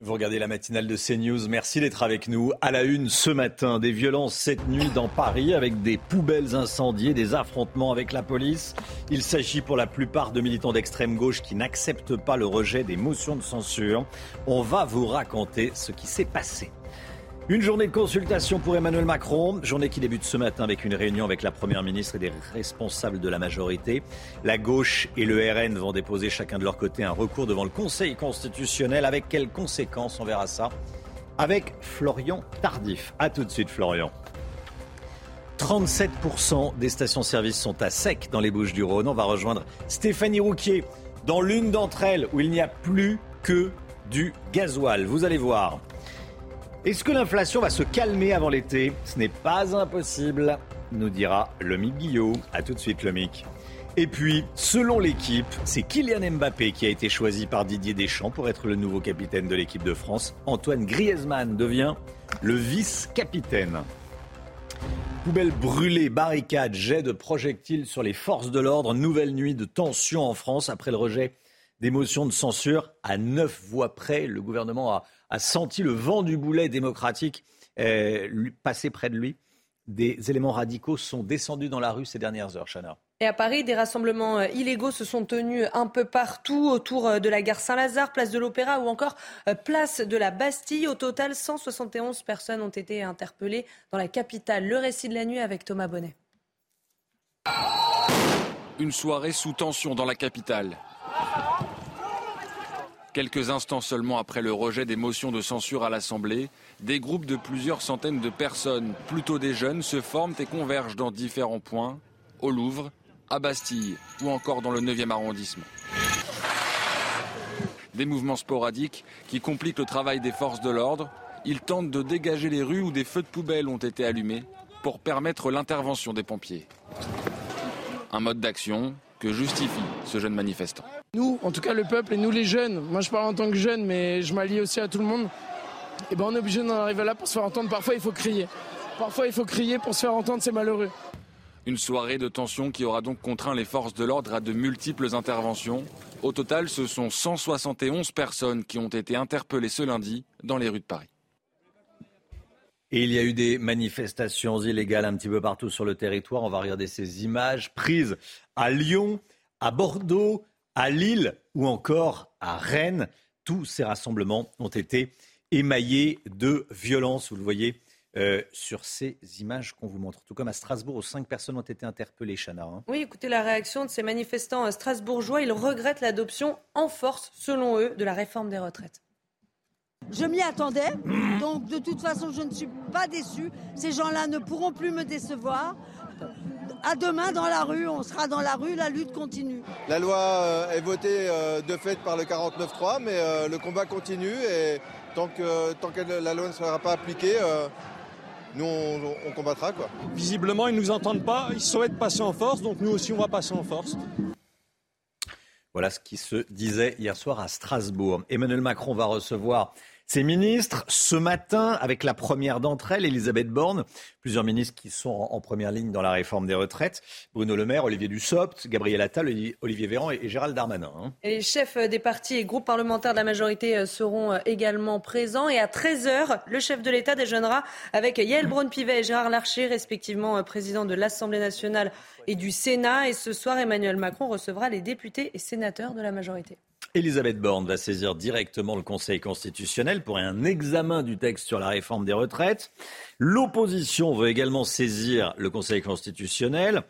Vous regardez la matinale de CNews, merci d'être avec nous. À la une ce matin, des violences cette nuit dans Paris avec des poubelles incendiées, des affrontements avec la police. Il s'agit pour la plupart de militants d'extrême gauche qui n'acceptent pas le rejet des motions de censure. On va vous raconter ce qui s'est passé. Une journée de consultation pour Emmanuel Macron, journée qui débute ce matin avec une réunion avec la Première ministre et des responsables de la majorité. La gauche et le RN vont déposer chacun de leur côté un recours devant le Conseil constitutionnel. Avec quelles conséquences? On verra ça avec Florian Tardif. A tout de suite Florian. 37% des stations-service sont à sec dans les Bouches du Rhône. On va rejoindre Stéphanie Rouquier dans l'une d'entre elles où il n'y a plus que du gasoil. Vous allez voir. Est-ce que l'inflation va se calmer avant l'été? Ce n'est pas impossible, nous dira Lomic Guillot. A tout de suite, Lomic. Et puis, selon l'équipe, c'est Kylian Mbappé qui a été choisi par Didier Deschamps pour être le nouveau capitaine de l'équipe de France. Antoine Griezmann devient le vice-capitaine. Poubelle brûlée, barricade, jet de projectiles sur les forces de l'ordre. Nouvelle nuit de tension en France après le rejet des motions de censure. À neuf voix près, le gouvernement a a senti le vent du boulet démocratique euh, passer près de lui. Des éléments radicaux sont descendus dans la rue ces dernières heures, Chana. Et à Paris, des rassemblements euh, illégaux se sont tenus un peu partout autour euh, de la gare Saint-Lazare, place de l'Opéra ou encore place de la Bastille. Au total, 171 personnes ont été interpellées dans la capitale. Le récit de la nuit avec Thomas Bonnet. Une soirée sous tension dans la capitale. Quelques instants seulement après le rejet des motions de censure à l'Assemblée, des groupes de plusieurs centaines de personnes, plutôt des jeunes, se forment et convergent dans différents points, au Louvre, à Bastille ou encore dans le 9e arrondissement. Des mouvements sporadiques qui compliquent le travail des forces de l'ordre. Ils tentent de dégager les rues où des feux de poubelle ont été allumés pour permettre l'intervention des pompiers. Un mode d'action que justifie ce jeune manifestant. Nous, en tout cas le peuple et nous les jeunes, moi je parle en tant que jeune mais je m'allie aussi à tout le monde, et eh ben on est obligé d'en arriver là pour se faire entendre. Parfois il faut crier. Parfois il faut crier pour se faire entendre, c'est malheureux. Une soirée de tension qui aura donc contraint les forces de l'ordre à de multiples interventions. Au total, ce sont 171 personnes qui ont été interpellées ce lundi dans les rues de Paris. Et il y a eu des manifestations illégales un petit peu partout sur le territoire. On va regarder ces images prises à Lyon, à Bordeaux, à Lille ou encore à Rennes. Tous ces rassemblements ont été émaillés de violence, vous le voyez euh, sur ces images qu'on vous montre. Tout comme à Strasbourg, où cinq personnes ont été interpellées, Chana. Hein. Oui, écoutez la réaction de ces manifestants strasbourgeois. Ils regrettent l'adoption en force, selon eux, de la réforme des retraites. Je m'y attendais, donc de toute façon je ne suis pas déçue. Ces gens-là ne pourront plus me décevoir à demain dans la rue, on sera dans la rue, la lutte continue. La loi euh, est votée euh, de fait par le 49-3, mais euh, le combat continue et tant que, tant que la loi ne sera pas appliquée, nous on, combattra. Quoi. Visiblement, ils ne nous entendent pas, ils souhaitent passer en force, donc nous aussi on va passer en force. Voilà ce qui se disait hier soir à Strasbourg. Emmanuel Macron va recevoir ces ministres, ce matin, avec la première d'entre elles, Elisabeth Borne, plusieurs ministres qui sont en première ligne dans la réforme des retraites, Bruno Le Maire, Olivier Dussopt, Gabriel Attal, Olivier Véran et Gérald Darmanin. Hein. Les chefs des partis et groupes parlementaires de la majorité euh, seront euh, également présents. Et à 13h, le chef de l'État déjeunera avec Yael Braun-Pivet et Gérard Larcher, respectivement euh, président de l'Assemblée nationale et du Sénat. Et ce soir, Emmanuel Macron recevra les députés et sénateurs de la majorité. Elisabeth Borne va saisir directement le Conseil constitutionnel pour un examen du texte sur la réforme des retraites. L'opposition veut également saisir le Conseil constitutionnel.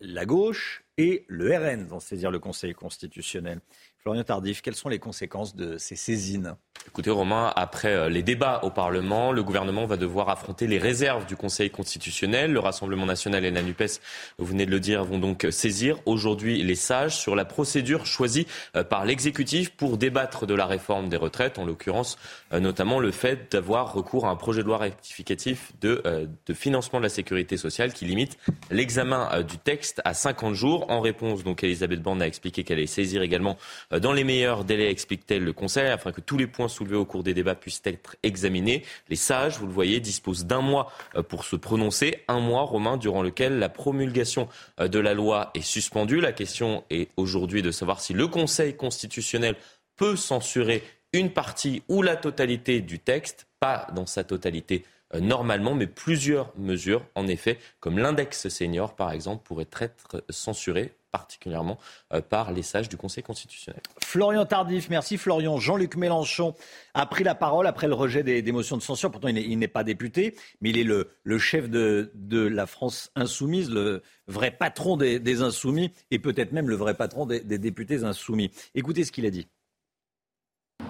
La gauche et le RN vont saisir le Conseil constitutionnel. Florian Tardif, quelles sont les conséquences de ces saisines? Écoutez Romain, après euh, les débats au Parlement, le gouvernement va devoir affronter les réserves du Conseil constitutionnel. Le Rassemblement national et la NUPES, vous venez de le dire, vont donc saisir aujourd'hui les sages sur la procédure choisie euh, par l'exécutif pour débattre de la réforme des retraites, en l'occurrence euh, notamment le fait d'avoir recours à un projet de loi rectificatif de, de financement de la sécurité sociale qui limite l'examen du texte à 50 jours. En réponse, donc Elisabeth Borne a expliqué qu'elle allait saisir également dans les meilleurs délais, explique-t-elle, le Conseil, afin que tous les points soulevés au cours des débats puissent être examinés. Les sages, vous le voyez, disposent d'un mois euh, pour se prononcer, un mois, Romain, durant lequel la promulgation euh, de la loi est suspendue. La question est aujourd'hui de savoir si le Conseil constitutionnel peut censurer une partie ou la totalité du texte, pas dans sa totalité euh, normalement, mais plusieurs mesures, en effet, comme l'index senior, par exemple, pourraient être censurées particulièrement euh, par les sages du Conseil constitutionnel. Florian Tardif, merci Florian. Jean-Luc Mélenchon a pris la parole après le rejet des, motions de censure. Pourtant, il n'est pas député, mais il est le, chef de, la France insoumise, le vrai patron des, insoumis et peut-être même le vrai patron des, des députés insoumis. Écoutez ce qu'il a dit.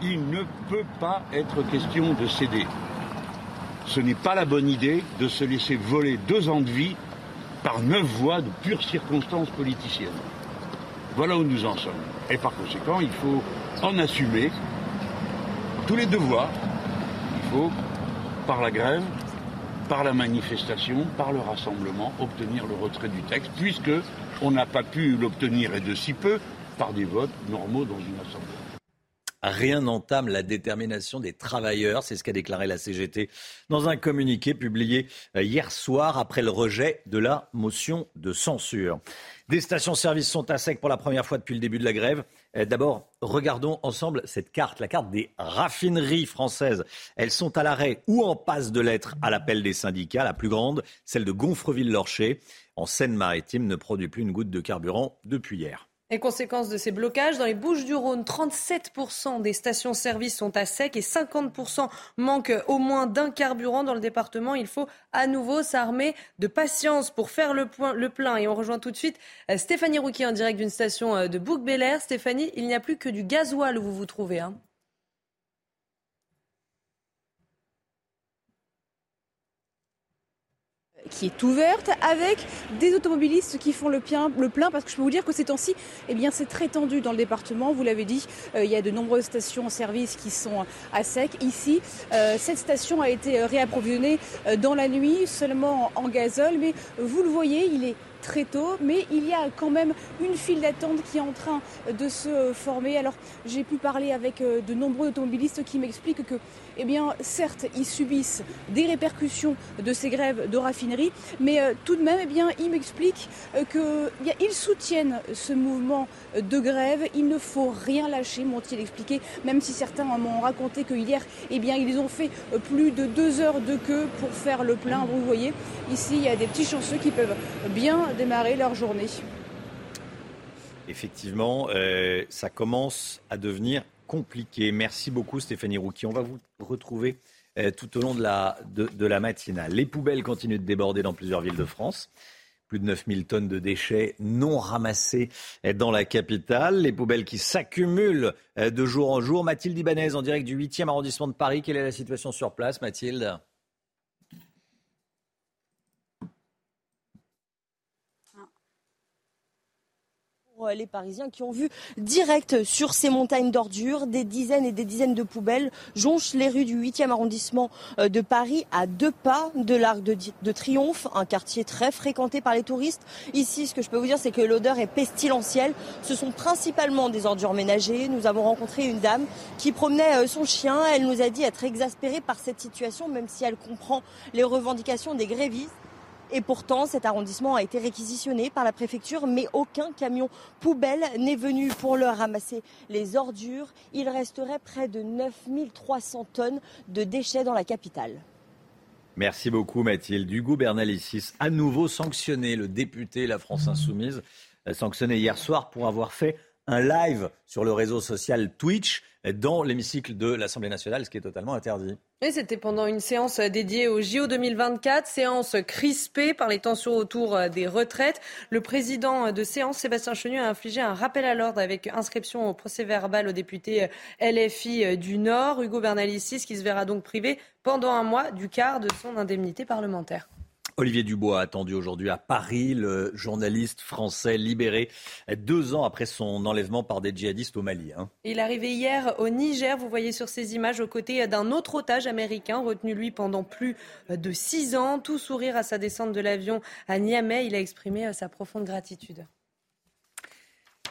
Il ne peut pas être question de céder. Ce n'est pas la bonne idée de se laisser voler deux ans de vie par neuf voix de pure circonstances politiciennes. Voilà où nous en sommes. Et par conséquent, il faut en assumer tous les devoirs. Il faut, par la grève, par la manifestation, par le rassemblement, obtenir le retrait du texte, puisque on n'a pas pu l'obtenir, et de si peu, par des votes normaux dans une assemblée. Rien n'entame la détermination des travailleurs, c'est ce qu'a déclaré la CGT dans un communiqué publié euh, hier soir après le rejet de la motion de censure. Des stations-service sont à sec pour la première fois depuis le début de la grève. Euh, d'abord, regardons ensemble cette carte, la carte des raffineries françaises. Elles sont à l'arrêt ou en passe de l'être à l'appel des syndicats. La plus grande, celle de Gonfreville-Lorcher, en Seine-Maritime, ne produit plus une goutte de carburant depuis hier. Les conséquences de ces blocages, dans les Bouches-du-Rhône, 37% des stations-service sont à sec et 50% manquent au moins d'un carburant dans le département. Il faut à nouveau s'armer de patience pour faire le, le, plein. Et on rejoint tout de suite euh, Stéphanie Rouquier en direct d'une station euh, de Bouc-Bélair. Stéphanie, il n'y a plus que du gasoil où vous vous trouvez. Hein. Qui est ouverte avec des automobilistes qui font le plein, le plein parce que je peux vous dire que ces temps-ci, eh bien, c'est très tendu dans le département. Vous l'avez dit, euh, il y a de nombreuses stations service qui sont à sec. Ici, euh, cette station a été réapprovisionnée euh, dans la nuit seulement en gazole, mais vous le voyez, il est très tôt, mais il y a quand même une file d'attente qui est en train de se former. Alors j'ai pu parler avec de nombreux automobilistes qui m'expliquent que, eh bien, certes, ils subissent des répercussions de ces grèves de raffinerie, mais euh, tout de même, eh bien, ils m'expliquent euh, qu'ils soutiennent ce mouvement de grève. Il ne faut rien lâcher, m'ont-ils expliqué, même si certains m'ont raconté que hier, eh bien, ils ont fait plus de deux heures de queue pour faire le plein. Vous voyez, ici, il y a des petits chanceux qui peuvent bien démarrer leur journée. Effectivement, euh, ça commence à devenir compliqué. Merci beaucoup Stéphanie Rouki. On va vous retrouver euh, tout au long de la, de, la matinale. Les poubelles continuent de déborder dans plusieurs villes de France. Plus de 9000 tonnes de déchets non ramassés euh, dans la capitale. Les poubelles qui s'accumulent de jour en jour. Mathilde Ibanez en direct du 8e arrondissement de Paris. Quelle est la situation sur place, Mathilde? Euh, les Parisiens qui ont vu direct sur ces montagnes d'ordures des dizaines et des dizaines de poubelles jonchent les rues du 8e arrondissement euh, de Paris à deux pas de l'Arc de, Triomphe, un quartier très fréquenté par les touristes. Ici, ce que je peux vous dire, c'est que l'odeur est pestilentielle. Ce sont principalement des ordures ménagères. Nous avons rencontré une dame qui promenait euh, son chien. Elle nous a dit être exaspérée par cette situation, même si elle comprend les revendications des grévistes. Et pourtant, cet arrondissement a été réquisitionné par la préfecture, mais aucun camion poubelle n'est venu pour leur ramasser les ordures. Il resterait près de 9300 tonnes de déchets dans la capitale. Merci beaucoup Mathilde. Hugo Bernalicis, à nouveau sanctionné, le député La France Insoumise, sanctionné hier soir pour avoir fait un live sur le réseau social Twitch dans l'hémicycle de l'Assemblée nationale, ce qui est totalement interdit. Et c'était pendant une séance dédiée au JO 2024, séance crispée par les tensions autour des retraites. Le président de séance, Sébastien Chenu, a infligé un rappel à l'ordre avec inscription au procès verbal au député LFI du Nord, Hugo Bernalicis, qui se verra donc privé pendant un mois du quart de son indemnité parlementaire. Olivier Dubois attendu aujourd'hui à Paris, le journaliste français libéré deux ans après son enlèvement par des djihadistes au Mali. Hein. Il est arrivé hier au Niger, vous voyez sur ces images, aux côtés d'un autre otage américain, retenu lui pendant plus de six ans. Tout sourire à sa descente de l'avion à Niamey, il a exprimé sa profonde gratitude.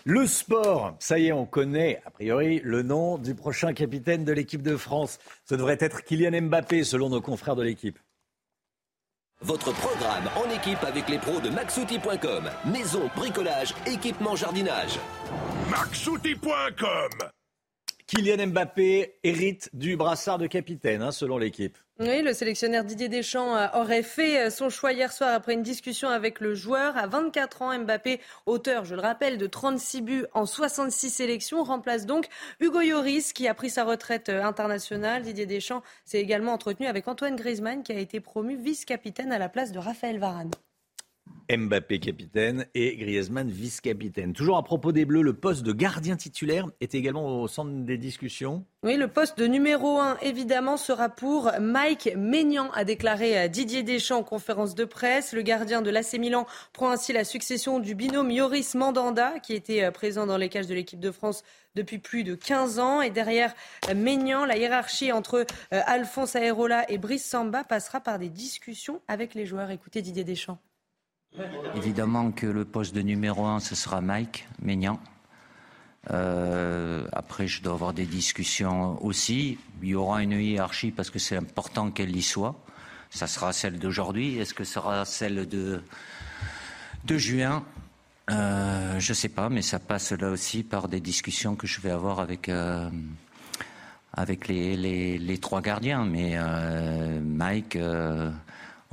Le sport, ça y est, on connaît a priori le nom du prochain capitaine de l'équipe de France. Ce devrait être Kylian Mbappé selon nos confrères de l'équipe. Votre programme en équipe avec les pros de maxouti.com. Maison, bricolage, équipement, jardinage. Maxouti.com Kylian Mbappé hérite du brassard de capitaine, hein, selon l'équipe. Oui, le sélectionneur Didier Deschamps euh, aurait fait euh, son choix hier soir après une discussion avec le joueur. À 24 ans, Mbappé, auteur, je le rappelle, de 36 buts en 66 sélections, remplace donc Hugo Lloris qui a pris sa retraite euh, internationale. Didier Deschamps s'est également entretenu avec Antoine Griezmann qui a été promu vice-capitaine à la place de Raphaël Varane. Mbappé capitaine et Griezmann vice-capitaine. Toujours à propos des Bleus, le poste de gardien titulaire est également au centre des discussions. Oui, le poste de numéro 1, évidemment, sera pour Mike Maignan, a déclaré Didier Deschamps en conférence de presse. Le gardien de l'AC Milan prend ainsi la succession du binôme Yoris Mandanda, qui était euh, présent dans les cages de l'équipe de France depuis plus de 15 ans. Et derrière euh, Maignan, la hiérarchie entre euh, Alphonse Aerola et Brice Samba passera par des discussions avec les joueurs. Écoutez Didier Deschamps. Évidemment que le poste de numéro un, ce sera Mike Maignan. Euh, après, je dois avoir des discussions aussi. Il y aura une hiérarchie parce que c'est important qu'elle y soit. Ça sera celle d'aujourd'hui. Est-ce que ce sera celle de, de juin? Euh, Je ne sais pas, mais ça passe là aussi par des discussions que je vais avoir avec, euh, avec les, les, les, trois gardiens. Mais Mike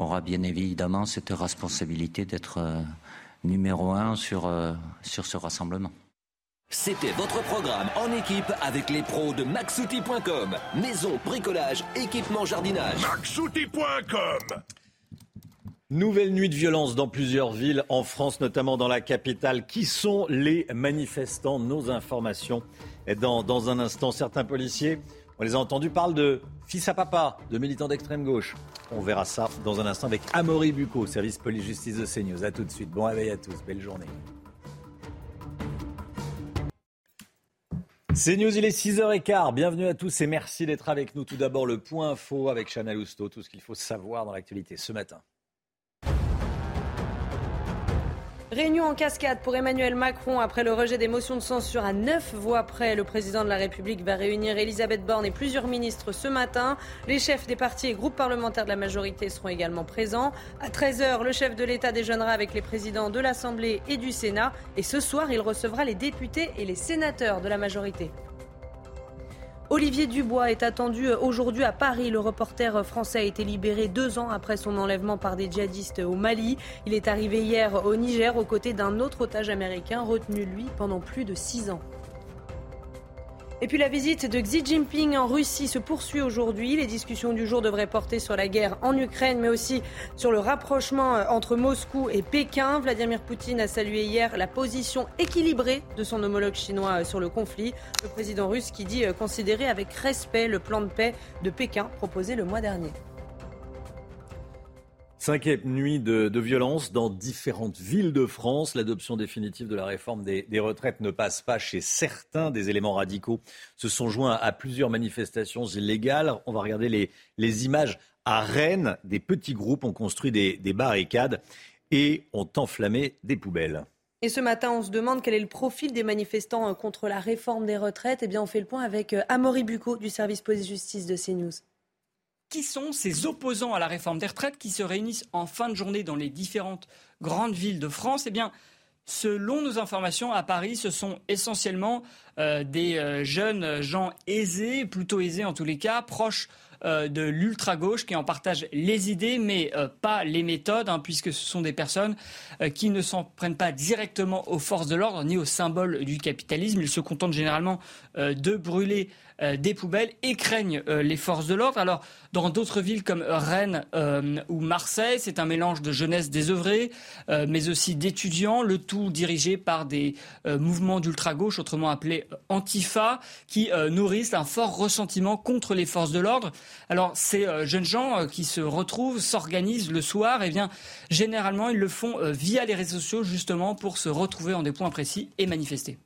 aura bien évidemment cette responsabilité d'être euh, numéro un sur, euh, sur ce rassemblement. C'était votre programme en équipe avec les pros de maxouti.com. Maison, bricolage, équipement, jardinage. maxouti.com Nouvelle nuit de violence dans plusieurs villes en France, notamment dans la capitale. Qui sont les manifestants? Nos informations dans, dans un instant. Certains policiers on les a entendus parler de fils à papa, de militants d'extrême gauche. On verra ça dans un instant avec Amaury Bucco, service police-justice de CNews. A tout de suite. Bon réveil à tous. Belle journée. CNews, il est 6h15. Bienvenue à tous et merci d'être avec nous. Tout d'abord, le point info avec Chanel Housteau, tout ce qu'il faut savoir dans l'actualité ce matin. Réunion en cascade pour Emmanuel Macron après le rejet des motions de censure à neuf voix près. Le président de la République va réunir Elisabeth Borne et plusieurs ministres ce matin. Les chefs des partis et groupes parlementaires de la majorité seront également présents. À 13h, le chef de l'État déjeunera avec les présidents de l'Assemblée et du Sénat. Et ce soir, il recevra les députés et les sénateurs de la majorité. Olivier Dubois est attendu aujourd'hui à Paris. Le reporter français a été libéré deux ans après son enlèvement par des djihadistes au Mali. Il est arrivé hier au Niger aux côtés d'un autre otage américain retenu lui pendant plus de six ans. Et puis la visite de Xi Jinping en Russie se poursuit aujourd'hui. Les discussions du jour devraient porter sur la guerre en Ukraine, mais aussi sur le rapprochement euh, entre Moscou et Pékin. Vladimir Poutine a salué hier la position équilibrée de son homologue chinois euh, sur le conflit. Le président russe qui dit euh, considérer avec respect le plan de paix de Pékin proposé le mois dernier. Cinquième nuit de, de, violence dans différentes villes de France. L'adoption définitive de la réforme des, retraites ne passe pas chez certains. Des éléments radicaux se sont joints à plusieurs manifestations illégales. On va regarder les, images à Rennes. Des petits groupes ont construit des, des, barricades et ont enflammé des poubelles. Et ce matin, on se demande quel est le profil des manifestants contre la réforme des retraites. Eh bien, on fait le point avec Amaury Bucco du service police-justice de CNews qui sont ces opposants à la réforme des retraites qui se réunissent en fin de journée dans les différentes grandes villes de France? Eh bien, selon nos informations, à Paris, ce sont essentiellement euh, des euh, jeunes gens aisés, plutôt aisés en tous les cas, proches euh, de l'ultra-gauche qui en partagent les idées, mais pas les méthodes, hein, puisque ce sont des personnes qui ne s'en prennent pas directement aux forces de l'ordre ni aux symboles du capitalisme. Ils se contentent généralement de brûler des poubelles et craignent euh, les forces de l'ordre. Alors, dans d'autres villes comme Rennes euh, ou Marseille, c'est un mélange de jeunesse désœuvrée, mais aussi d'étudiants, le tout dirigé par des mouvements d'ultra-gauche, autrement appelés Antifa, qui nourrissent un fort ressentiment contre les forces de l'ordre. Alors, ces jeunes gens qui se retrouvent, s'organisent le soir, et eh bien, généralement, ils le font via les réseaux sociaux, justement, pour se retrouver en des points précis et manifester.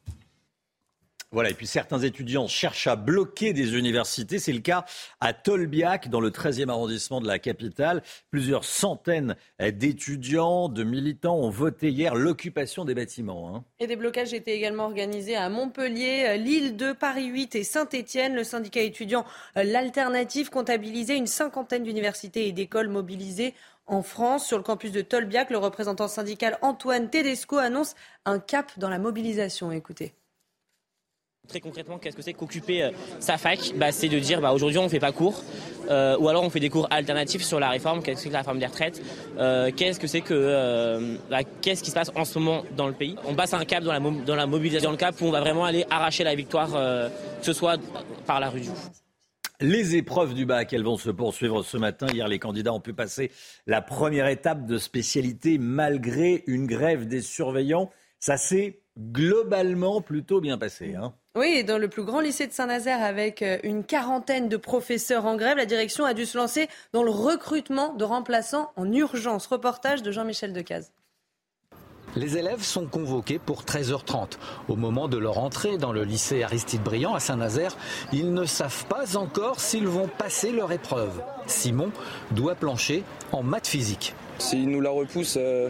Voilà, et puis certains étudiants cherchent à bloquer des universités. C'est le cas à Tolbiac, dans le 13e arrondissement de la capitale. Plusieurs centaines d'étudiants, de militants ont voté hier l'occupation des bâtiments. Hein. Et des blocages étaient également organisés à Montpellier, Lille 2, Paris 8 et Saint-Étienne. Le syndicat étudiant euh, L'Alternative comptabilisait une cinquantaine d'universités et d'écoles mobilisées en France. Sur le campus de Tolbiac, le représentant syndical Antoine Tedesco annonce un cap dans la mobilisation. Écoutez. Très concrètement, qu'est-ce que c'est qu'occuper euh, sa fac? Bah, C'est de dire bah, aujourd'hui on ne fait pas cours, euh, ou alors on fait des cours alternatifs sur la réforme, qu'est-ce que c'est que la réforme des retraites, euh, qu'est-ce que c'est que bah, qu'est-ce qui se passe en ce moment dans le pays? On passe un cap dans la, dans mobilisation, le cap où on va vraiment aller arracher la victoire, que ce soit par la rue du les épreuves du bac, elles vont se poursuivre ce matin. Hier, les candidats ont pu passer la première étape de spécialité malgré une grève des surveillants. Ça s'est globalement plutôt bien passé. Hein. Oui, dans le plus grand lycée de Saint-Nazaire, avec euh, une quarantaine de professeurs en grève, la direction a dû se lancer dans le recrutement de remplaçants en urgence. Reportage de Jean-Michel Decaze. Les élèves sont convoqués pour 13h30. Au moment de leur entrée dans le lycée Aristide Briand à Saint-Nazaire, ils ne savent pas encore s'ils vont passer leur épreuve. Simon doit plancher en maths physique. S'ils nous la repoussent, euh,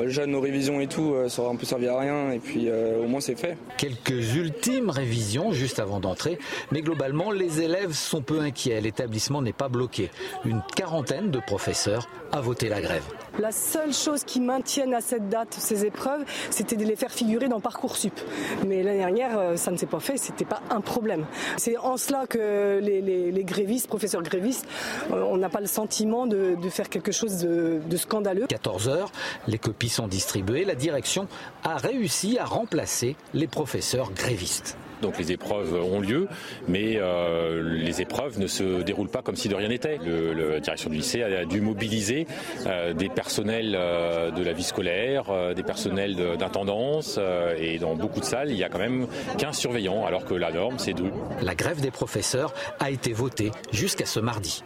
déjà nos révisions et tout, euh, ça aura un peu servi à rien et puis euh, au moins c'est fait. Quelques ultimes révisions juste avant d'entrer, mais globalement les élèves sont peu inquiets. L'établissement n'est pas bloqué. Une quarantaine de professeurs a voté la grève. La seule chose qui maintienne à cette date ces épreuves, c'était de les faire figurer dans Parcoursup. Mais l'année dernière, ça ne s'est pas fait, c'était pas un problème. C'est en cela que les, grévistes, professeurs grévistes, on n'a pas le sentiment de, de faire quelque chose de de scandaleux. 14 heures, les copies sont distribuées. La direction a réussi à remplacer les professeurs grévistes. Donc les épreuves ont lieu, mais euh, les épreuves ne se déroulent pas comme si de rien n'était. la direction du lycée a dû mobiliser euh, des personnels euh, de la vie scolaire, des personnels d'intendance, et dans beaucoup de salles, il y a quand même 15 surveillants, alors que la norme, c'est deux. La grève des professeurs a été votée jusqu'à ce mardi.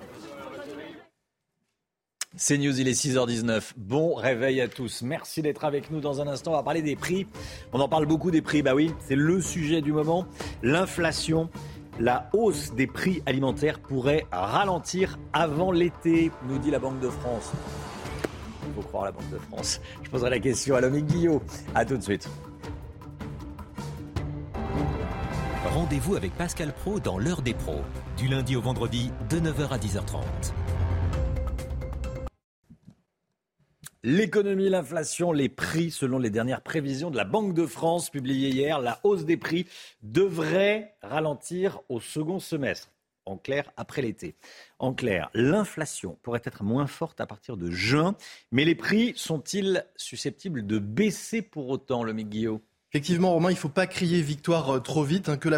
C'est News, il est 6h19. Bon réveil à tous. Merci d'être avec nous dans un instant. On va parler des prix. On en parle beaucoup des prix. Bah oui, c'est le sujet du moment. L'inflation. La hausse des prix alimentaires pourrait ralentir avant l'été, nous dit la Banque de France. Il faut croire la Banque de France. Je poserai la question à l'homme Guillot. A tout de suite. Rendez-vous avec Pascal Pro dans l'heure des pros, du lundi au vendredi de 9h à 10h30. L'économie, l'inflation, les prix, selon les dernières prévisions de la Banque de France publiées hier, la hausse des prix devrait ralentir au second semestre. En clair, après l'été. En clair, l'inflation pourrait être moins forte à partir de juin, mais les prix sont-ils susceptibles de baisser pour autant, le Guillaume Effectivement, Romain, il ne faut pas crier victoire euh, trop vite. Hein. que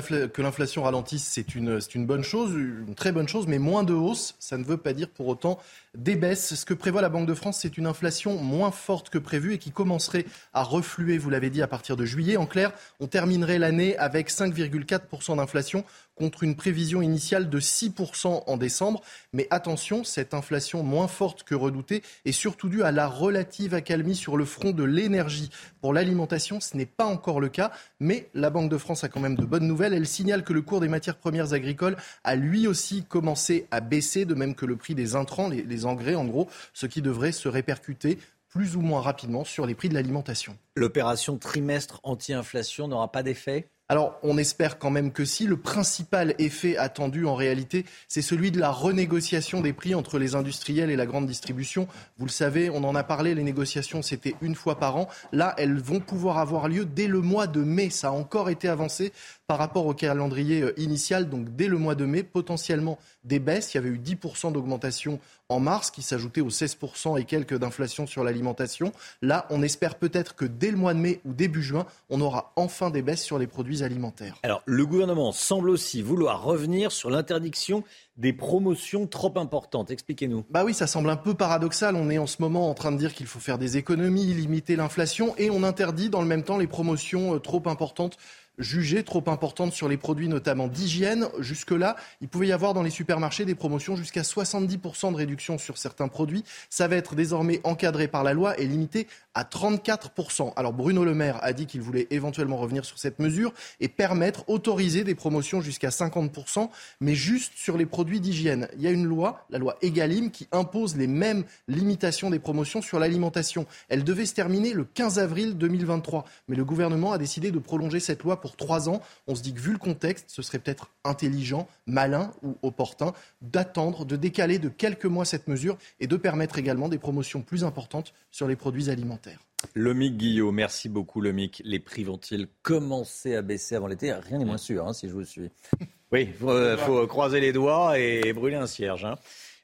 l'inflation ralentisse, c'est une, une bonne chose, une très bonne chose, mais moins de hausse, ça ne veut pas dire pour autant des baisses. Ce que prévoit la Banque de France, c'est une inflation moins forte que prévu et qui commencerait à refluer, vous l'avez dit, à partir de juillet. En clair, on terminerait l'année avec 5,4% d'inflation contre une prévision initiale de 6% en décembre. Mais attention, cette inflation moins forte que redoutée est surtout due à la relative accalmie sur le front de l'énergie. Pour l'alimentation, ce n'est pas encore le cas, mais la Banque de France a quand même de bonnes nouvelles. Elle signale que le cours des matières premières agricoles a lui aussi commencé à baisser, de même que le prix des intrants, les, engrais en gros, ce qui devrait se répercuter plus ou moins rapidement sur les prix de l'alimentation. L'opération trimestre anti-inflation n'aura pas d'effet? Alors, on espère quand même que si. Le principal effet attendu, en réalité, c'est celui de la renégociation des prix entre les industriels et la grande distribution. Vous le savez, on en a parlé, les négociations, c'était une fois par an. Là, elles vont pouvoir avoir lieu dès le mois de mai. Ça a encore été avancé par rapport au calendrier euh, initial, donc dès le mois de mai, potentiellement des baisses. Il y avait eu 10% d'augmentation en mars qui s'ajoutait aux 16% et quelques d'inflation sur l'alimentation. Là, on espère peut-être que dès le mois de mai ou début juin, on aura enfin des baisses sur les produits alimentaires. Alors, le gouvernement semble aussi vouloir revenir sur l'interdiction des promotions trop importantes. Expliquez-nous. Bah oui, ça semble un peu paradoxal. On est en ce moment en train de dire qu'il faut faire des économies, limiter l'inflation, et on interdit dans le même temps les promotions euh, trop importantes jugées trop importantes sur les produits notamment d'hygiène. Jusque-là, il pouvait y avoir dans les supermarchés des promotions jusqu'à 70% de réduction sur certains produits. Ça va être désormais encadré par la loi et limité à 34%. Alors Bruno Le Maire a dit qu'il voulait éventuellement revenir sur cette mesure et permettre, autoriser des promotions jusqu'à 50%, mais juste sur les produits d'hygiène. Il y a une loi, la loi Egalim, qui impose les mêmes limitations des promotions sur l'alimentation. Elle devait se terminer le 15 avril 2023, mais le gouvernement a décidé de prolonger cette loi pour trois ans. On se dit que vu le contexte, ce serait peut-être intelligent, malin ou opportun d'attendre, de décaler de quelques mois cette mesure et de permettre également des promotions plus importantes sur les produits alimentaires. Lomic Guillot, merci beaucoup Lomic. Les prix vont-ils commencer à baisser avant l'été? Rien n'est moins sûr, hein, si je vous suis. Oui, il euh, faut, croiser les doigts et brûler un cierge. Hein.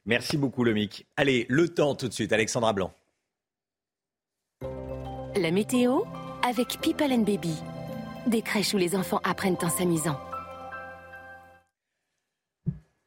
Merci beaucoup Lomic. Allez, le temps tout de suite, Alexandra Blanc. La météo avec People and Baby. Des crèches où les enfants apprennent en s'amusant.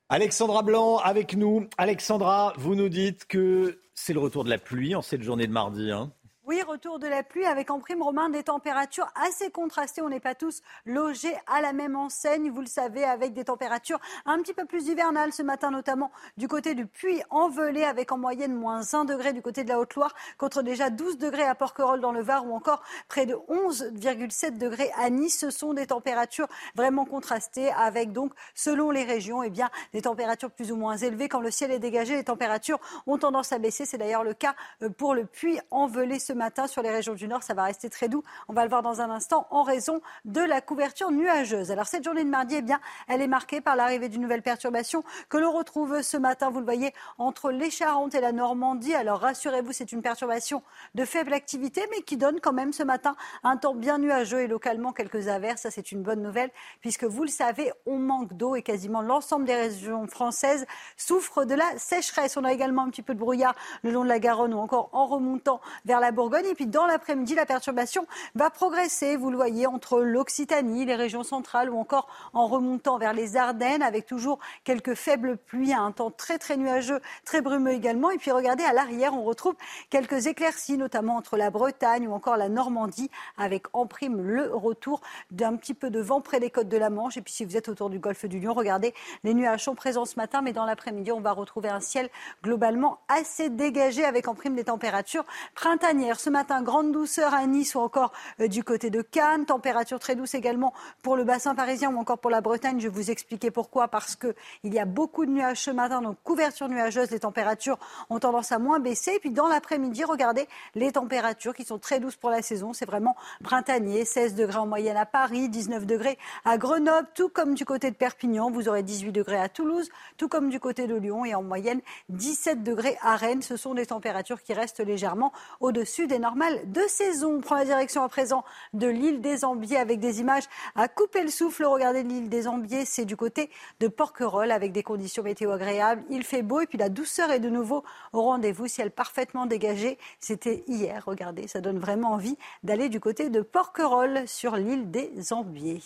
Alexandra Blanc avec nous. Alexandra, vous nous dites que c'est le retour de la pluie en cette journée de mardi. Hein. Oui, retour de la pluie avec en prime romain des températures assez contrastées. On n'est pas tous logés à la même enseigne, vous le savez, avec des températures un petit peu plus hivernales ce matin, notamment du côté du Puy-en-Velay, avec en moyenne moins 1 degré du côté de la Haute-Loire, contre déjà 12 degrés à Porquerolles dans le Var ou encore près de 11,7 degrés à Nice. Ce sont des températures vraiment contrastées avec donc, selon les régions, eh bien, des températures plus ou moins élevées. Quand le ciel est dégagé, les températures ont tendance à baisser. C'est d'ailleurs le cas euh, pour le Puy-en-Velay ce matin sur les régions du Nord. Ça va rester très doux. On va le voir dans un instant en raison de la couverture nuageuse. Alors cette journée de mardi, eh bien, elle est marquée par l'arrivée d'une nouvelle perturbation que l'on retrouve ce matin, vous le voyez, entre les Charentes et la Normandie. Alors rassurez-vous, c'est une perturbation de faible activité, mais qui donne quand même ce matin un temps bien nuageux et localement quelques averses. Ça, c'est une bonne nouvelle, puisque vous le savez, on manque d'eau et quasiment l'ensemble des régions françaises souffrent de la sécheresse. On a également un petit peu de brouillard le long de la Garonne ou encore en remontant vers la Bourgogne et puis dans l'après-midi, la perturbation va progresser, vous le voyez, entre l'Occitanie, les régions centrales ou encore en remontant vers les Ardennes avec toujours quelques faibles pluies, un temps très très nuageux, très brumeux également. Et puis regardez, à l'arrière, on retrouve quelques éclaircies, notamment entre la Bretagne ou encore la Normandie, avec en prime le retour d'un petit peu de vent près des côtes de la Manche. Et puis si vous êtes autour du golfe du Lion, regardez, les nuages sont présents ce matin, mais dans l'après-midi, on va retrouver un ciel globalement assez dégagé avec en prime des températures printanières. Ce matin, grande douceur à Nice ou encore euh, du côté de Cannes. Température très douce également pour le bassin parisien ou encore pour la Bretagne. Je vais vous expliquer pourquoi. Parce qu'il y a beaucoup de nuages ce matin, donc couverture nuageuse. Les températures ont tendance à moins baisser. Et puis dans l'après-midi, regardez les températures qui sont très douces pour la saison. C'est vraiment printanier. 16 degrés en moyenne à Paris, 19 degrés à Grenoble, tout comme du côté de Perpignan. Vous aurez 18 degrés à Toulouse, tout comme du côté de Lyon et en moyenne 17 degrés à Rennes. Ce sont des températures qui restent légèrement au-dessus des normales de saison. On prend la direction à présent de l'île des Ambiers avec des images à couper le souffle. Regardez l'île des Ambiers, c'est du côté de Porquerolles avec des conditions météo agréables. Il fait beau et puis la douceur est de nouveau au rendez-vous. Ciel parfaitement dégagé. C'était hier. Regardez, ça donne vraiment envie d'aller du côté de Porquerolles sur l'île des Ambiers.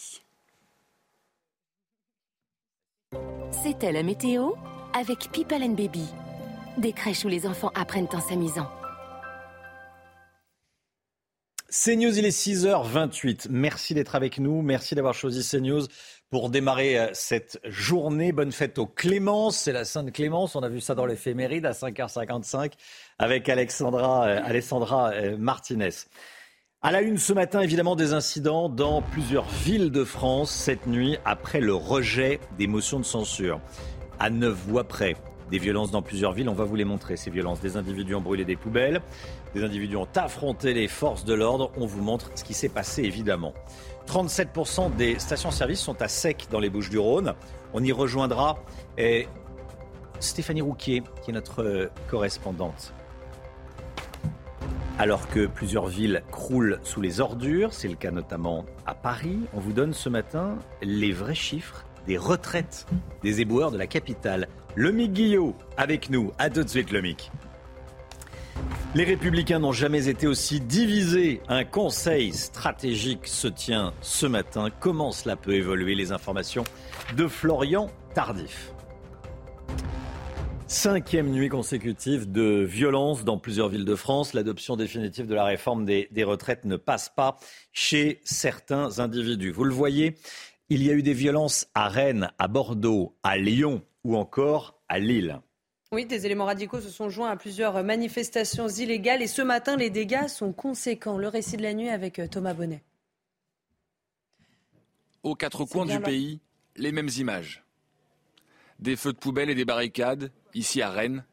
C'était la météo avec People and Baby. Des crèches où les enfants apprennent en s'amusant. CNews, il est 6h28. Merci d'être avec nous. Merci d'avoir choisi CNews pour démarrer euh, cette journée. Bonne fête aux Clémences. C'est la Sainte Clémence. On a vu ça dans l'éphéméride à 5h55 avec Alexandra, euh, Alessandra euh, Martinez. À la une ce matin, évidemment, des incidents dans plusieurs villes de France cette nuit après le rejet des motions de censure. À neuf voix près, des violences dans plusieurs villes. On va vous les montrer, ces violences. Des individus ont brûlé des poubelles. Des individus ont affronté les forces de l'ordre. On vous montre ce qui s'est passé, évidemment. 37% des stations-service sont à sec dans les Bouches du Rhône. On y rejoindra et Stéphanie Rouquier, qui est notre correspondante. Alors que plusieurs villes croulent sous les ordures, c'est le cas notamment à Paris, on vous donne ce matin les vrais chiffres des retraites des éboueurs de la capitale. Lomic Guillot avec nous. À tout de suite, Lomic. Les républicains n'ont jamais été aussi divisés. Un conseil stratégique se tient ce matin. Comment cela peut évoluer Les informations de Florian Tardif? Cinquième nuit consécutive de violence dans plusieurs villes de France. L'adoption définitive de la réforme des, retraites ne passe pas chez certains individus. Vous le voyez, il y a eu des violences à Rennes, à Bordeaux, à Lyon ou encore à Lille. Oui, des éléments radicaux se sont joints à plusieurs manifestations illégales et ce matin, les dégâts sont conséquents. Le récit de la nuit avec euh, Thomas Bonnet. Aux quatre coins du pays, les mêmes images. Des feux de poubelle et des barricades, ici à Rennes.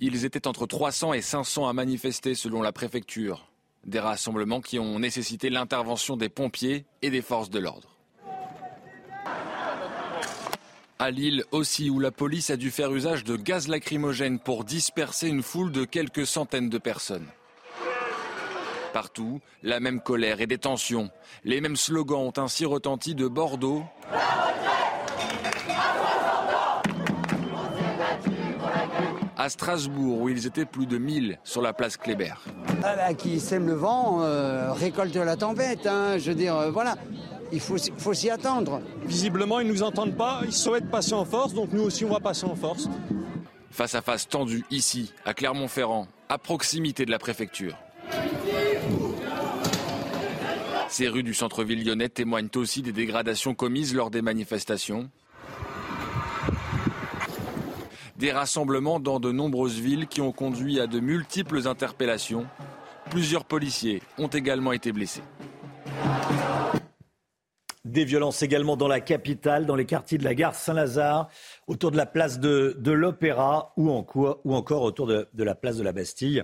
Ils étaient entre 300 et 500 à manifester selon la préfecture. Des rassemblements qui ont nécessité l'intervention des pompiers et des forces de l'ordre. À Lille aussi, où la police a dû faire usage de gaz lacrymogène pour disperser une foule de quelques centaines de personnes. Partout, la même colère et des tensions. Les mêmes slogans ont ainsi retenti de Bordeaux. À Strasbourg, où ils étaient plus de 1000 sur la place Kléber. Ah bah, qui sème le vent, euh, récolte la tempête. Hein, je veux dire, euh, voilà il faut, faut s'y attendre. Visiblement, ils ne nous entendent pas, ils souhaitent passer en force, donc nous aussi, on va passer en force. Face à face tendu ici, à Clermont-Ferrand, à proximité de la préfecture. Ces rues du centre-ville lyonnais témoignent aussi des dégradations commises lors des manifestations. Des rassemblements dans de nombreuses villes qui ont conduit à de multiples interpellations. Plusieurs policiers ont également été blessés. Des violences également dans la capitale, dans les quartiers de la gare Saint-Lazare, autour de la place de, l'Opéra ou, ou, encore autour de, de la place de la Bastille.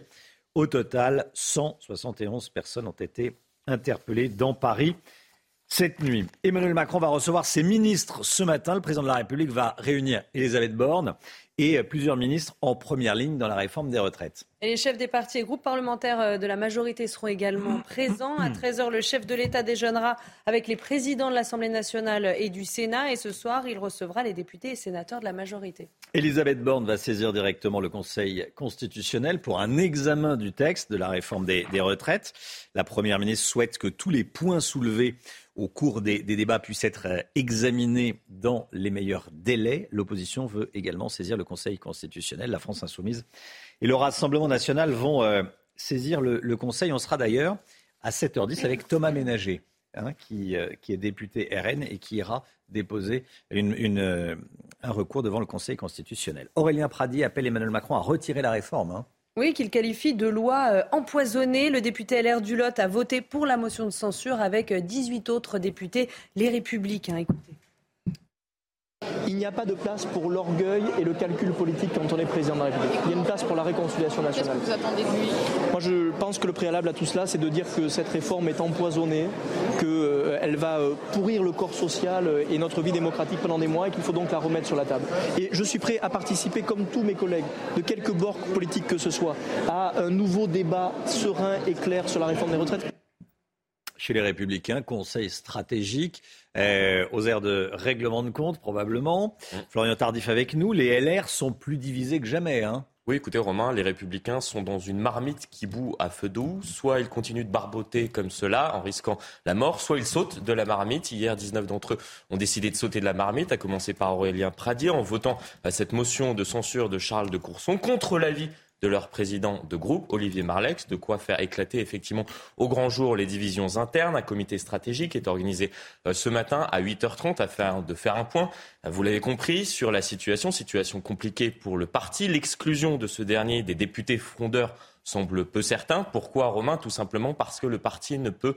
Au total, 171 personnes ont été interpellées dans Paris cette nuit. Emmanuel Macron va recevoir ses ministres ce matin. Le président de la République va réunir Elisabeth Borne et plusieurs ministres en première ligne dans la réforme des retraites. Et les chefs des partis et groupes parlementaires euh, de la majorité seront également présents. À 13h, le chef de l'État déjeunera avec les présidents de l'Assemblée nationale et du Sénat. Et ce soir, il recevra les députés et sénateurs de la majorité. Elisabeth Borne va saisir directement le Conseil constitutionnel pour un examen du texte de la réforme des, des retraites. La Première ministre souhaite que tous les points soulevés au cours des, des, débats puissent être euh, examinés dans les meilleurs délais. L'opposition veut également saisir le Conseil constitutionnel. La France insoumise et le Rassemblement national vont euh, saisir le, le, Conseil. On sera d'ailleurs à 7h10 avec Thomas Ménager, hein, qui, euh, qui, est député RN et qui ira déposer euh, un recours devant le Conseil constitutionnel. Aurélien Pradi appelle Emmanuel Macron à retirer la réforme. Hein. Oui, qu'il qualifie de loi empoisonnée. Le député LR du a voté pour la motion de censure avec 18 autres députés, les Républicains. Écoutez. Il n'y a pas de place pour l'orgueil et le calcul politique quand on est président de la République. Il y a une place pour la réconciliation nationale. Qu'est-ce que vous attendez de lui? Moi, je pense que le préalable à tout cela, c'est de dire que cette réforme est empoisonnée, qu'elle euh, va euh, pourrir le corps social et notre vie démocratique pendant des mois et qu'il faut donc la remettre sur la table. Et je suis prêt à participer, comme tous mes collègues, de quelque bord politique que ce soit, à un nouveau débat serein et clair sur la réforme des retraites chez les Républicains, conseil stratégique, euh, aux airs de règlement de compte probablement. Mmh. Florian Tardif avec nous, les LR sont plus divisés que jamais. Hein. Oui, écoutez Romain, les républicains sont dans une marmite qui bout à feu doux. Soit ils continuent de barboter comme cela en risquant la mort, soit ils sautent de la marmite. Hier, 19 d'entre eux ont décidé de sauter de la marmite, à commencer par Aurélien Pradier, en votant cette motion de censure de Charles de Courson contre l'avis de leur président de groupe, Olivier Marlex, de quoi faire éclater effectivement au grand jour les divisions internes. Un comité stratégique est organisé euh, ce matin à 8h30 afin de faire un point, vous l'avez compris, sur la situation, situation compliquée pour le parti. L'exclusion de ce dernier des députés frondeurs semble peu certain. Pourquoi, Romain? Tout simplement parce que le parti ne peut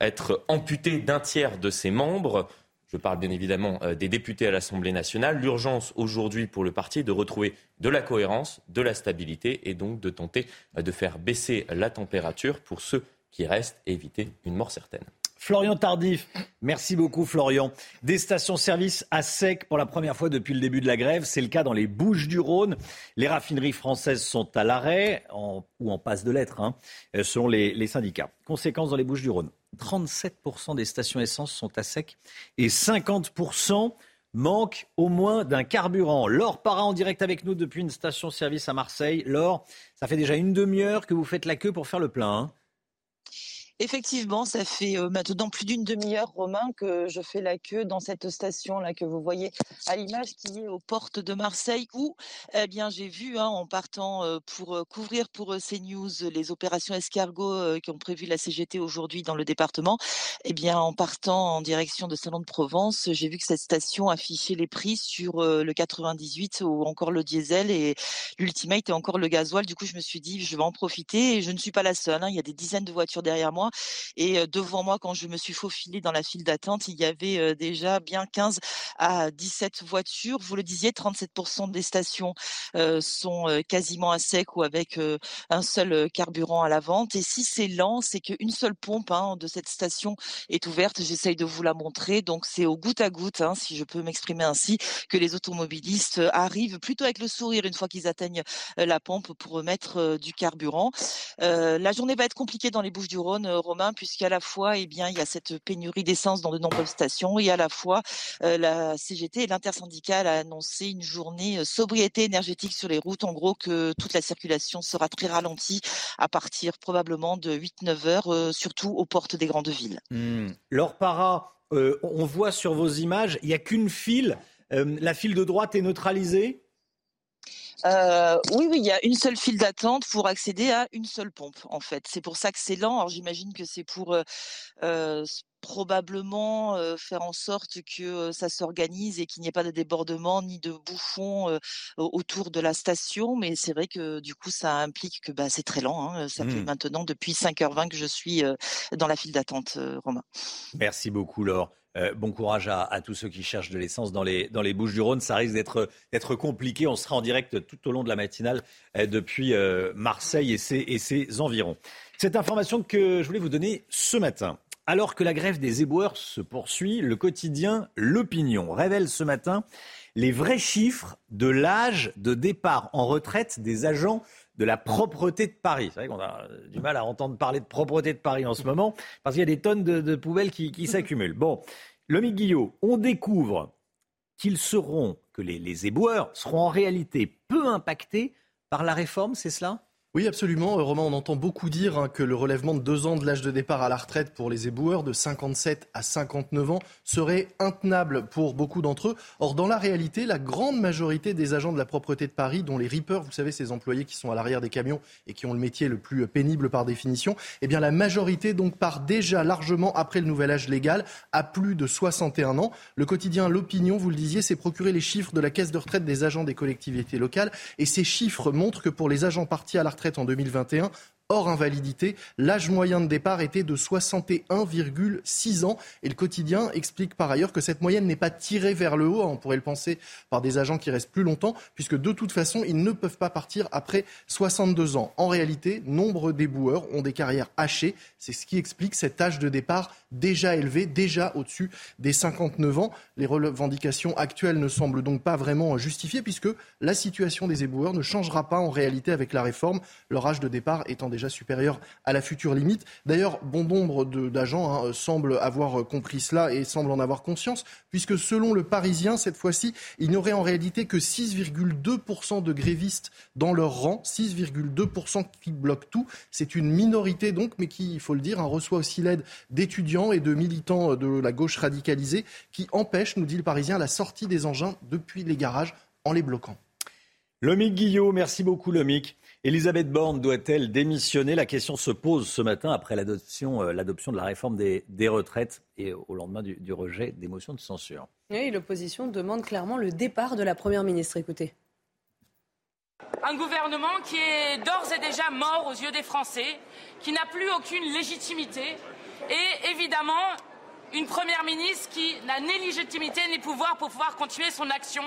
être amputé d'un tiers de ses membres. Je parle bien évidemment euh, des députés à l'Assemblée nationale. L'urgence aujourd'hui pour le parti est de retrouver de la cohérence, de la stabilité et donc de tenter euh, de faire baisser la température pour ceux qui restent et éviter une mort certaine. Florian Tardif, merci beaucoup Florian. Des stations-service à sec pour la première fois depuis le début de la grève. C'est le cas dans les Bouches du Rhône. Les raffineries françaises sont à l'arrêt, ou en passe de l'être, hein, selon les, les syndicats. Conséquence dans les Bouches du Rhône. 37% des stations essence sont à sec et 50% manquent au moins d'un carburant. Laure Para en direct avec nous depuis une station-service à Marseille. Laure, ça fait déjà une demi-heure que vous faites la queue pour faire le plein. Hein Effectivement, ça fait maintenant plus d'une demi-heure, Romain, que je fais la queue dans cette station-là que vous voyez à l'image, qui est aux portes de Marseille, où eh bien, j'ai vu, hein, en partant pour couvrir pour CNews les opérations escargot qui ont prévu la CGT aujourd'hui dans le département, eh bien, en partant en direction de Salon de Provence, j'ai vu que cette station affichait les prix sur le 98 ou encore le diesel et l'Ultimate et encore le gasoil. Du coup, je me suis dit, je vais en profiter et je ne suis pas la seule. Hein. il y a des dizaines de voitures derrière moi et devant moi, quand je me suis faufilée dans la file d'attente, il y avait déjà bien 15 à 17 voitures. Vous le disiez, 37% des stations sont quasiment à sec ou avec un seul carburant à la vente. Et si c'est lent, c'est qu'une seule pompe hein, de cette station est ouverte. J'essaye de vous la montrer. Donc c'est au goutte à goutte, hein, si je peux m'exprimer ainsi, que les automobilistes arrivent plutôt avec le sourire une fois qu'ils atteignent la pompe pour remettre du carburant. la journée va être compliquée dans les Bouches du Rhône Romain, puisqu'à la fois, eh bien, il y a cette pénurie d'essence dans de nombreuses stations, et à la fois, euh, la CGT et l'intersyndicale a annoncé une journée euh, sobriété énergétique sur les routes. En gros, que toute la circulation sera très ralentie à partir probablement de 8-9 heures, euh, surtout aux portes des grandes villes. Mmh. On voit sur vos images, il n'y a qu'une file. la file de droite est neutralisée? Euh, oui, oui, il y a une seule file d'attente pour accéder à une seule pompe, en fait. C'est pour ça que c'est lent. Alors j'imagine que c'est pour euh, euh, probablement faire en sorte que ça s'organise et qu'il n'y ait pas de débordement ni de bouchons autour de la station. Mais c'est vrai que du coup, ça implique que bah, c'est très lent. Hein. Ça fait mmh. maintenant depuis 5h20 que je suis dans la file d'attente, Romain. Merci beaucoup, Laure. Euh, bon courage à, tous ceux qui cherchent de l'essence dans les, dans les Bouches du Rhône. Ça risque d'être compliqué. On sera en direct tout au long de la matinale euh, depuis euh, Marseille et ses, et ses environs. Cette information que je voulais vous donner ce matin. Alors que la grève des éboueurs se poursuit, le quotidien L'Opinion révèle ce matin les vrais chiffres de l'âge de départ en retraite des agents de la propreté de Paris. C'est vrai qu'on a du mal à entendre parler de propreté de Paris en ce moment, parce qu'il y a des tonnes de, poubelles qui, s'accumulent. Bon, Lomi Guillot, on découvre qu'ils seront, que les, les éboueurs seront en réalité peu impactés par la réforme, c'est cela? Oui, absolument. Euh, Romain, on entend beaucoup dire hein, que le relèvement de deux ans de l'âge de départ à la retraite pour les éboueurs de 57 à 59 ans serait intenable pour beaucoup d'entre eux. Or, dans la réalité, la grande majorité des agents de la propreté de Paris, dont les rippers, vous savez, ces employés qui sont à l'arrière des camions et qui ont le métier le plus pénible par définition, eh bien, la majorité donc part déjà largement après le nouvel âge légal à plus de 61 ans. Le quotidien L'Opinion, vous le disiez, s'est procuré les chiffres de la caisse de retraite des agents des collectivités locales et ces chiffres montrent que pour les agents partis à la retraite en 2021 hors invalidité. L'âge moyen de départ était de 61,6 ans. Et le quotidien explique par ailleurs que cette moyenne n'est pas tirée vers le haut, on pourrait le penser, par des agents qui restent plus longtemps, puisque de toute façon, ils ne peuvent pas partir après 62 ans. En réalité, nombre d'éboueurs ont des carrières hachées. C'est ce qui explique cet âge de départ déjà élevé, déjà au-dessus des 59 ans. Les revendications actuelles ne semblent donc pas vraiment justifiées, puisque la situation des éboueurs ne changera pas en réalité avec la réforme, leur âge de départ étant déjà supérieur à la future limite. D'ailleurs, bon nombre d'agents hein, semblent avoir compris cela et semblent en avoir conscience, puisque selon le Parisien, cette fois-ci, il n'y aurait en réalité que 6,2% de grévistes dans leur rang, 6,2% qui bloquent tout. C'est une minorité donc, mais qui, il faut le dire, hein, reçoit aussi l'aide d'étudiants et de militants de la gauche radicalisée qui empêchent, nous dit le Parisien, la sortie des engins depuis les garages en les bloquant. Lomic Guillot, merci beaucoup Lomic. Elisabeth Borne doit-elle démissionner? La question se pose ce matin après l'adoption, euh, de la réforme des, retraites et au lendemain du, rejet des motions de censure. Oui, l'opposition demande clairement le départ de la Première ministre. Écoutez. Un gouvernement qui est d'ores et déjà mort aux yeux des Français, qui n'a plus aucune légitimité et évidemment une Première ministre qui n'a ni légitimité ni pouvoir pour pouvoir continuer son action.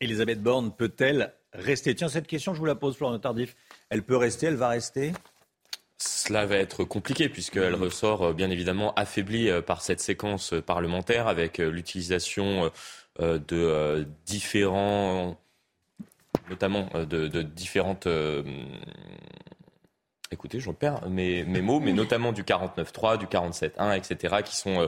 Elisabeth Borne peut-elle rester. Tiens, cette question, je vous la pose, Florent Tardif. Elle peut rester, elle va rester? Cela va être compliqué puisqu'elle ressort bien évidemment affaiblie par cette séquence parlementaire avec l'utilisation de différents, notamment de, de différentes Écoutez, je perds mes, mes mots, mais notamment du 49.3, du 47.1, etc., qui sont euh,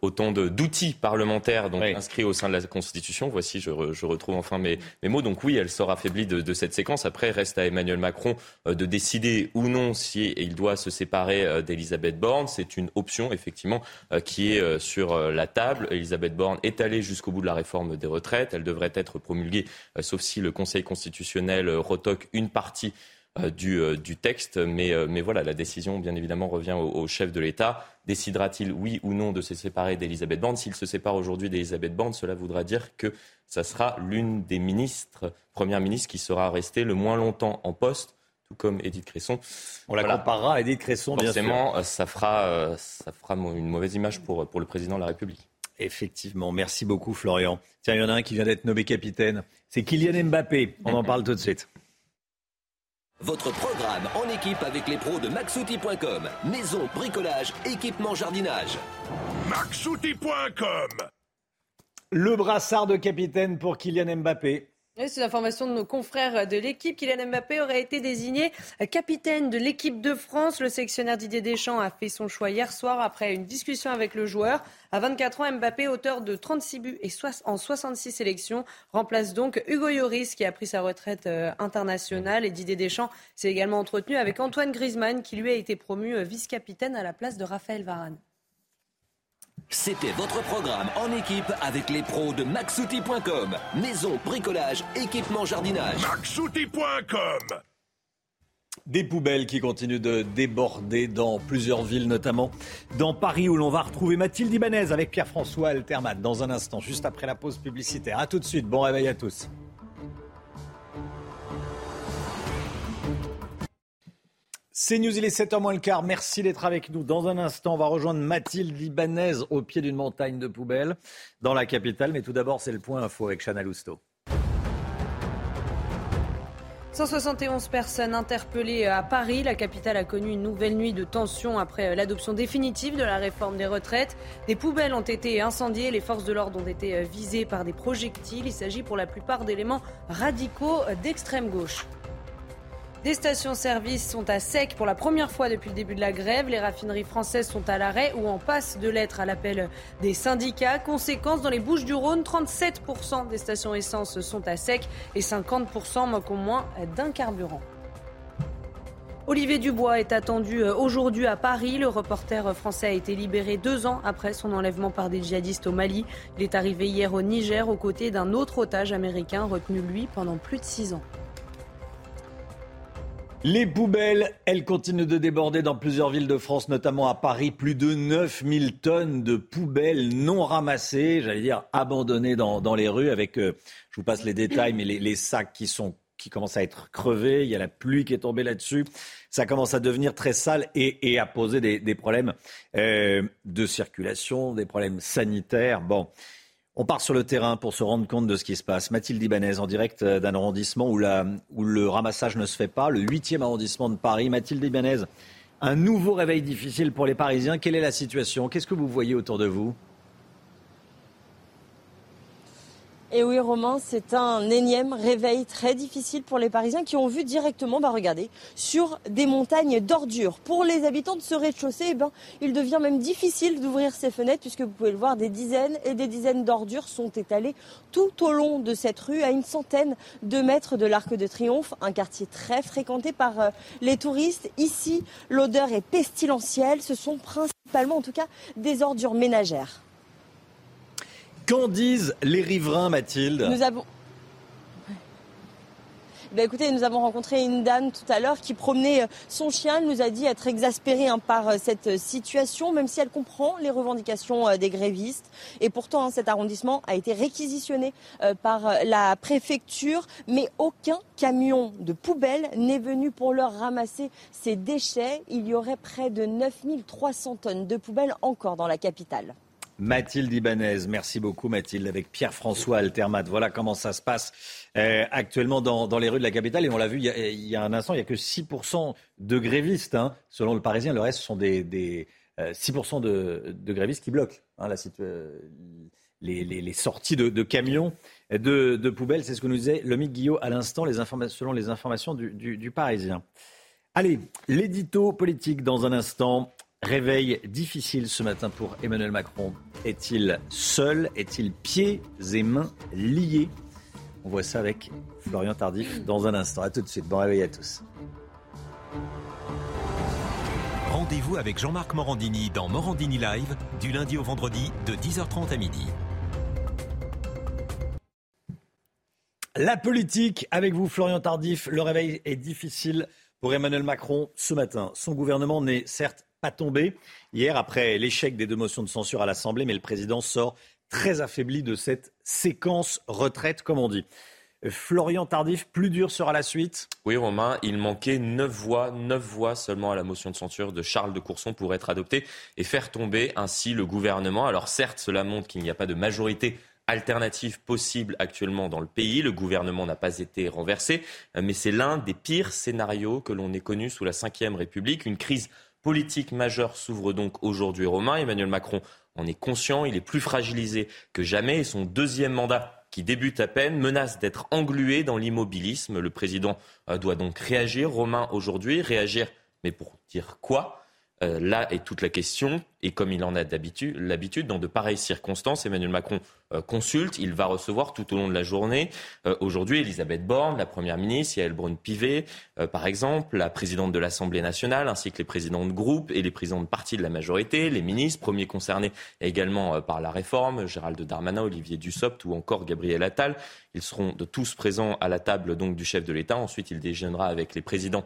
autant d'outils parlementaires donc, inscrits au sein de la Constitution. Voici, je, je retrouve enfin mes, mes, mots. Donc oui, elle sort affaiblie de, de, cette séquence. Après, reste à Emmanuel Macron euh, de décider ou non si il doit se séparer euh, d'Elisabeth Borne. C'est une option, effectivement, qui est sur la table. Elisabeth Borne est allée jusqu'au bout de la réforme des retraites. Elle devrait être promulguée, sauf si le Conseil constitutionnel retoque une partie euh, euh, du, texte. Mais, euh, mais, voilà, la décision, bien évidemment, revient au, chef de l'État. Décidera-t-il, oui ou non, de se séparer d'Elisabeth Borne? S'il se sépare aujourd'hui d'Elisabeth Borne, cela voudra dire que ça sera l'une des ministres, première ministre, qui sera restée le moins longtemps en poste tout comme Edith Cresson. On la comparera à Edith Cresson, bien sûr. ça fera, ça fera une mauvaise image pour, pour le président de la République. Effectivement, merci beaucoup Florian. Tiens, il y en a un qui vient d'être nommé capitaine. C'est Kylian Mbappé. On en parle tout de suite. Votre programme en équipe avec les pros de maxouti.com. Maison, bricolage, équipement, jardinage. maxouti.com. Le brassard de capitaine pour Kylian Mbappé. C'est l'information de nos confrères de l'équipe. Kylian Mbappé aurait été désigné capitaine de l'équipe de France. Le sélectionneur Didier Deschamps a fait son choix hier soir après une discussion avec le joueur. À 24 ans, Mbappé, auteur de 36 buts et en 66 sélections, remplace donc Hugo Lloris qui a pris sa retraite euh, internationale. Et Didier Deschamps s'est également entretenu avec Antoine Griezmann qui lui a été promu euh, vice-capitaine à la place de Raphaël Varane. C'était votre programme en équipe avec les pros de maxouti.com. Maison, bricolage, équipement, jardinage. maxouti.com. Des poubelles qui continuent de déborder dans plusieurs villes, notamment dans Paris, où l'on va retrouver Mathilde Ibanez avec Pierre-François Altermat dans un instant, juste après la pause publicitaire. A tout de suite, bon réveil à tous. C'est News, il est 7h moins le quart. Merci d'être avec nous. Dans un instant, on va rejoindre Mathilde Libanez au pied d'une montagne de poubelles dans la capitale. Mais tout d'abord, c'est le point info avec Chana Lousteau. 171 personnes interpellées à Paris. La capitale a connu une nouvelle nuit de tension après l'adoption définitive de la réforme des retraites. Des poubelles ont été incendiées. Les forces de l'ordre ont été visées par des projectiles. Il s'agit pour la plupart d'éléments radicaux d'extrême gauche. Des stations-service sont à sec pour la première fois depuis le début de la grève. Les raffineries françaises sont à l'arrêt ou en passe de l'être à l'appel des syndicats. Conséquence, dans les Bouches du Rhône, 37% des stations essence sont à sec et 50% manquent au moins d'un carburant. Olivier Dubois est attendu aujourd'hui à Paris. Le reporter français a été libéré deux ans après son enlèvement par des djihadistes au Mali. Il est arrivé hier au Niger aux côtés d'un autre otage américain retenu lui pendant plus de six ans. Les poubelles, elles continuent de déborder dans plusieurs villes de France, notamment à Paris. Plus de 9000 tonnes de poubelles non ramassées, j'allais dire abandonnées dans, les rues avec, euh, je vous passe les détails, mais les, sacs qui sont qui commencent à être crevés, il y a la pluie qui est tombée là-dessus, ça commence à devenir très sale et, à poser des, problèmes euh, de circulation, des problèmes sanitaires. Bon, on part sur le terrain pour se rendre compte de ce qui se passe. Mathilde Ibanez, en direct euh, d'un arrondissement où, le ramassage ne se fait pas, le 8e arrondissement de Paris. Mathilde Ibanez, un nouveau réveil difficile pour les Parisiens. Quelle est la situation? Qu'est-ce que vous voyez autour de vous? Et oui, Romain, c'est un énième réveil très difficile pour les Parisiens qui ont vu directement, bah regardez, sur des montagnes d'ordures. Pour les habitants de ce rez-de-chaussée, eh ben, il devient même difficile d'ouvrir ces fenêtres puisque vous pouvez le voir, des dizaines et des dizaines d'ordures sont étalées tout au long de cette rue, à une centaine de mètres de l'Arc de Triomphe, un quartier très fréquenté par euh, les touristes. Ici, l'odeur est pestilentielle. Ce sont principalement, en tout cas, des ordures ménagères. Qu'en disent les riverains, Mathilde? Nous avons. Ben écoutez, nous avons rencontré une dame tout à l'heure qui promenait euh, son chien. Elle nous a dit être exaspérée hein, par euh, cette situation, même si elle comprend les revendications euh, des grévistes. Et pourtant, hein, cet arrondissement a été réquisitionné par la préfecture, mais aucun camion de poubelle n'est venu pour leur ramasser ces déchets. Il y aurait près de 9300 tonnes de poubelles encore dans la capitale. Mathilde Ibanez. Merci beaucoup Mathilde avec Pierre-François Altermat. Voilà comment ça se passe euh, actuellement dans, les rues de la capitale. Et on l'a vu il y, a, un instant, il n'y a que 6% de grévistes. Hein. Selon le Parisien, le reste sont des, 6% euh, de, grévistes qui bloquent hein, la, euh, les, sorties de, camions, de, poubelles. C'est ce que nous disait Lomique Guillot à l'instant, selon les informations du Parisien. Allez, l'édito politique dans un instant. Réveil difficile ce matin pour Emmanuel Macron. Est-il seul? Est-il pieds et mains liés? On voit ça avec Florian Tardif dans un instant. A tout de suite. Bon réveil à tous. Rendez-vous avec Jean-Marc Morandini dans Morandini Live du lundi au vendredi de 10h30 à midi. La politique avec vous, Florian Tardif. Le réveil est difficile pour Emmanuel Macron ce matin. Son gouvernement n'est certes pas tombé hier après l'échec des deux motions de censure à l'Assemblée, mais le président sort très affaibli de cette séquence retraite, comme on dit. Florian Tardif, plus dur sera la suite? Oui, Romain, il manquait neuf voix, neuf voix seulement à la motion de censure de Charles de Courson pour être adoptée et faire tomber ainsi le gouvernement. Alors certes, cela montre qu'il n'y a pas de majorité alternative possible actuellement dans le pays. Le gouvernement n'a pas été renversé, mais c'est l'un des pires scénarios que l'on ait connu sous la Ve République. Une crise politique majeure s'ouvre donc aujourd'hui, Romain. Emmanuel Macron en est conscient, il est plus fragilisé que jamais et son deuxième mandat qui débute à peine menace d'être englué dans l'immobilisme. Le président euh, doit donc réagir, Romain, aujourd'hui, réagir, mais pour dire quoi? Euh, là est toute la question. Et comme il en a l'habitude, dans de pareilles circonstances, Emmanuel Macron euh, consulte. Il va recevoir tout au long de la journée. Euh, aujourd'hui, Elisabeth Borne, la Première ministre, Yael Braun-Pivet, par exemple, la présidente de l'Assemblée nationale, ainsi que les présidents de groupe et les présidents de parti de la majorité, les ministres, premiers concernés également par la réforme, Gérald Darmanin, Olivier Dussopt ou encore Gabriel Attal. Ils seront de tous présents à la table donc du chef de l'État. Ensuite, il déjeunera avec les présidents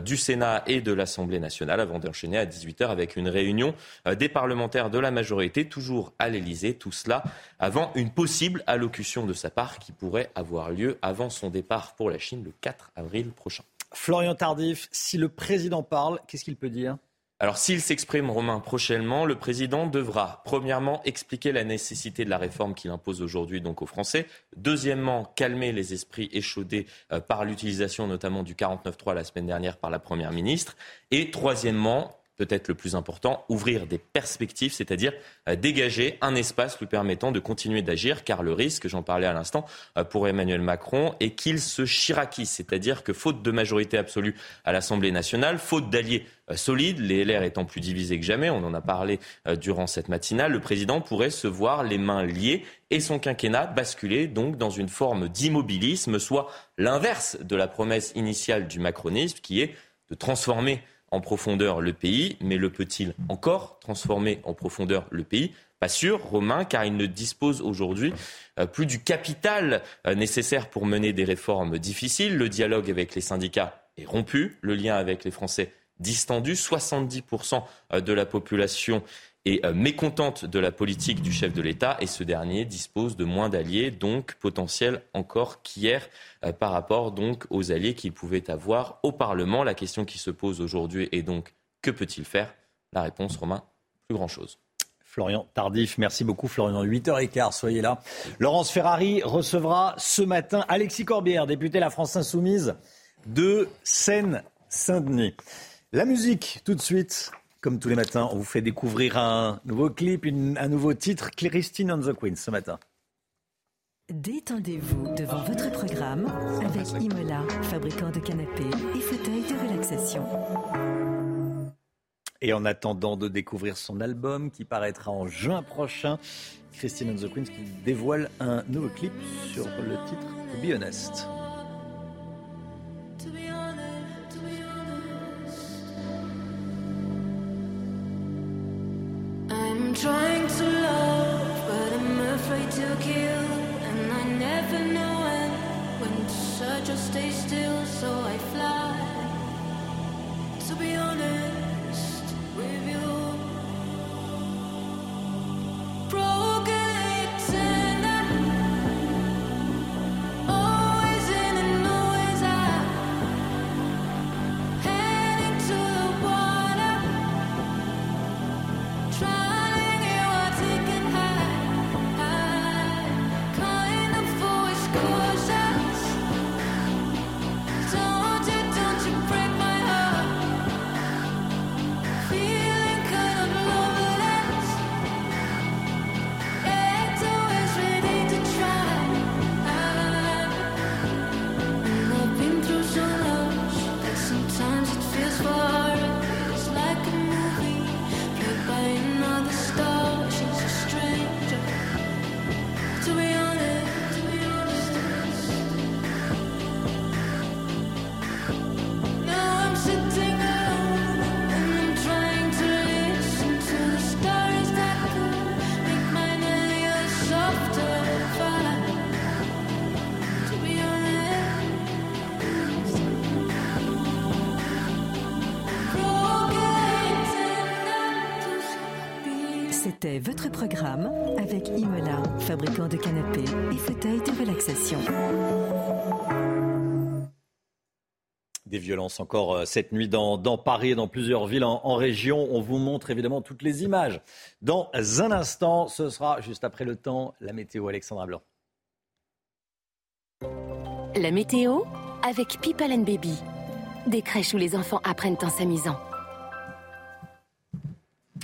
du Sénat et de l'Assemblée nationale avant d'enchaîner à 18h avec une réunion euh, des parlementaires de la majorité, toujours à l'Elysée. Tout cela avant une possible allocution de sa part qui pourrait avoir lieu avant son départ pour la Chine le 4 avril prochain. Florian Tardif, si le président parle, qu'est-ce qu'il peut dire? Alors s'il s'exprime, Romain, prochainement, le président devra, premièrement, expliquer la nécessité de la réforme qu'il impose aujourd'hui donc aux Français. Deuxièmement, calmer les esprits échaudés euh, par l'utilisation notamment du 49.3 la semaine dernière par la Première ministre. Et troisièmement, peut-être le plus important, ouvrir des perspectives, c'est-à-dire euh, dégager un espace lui permettant de continuer d'agir, car le risque, j'en parlais à l'instant, euh, pour Emmanuel Macron, est qu'il se chiraquise, c'est-à-dire que faute de majorité absolue à l'Assemblée nationale, faute d'alliés euh, solides, les LR étant plus divisés que jamais, on en a parlé durant cette matinale, le président pourrait se voir les mains liées et son quinquennat basculer donc dans une forme d'immobilisme, soit l'inverse de la promesse initiale du macronisme qui est de transformer en profondeur le pays, mais le peut-il encore transformer en profondeur le pays? Pas sûr, Romain, car il ne dispose aujourd'hui euh, plus du capital euh, nécessaire pour mener des réformes difficiles. Le dialogue avec les syndicats est rompu, le lien avec les Français distendu. 70% euh, de la population est mécontente de la politique du chef de l'État et ce dernier dispose de moins d'alliés, donc potentiels encore qu'hier. Euh, par rapport donc aux alliés qu'il pouvait avoir au Parlement. La question qui se pose aujourd'hui est donc que peut-il faire? La réponse, Romain, plus grand-chose. Florian Tardif, merci beaucoup Florian. 8h15, soyez là. Laurence Ferrari recevra ce matin Alexis Corbière, député La France Insoumise de Seine-Saint-Denis. La musique, tout de suite. Comme tous les matins, on vous fait découvrir un nouveau clip, un nouveau titre, Christine on the Queen, ce matin. Détendez-vous devant votre programme avec Imola, fabricant de canapés et fauteuils de relaxation. Et en attendant de découvrir son album qui paraîtra en juin prochain, Christine and the Queens qui dévoile un nouveau clip sur le titre Be Honest. So I fly. To be honest with you. C'était votre programme avec Imola, fabricant de canapés et fauteuils de relaxation. Des violences encore euh, cette nuit dans, dans Paris et dans plusieurs villes en, en, région. On vous montre évidemment toutes les images. Dans un instant, ce sera juste après le temps, la météo Alexandra Blanc. La météo avec People and Baby. Des crèches où les enfants apprennent en s'amusant.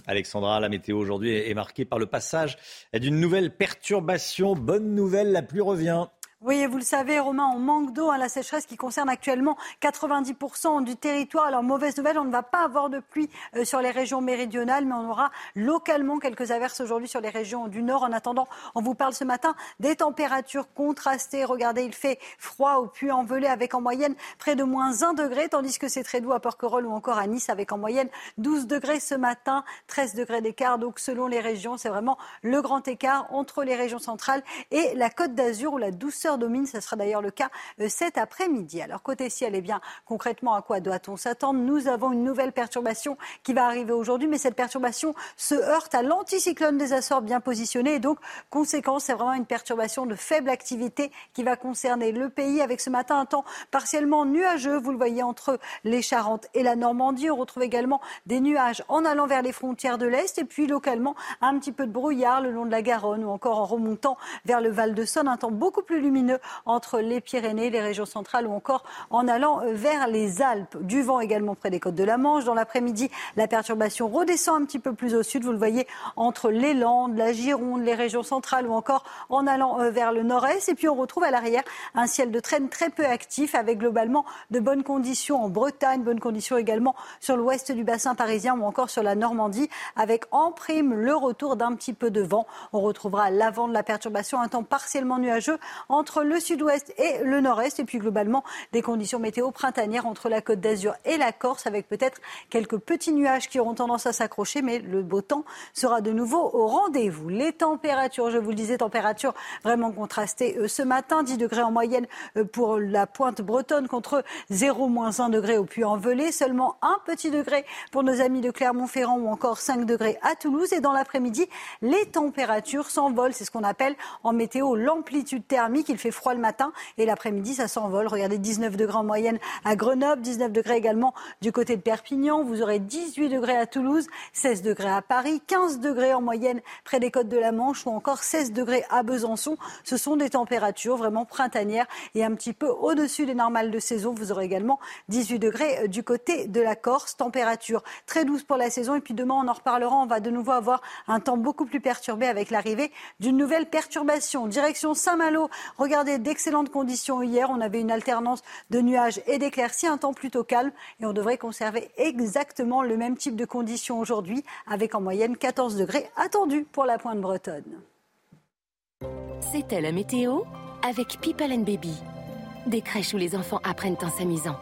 Alexandra, la météo aujourd'hui est marquée par le passage d'une nouvelle perturbation. Bonne nouvelle, la pluie revient. Oui, vous le savez, Romain, on manque d'eau. à la sécheresse qui concerne actuellement 90% du territoire. Alors, mauvaise nouvelle, on ne va pas avoir de pluie euh, sur les régions méridionales, mais on aura localement quelques averses aujourd'hui sur les régions du nord. En attendant, on vous parle ce matin des températures contrastées. Regardez, il fait froid au Puy-en-Velay avec en moyenne près de moins 1 degré, tandis que c'est très doux à Porquerolles ou encore à Nice avec en moyenne 12 degrés ce matin, 13 degrés d'écart. Donc, selon les régions, c'est vraiment le grand écart entre les régions centrales et la Côte d'Azur où la douceur domine. Ce sera d'ailleurs le cas euh, cet après-midi. Alors côté ciel, eh bien concrètement, à quoi doit-on s'attendre? Nous avons une nouvelle perturbation qui va arriver aujourd'hui, mais cette perturbation se heurte à l'anticyclone des Açores bien positionné. Et donc, conséquence, c'est vraiment une perturbation de faible activité qui va concerner le pays avec ce matin un temps partiellement nuageux. Vous le voyez entre les Charentes et la Normandie. On retrouve également des nuages en allant vers les frontières de l'Est et puis localement un petit peu de brouillard le long de la Garonne ou encore en remontant vers le Val de Saône. Un temps beaucoup plus lumineux entre les Pyrénées, les régions centrales ou encore en allant euh, vers les Alpes. Du vent également près des côtes de la Manche. Dans l'après-midi, la perturbation redescend un petit peu plus au sud. Vous le voyez entre les Landes, la Gironde, les régions centrales ou encore en allant euh, vers le nord-est. Et puis on retrouve à l'arrière un ciel de traîne très peu actif avec globalement de bonnes conditions en Bretagne, bonnes conditions également sur l'ouest du bassin parisien ou encore sur la Normandie avec en prime le retour d'un petit peu de vent. On retrouvera l'avant de la perturbation un temps partiellement nuageux entre entre le sud-ouest et le nord-est. Et puis globalement, des conditions météo printanières entre la côte d'Azur et la Corse, avec peut-être quelques petits nuages qui auront tendance à s'accrocher, mais le beau temps sera de nouveau au rendez-vous. Les températures, je vous le disais, températures vraiment contrastées euh, ce matin, 10 degrés en moyenne euh, pour la pointe bretonne contre 0 moins 1 degré au Puy-en-Velay, seulement un petit degré pour nos amis de Clermont-Ferrand ou encore 5 degrés à Toulouse. Et dans l'après-midi, les températures s'envolent, c'est ce qu'on appelle en météo l'amplitude thermique. Fait froid le matin et l'après-midi, ça s'envole. Regardez, 19 degrés en moyenne à Grenoble, 19 degrés également du côté de Perpignan. Vous aurez 18 degrés à Toulouse, 16 degrés à Paris, 15 degrés en moyenne près des côtes de la Manche ou encore 16 degrés à Besançon. Ce sont des températures vraiment printanières et un petit peu au-dessus des normales de saison. Vous aurez également 18 degrés du côté de la Corse. Température très douce pour la saison. Et puis demain, on en reparlera. On va de nouveau avoir un temps beaucoup plus perturbé avec l'arrivée d'une nouvelle perturbation. Direction Saint-Malo. Regardez, d'excellentes conditions hier. On avait une alternance de nuages et d'éclaircies, un temps plutôt calme. Et on devrait conserver exactement le même type de conditions aujourd'hui, avec en moyenne 14 degrés attendus pour la pointe bretonne. C'était la météo avec People and Baby. Des crèches où les enfants apprennent en s'amusant.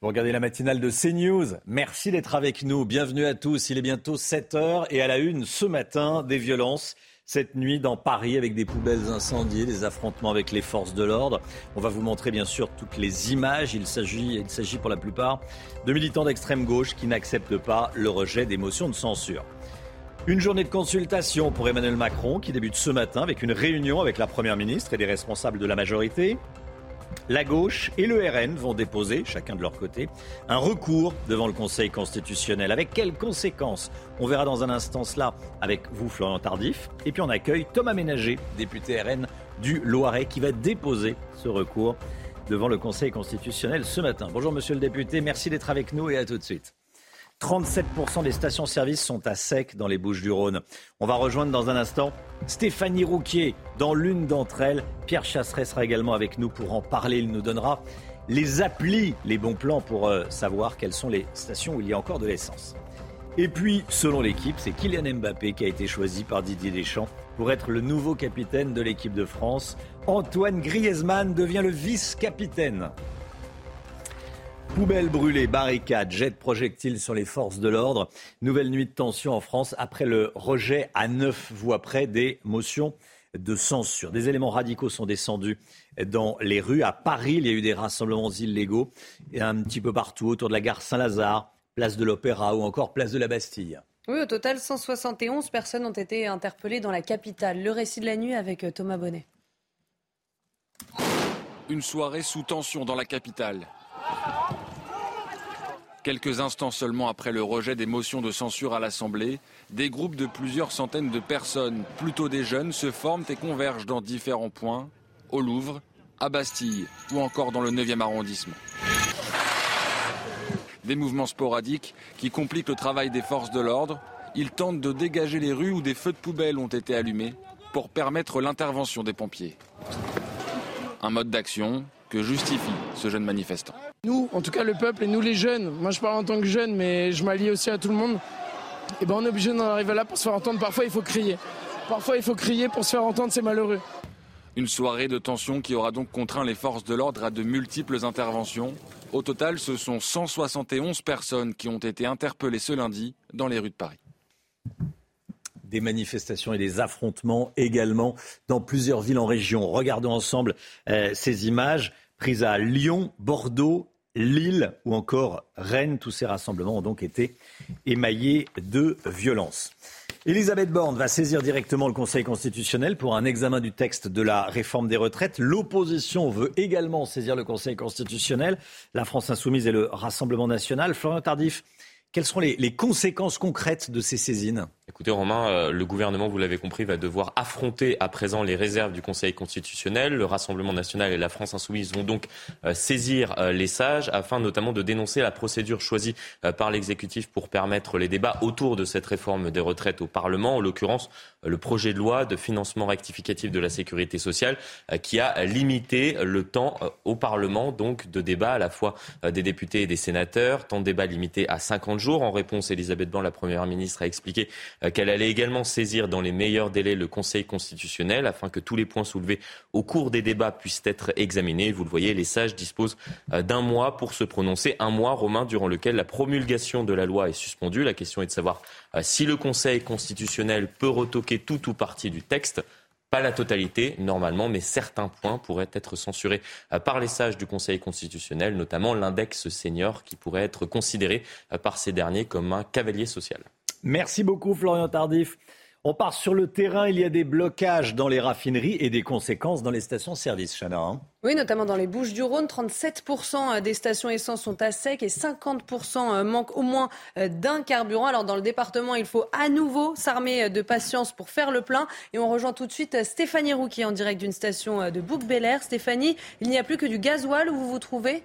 Vous regardez la matinale de CNews. Merci d'être avec nous. Bienvenue à tous. Il est bientôt 7 heures et à la une ce matin, des violences cette nuit dans Paris avec des poubelles incendiées, des affrontements avec les forces de l'ordre. On va vous montrer bien sûr toutes les images. Il s'agit, il s'agit pour la plupart de militants d'extrême gauche qui n'acceptent pas le rejet des motions de censure. Une journée de consultation pour Emmanuel Macron qui débute ce matin avec une réunion avec la Première ministre et des responsables de la majorité. La gauche et le RN vont déposer, chacun de leur côté, un recours devant le Conseil constitutionnel. Avec quelles conséquences? On verra dans un instant cela avec vous, Florian Tardif. Et puis on accueille Thomas Ménager, député RN du Loiret, qui va déposer ce recours devant le Conseil constitutionnel ce matin. Bonjour monsieur le député, merci d'être avec nous et à tout de suite. 37% des stations-service sont à sec dans les Bouches du Rhône. On va rejoindre dans un instant Stéphanie Rouquier dans l'une d'entre elles. Pierre Chasseret sera également avec nous pour en parler. Il nous donnera les applis, les bons plans pour euh, savoir quelles sont les stations où il y a encore de l'essence. Et puis, selon l'équipe, c'est Kylian Mbappé qui a été choisi par Didier Deschamps pour être le nouveau capitaine de l'équipe de France. Antoine Griezmann devient le vice-capitaine. Poubelles brûlées, barricades, jets de projectiles sur les forces de l'ordre. Nouvelle nuit de tension en France après le rejet à neuf voix près des motions de censure. Des éléments radicaux sont descendus dans les rues. À Paris, il y a eu des rassemblements illégaux et un petit peu partout autour de la gare Saint-Lazare, place de l'Opéra ou encore place de la Bastille. Oui, au total, 171 personnes ont été interpellées dans la capitale. Le récit de la nuit avec euh, Thomas Bonnet. Une soirée sous tension dans la capitale. Quelques instants seulement après le rejet des motions de censure à l'Assemblée, des groupes de plusieurs centaines de personnes, plutôt des jeunes, se forment et convergent dans différents points, au Louvre, à Bastille ou encore dans le 9e arrondissement. Des mouvements sporadiques qui compliquent le travail des forces de l'ordre. Ils tentent de dégager les rues où des feux de poubelle ont été allumés pour permettre l'intervention des pompiers. Un mode d'action que justifie ce jeune manifestant. Nous, en tout cas le peuple et nous les jeunes, moi je parle en tant que jeune mais je m'allie aussi à tout le monde, et eh ben on est obligé d'en arriver là pour se faire entendre. Parfois il faut crier. Parfois il faut crier pour se faire entendre, c'est malheureux. Une soirée de tension qui aura donc contraint les forces de l'ordre à de multiples interventions. Au total, ce sont 171 personnes qui ont été interpellées ce lundi dans les rues de Paris des manifestations et des affrontements également dans plusieurs villes en région. Regardons ensemble euh, ces images prises à Lyon, Bordeaux, Lille ou encore Rennes. Tous ces rassemblements ont donc été émaillés de violence. Elisabeth Borne va saisir directement le Conseil constitutionnel pour un examen du texte de la réforme des retraites. L'opposition veut également saisir le Conseil constitutionnel. La France insoumise et le Rassemblement national. Florian Tardif, quelles seront les, conséquences concrètes de ces saisines? Écoutez Romain, euh, le gouvernement, vous l'avez compris, va devoir affronter à présent les réserves du Conseil constitutionnel. Le Rassemblement national et la France insoumise vont donc euh, saisir euh, les sages afin notamment de dénoncer la procédure choisie par l'exécutif pour permettre les débats autour de cette réforme des retraites au Parlement, en l'occurrence le projet de loi de financement rectificatif de la sécurité sociale qui a limité le temps au Parlement donc de débat à la fois des députés et des sénateurs, temps de débat limité à 50 jours. En réponse, Elisabeth Borne, la Première ministre, a expliqué euh, qu'elle allait également saisir dans les meilleurs délais le Conseil constitutionnel afin que tous les points soulevés au cours des débats puissent être examinés. Vous le voyez, les sages disposent euh, d'un mois pour se prononcer, un mois, Romain, durant lequel la promulgation de la loi est suspendue. La question est de savoir euh, si le Conseil constitutionnel peut retoquer tout ou partie du texte. Pas la totalité, normalement, mais certains points pourraient être censurés par les sages du Conseil constitutionnel, notamment l'index senior qui pourrait être considéré par ces derniers comme un cavalier social. Merci beaucoup Florian Tardif. On part sur le terrain, il y a des blocages dans les raffineries et des conséquences dans les stations-service, Chana. Hein. oui, notamment dans les Bouches du Rhône, 37% des stations essence sont à sec et 50% manquent au moins d'un carburant. Alors dans le département, il faut à nouveau s'armer de patience pour faire le plein. Et on rejoint tout de suite Stéphanie Rouquier en direct d'une station de Bouc-Bel-Air. Stéphanie, il n'y a plus que du gasoil où vous vous trouvez?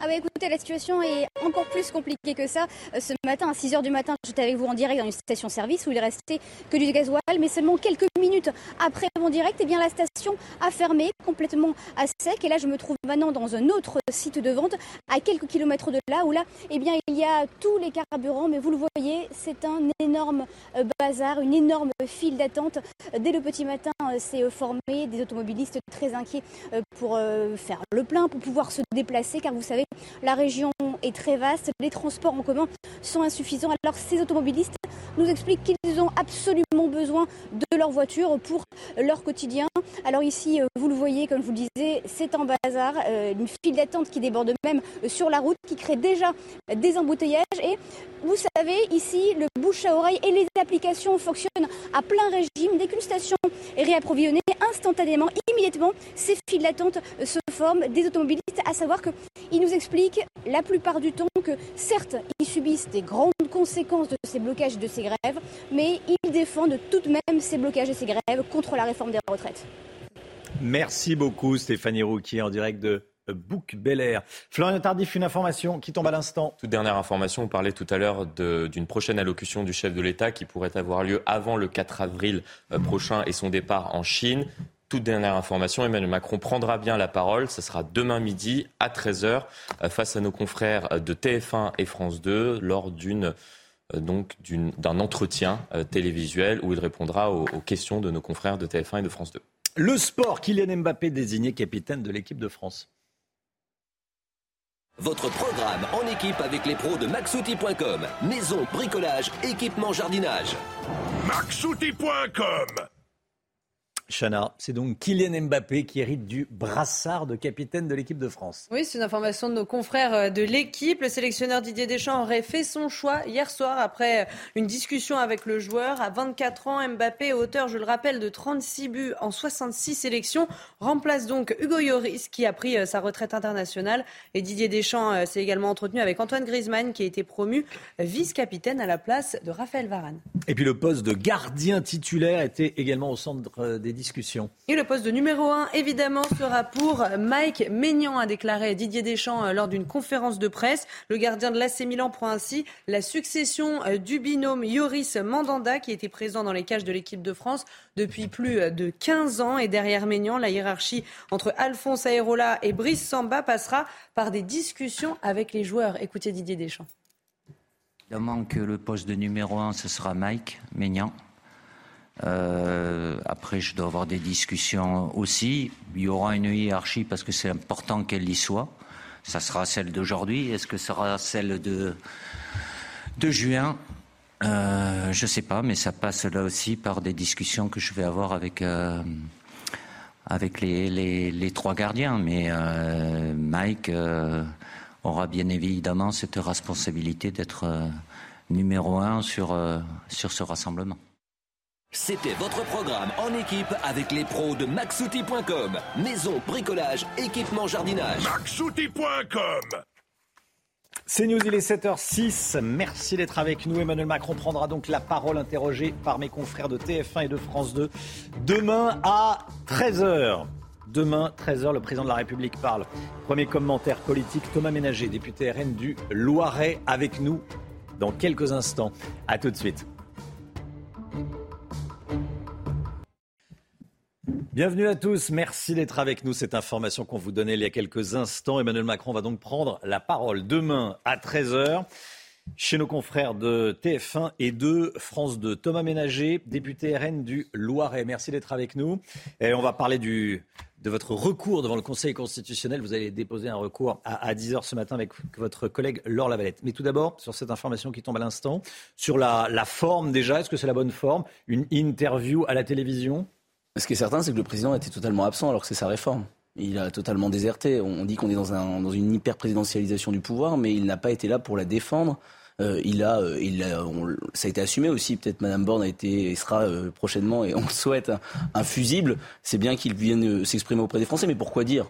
Ah bah écoutez, la situation est encore plus compliquée que ça. Euh, ce matin, à 6h du matin, j'étais avec vous en direct dans une station-service où il restait que du gasoil, mais seulement quelques minutes après mon direct, eh bien, la station a fermé complètement à sec. Et là, je me trouve maintenant dans un autre site de vente à quelques kilomètres de là, où là, eh bien, il y a tous les carburants, mais vous le voyez, c'est un énorme euh, bazar, une énorme file d'attente. Dès le petit matin, euh, c'est formé des automobilistes très inquiets pour faire le plein, pour pouvoir se déplacer, car vous savez, la région est très vaste, les transports en commun sont insuffisants. Alors ces automobilistes nous expliquent qu'ils ont absolument besoin de leur voiture pour leur quotidien. Alors ici, euh, vous le voyez, comme je vous le disais, c'est un bazar, euh, une file d'attente qui déborde même sur la route, qui crée déjà des embouteillages. Et vous savez, ici, le bouche à oreille et les applications fonctionnent à plein régime. Dès qu'une station est réapprovisionnée, instantanément, immédiatement, ces files d'attente se forment des automobilistes, à savoir qu'ils nous expliquent la plupart du temps que certes, ils subissent des grandes conséquences de ces blocages et de ces grèves, mais ils défendent tout de même ces blocages et ces grèves contre la réforme des retraites. Merci beaucoup Stéphanie Rouquier en direct de Bouc Bel Air. Florian Tardif, une information qui tombe à l'instant. Toute dernière information, on parlait tout à l'heure d'une prochaine allocution du chef de l'État qui pourrait avoir lieu avant le 4 avril euh, prochain et son départ en Chine. Toute dernière information, Emmanuel Macron prendra bien la parole. Ce sera demain midi à 13h euh, face à nos confrères de TF1 et France 2 lors d'une euh, donc d'un entretien télévisuel où il répondra aux, aux questions de nos confrères de TF1 et de France 2. Le sport, Kylian Mbappé désigné capitaine de l'équipe de France. Votre programme en équipe avec les pros de maxouti.com. Maison, bricolage, équipement, jardinage. maxouti.com Chana, c'est donc Kylian Mbappé qui hérite du brassard de capitaine de l'équipe de France. Oui, c'est une information de nos confrères euh, de l'équipe. Le sélectionneur Didier Deschamps aurait fait son choix hier soir après une discussion avec le joueur. À 24 ans, Mbappé, auteur, je le rappelle, de 36 buts en 66 sélections, remplace donc Hugo Lloris qui a pris euh, sa retraite internationale. Et Didier Deschamps euh, s'est également entretenu avec Antoine Griezmann qui a été promu vice-capitaine à la place de Raphaël Varane. Et puis le poste de gardien titulaire était également au centre des Et le poste de numéro 1, évidemment, sera pour Mike Maignan, a déclaré Didier Deschamps euh, lors d'une conférence de presse. Le gardien de l'AC Milan prend ainsi la succession euh, du binôme Yoris Mandanda, qui était présent dans les cages de l'équipe de France depuis plus euh, de 15 ans. Et derrière Maignan, la hiérarchie entre Alphonse Aerola et Brice Samba passera par des discussions avec les joueurs. Écoutez Didier Deschamps. Évidemment que le poste de numéro 1, ce sera Mike Maignan. Euh, après, je dois avoir des discussions aussi. Il y aura une hiérarchie parce que c'est important qu'elle y soit. Ça sera celle d'aujourd'hui. Est-ce que ce sera celle de, de juin? Euh, Je ne sais pas, mais ça passe là aussi par des discussions que je vais avoir avec, euh, avec les, les, les, trois gardiens. Mais Mike aura bien évidemment cette responsabilité d'être numéro un sur, sur ce rassemblement. C'était votre programme en équipe avec les pros de maxouti.com. Maison, bricolage, équipement, jardinage. maxouti.com C'est News, il est 7h06. Merci d'être avec nous. Emmanuel Macron prendra donc la parole interrogé par mes confrères de TF1 et de France 2 demain à 13h. Demain, 13h, le président de la République parle. Premier commentaire politique, Thomas Ménager, député RN du Loiret, avec nous dans quelques instants. A tout de suite. Bienvenue à tous, merci d'être avec nous. Cette information qu'on vous donnait il y a quelques instants, Emmanuel Macron va donc prendre la parole demain à 13h chez nos confrères de TF1 et de France 2. Thomas Ménager, député RN du Loiret, merci d'être avec nous. Et on va parler du, de votre recours devant le Conseil constitutionnel. Vous allez déposer un recours à, à 10h ce matin avec votre collègue Laure Lavalette. Mais tout d'abord, sur cette information qui tombe à l'instant, sur la, la forme déjà, est-ce que c'est la bonne forme? Une interview à la télévision? Ce qui est certain, c'est que le président était totalement absent alors que c'est sa réforme. Il a totalement déserté. On dit qu'on est dans, un, dans une hyper-présidentialisation du pouvoir, mais il n'a pas été là pour la défendre. Euh, il a, euh, il a ça a été assumé aussi. Peut-être Madame Borne a été et sera euh, prochainement, et on le souhaite, un, un fusible. C'est bien qu'il vienne s'exprimer auprès des Français, mais pourquoi dire?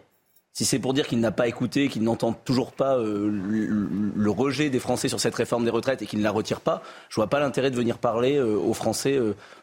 Si c'est pour dire qu'il n'a pas écouté, qu'il n'entend toujours pas euh, le, le, rejet des Français sur cette réforme des retraites et qu'il ne la retire pas, je vois pas l'intérêt de venir parler euh, aux Français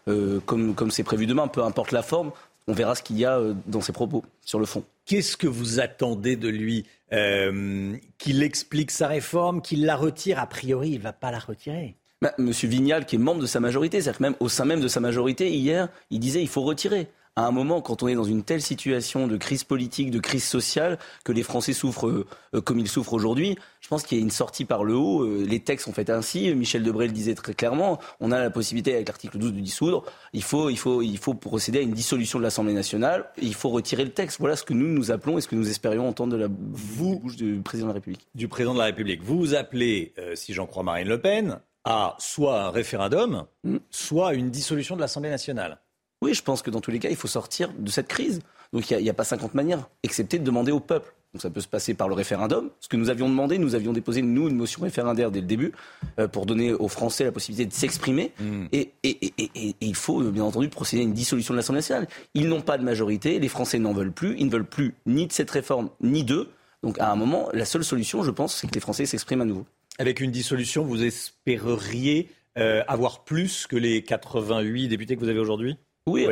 euh, comme comme c'est prévu demain, peu importe la forme. On verra ce qu'il y a dans ses propos sur le fond. Qu'est-ce que vous attendez de lui Qu'il explique sa réforme, qu'il la retire? A priori, il ne va pas la retirer. Bah, Monsieur Vignal, qui est membre de sa majorité, c'est-à-dire que même au sein même de sa majorité, hier, il disait il faut retirer à un moment, quand on est dans une telle situation de crise politique, de crise sociale, que les Français souffrent euh, comme ils souffrent aujourd'hui, je pense qu'il y a une sortie par le haut. Euh, les textes sont faits ainsi. Michel Debré le disait très clairement. On a la possibilité, avec l'article 12, de dissoudre. Il faut, il, faut, il faut procéder à une dissolution de l'Assemblée nationale. il faut retirer le texte. Voilà ce que nous nous appelons et ce que nous espérions entendre de la vous, bouche du président de la République. Du président de la République. Vous vous appelez, euh, si j'en crois Marine Le Pen, à soit un référendum, mmh. soit une dissolution de l'Assemblée nationale. Oui, je pense que dans tous les cas, il faut sortir de cette crise. Donc il n'y a, a, pas 50 manières, excepté de demander au peuple. Donc ça peut se passer par le référendum. Ce que nous avions demandé, nous avions déposé, nous, une motion référendaire dès le début, euh, pour donner aux Français la possibilité de s'exprimer. Mmh. Et, et, et, et, il faut, bien entendu, procéder à une dissolution de l'Assemblée nationale. Ils n'ont pas de majorité, les Français n'en veulent plus, ils ne veulent plus ni de cette réforme, ni d'eux. Donc à un moment, la seule solution, je pense, c'est que les Français s'expriment à nouveau. Avec une dissolution, vous espéreriez euh, avoir plus que les 88 députés que vous avez aujourd'hui? Oui,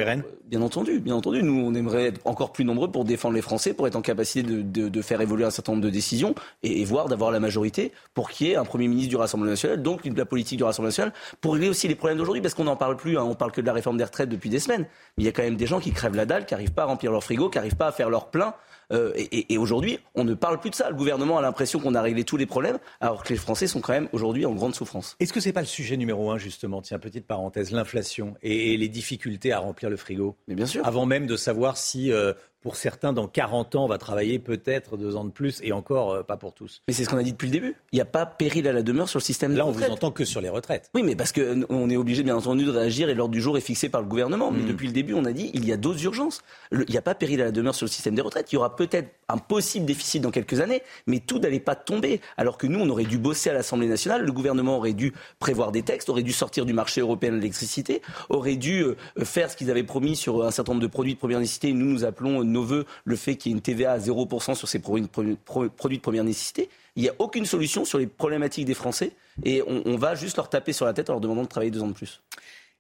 bien entendu, bien entendu. Nous, on aimerait être encore plus nombreux pour défendre les Français, pour être en capacité de, de, de faire évoluer un certain nombre de décisions et, et voire d'avoir la majorité pour qu'il y ait un Premier ministre du Rassemblement national, donc de la politique du Rassemblement national, pour régler aussi les problèmes d'aujourd'hui, parce qu'on n'en parle plus, hein, on parle que de la réforme des retraites depuis des semaines. Mais il y a quand même des gens qui crèvent la dalle, qui n'arrivent pas à remplir leur frigo, qui n'arrivent pas à faire leur plein. Euh, et, et aujourd'hui, on ne parle plus de ça. Le gouvernement a l'impression qu'on a réglé tous les problèmes, alors que les Français sont quand même aujourd'hui en grande souffrance. Est-ce que c'est pas le sujet numéro un justement Tiens, petite parenthèse, l'inflation et, et, les difficultés à remplir le frigo. Mais bien sûr. Avant même de savoir si euh, pour certains, dans 40 ans, on va travailler peut-être deux ans de plus et encore euh, pas pour tous. Mais c'est ce qu'on a dit depuis le début. Il n'y a pas péril à la demeure sur le système Là, de on vous entend que sur les retraites. Oui, mais parce qu'on est obligé, bien entendu, de réagir et l'ordre du jour est fixé par le gouvernement. Mais Mm. depuis le début, on a dit il y a d'autres urgences. Le- Il n'y a pas péril à la demeure sur le système des retraites. Il y aura peut-être un possible déficit dans quelques années, mais tout n'allait pas tomber. Alors que nous, on aurait dû bosser à l'Assemblée nationale, le gouvernement aurait dû prévoir des textes, aurait dû sortir du marché européen de l'électricité, aurait dû euh, faire ce qu'ils avaient promis sur un certain nombre de produits de première nécessité. Nous, nous appelons nos voeux le fait qu'il y ait une TVA à 0% sur ces produits de première nécessité. Il n'y a aucune solution sur les problématiques des Français et on, va juste leur taper sur la tête en leur demandant de travailler deux ans de plus.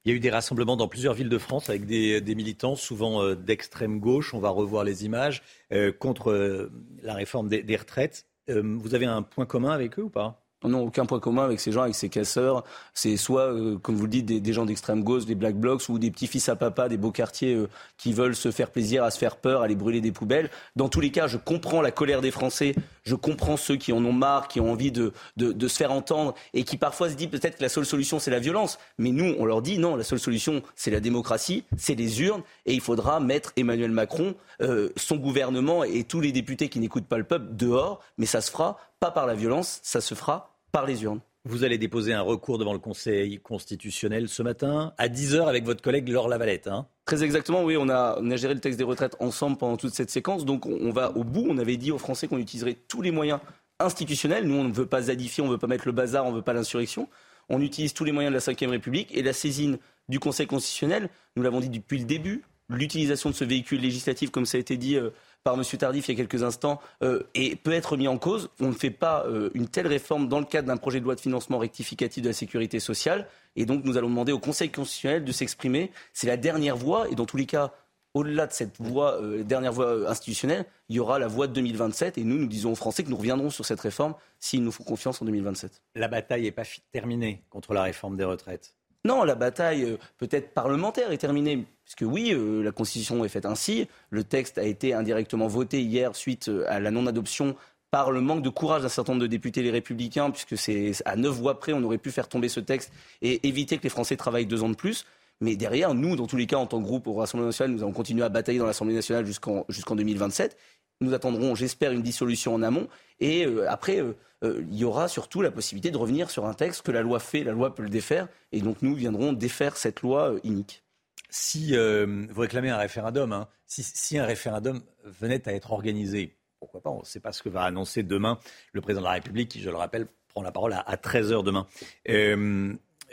Il y a eu des rassemblements dans plusieurs villes de France avec des, militants, souvent euh, d'extrême gauche. On va revoir les images euh, contre euh, la réforme des, retraites. Vous avez un point commun avec eux ou pas? On n'a aucun point commun avec ces gens, avec ces casseurs. C'est soit, euh, comme vous le dites, des, gens d'extrême gauche, des black blocs, ou des petits-fils à papa, des beaux quartiers euh, qui veulent se faire plaisir, à se faire peur, à aller brûler des poubelles. Dans tous les cas, je comprends la colère des Français, je comprends ceux qui en ont marre, qui ont envie de se faire entendre, et qui parfois se disent peut-être que la seule solution, c'est la violence. Mais nous, on leur dit non, la seule solution, c'est la démocratie, c'est les urnes, et il faudra mettre Emmanuel Macron, euh, son gouvernement et tous les députés qui n'écoutent pas le peuple dehors, mais ça se fera pas par la violence, ça se fera par les urnes. Vous allez déposer un recours devant le Conseil constitutionnel ce matin à 10h avec votre collègue Laure Lavalette. Hein Très exactement, oui, on a, on a géré le texte des retraites ensemble pendant toute cette séquence, donc on, on va au bout. On avait dit aux Français qu'on utiliserait tous les moyens institutionnels. Nous, on ne veut pas zadifier, on ne veut pas mettre le bazar, on ne veut pas l'insurrection. On utilise tous les moyens de la Ve République et la saisine du Conseil constitutionnel, nous l'avons dit depuis le début, l'utilisation de ce véhicule législatif, comme ça a été dit euh, par M. Tardif il y a quelques instants, euh, et peut être mis en cause. On ne fait pas euh, une telle réforme dans le cadre d'un projet de loi de financement rectificatif de la sécurité sociale. Et donc, nous allons demander au Conseil constitutionnel de s'exprimer. C'est la dernière voie, et dans tous les cas, au-delà de cette voie, euh, dernière voie institutionnelle, il y aura la voie de 2027. Et nous, nous disons aux Français que nous reviendrons sur cette réforme s'ils nous font confiance en 2027. La bataille n'est pas terminée contre la réforme des retraites. Non, la bataille euh, peut-être parlementaire est terminée. Puisque oui, euh, la Constitution est faite ainsi. Le texte a été indirectement voté hier suite euh, à la non-adoption par le manque de courage d'un certain nombre de députés les républicains, puisque c'est à neuf voix près, on aurait pu faire tomber ce texte et éviter que les Français travaillent deux ans de plus. Mais derrière, nous, dans tous les cas, en tant que groupe au Rassemblement national, nous allons continuer à batailler dans l'Assemblée nationale jusqu'en jusqu'en 2027. Nous attendrons, j'espère, une dissolution en amont. Et euh, après, euh, euh, il y aura surtout la possibilité de revenir sur un texte que la loi fait, la loi peut le défaire. Et donc nous viendrons défaire cette loi inique. Si vous réclamez un référendum, hein, si, si un référendum venait à être organisé, pourquoi pas On ne sait pas ce que va annoncer demain le président de la République, qui, je le rappelle, prend la parole à, 13h demain.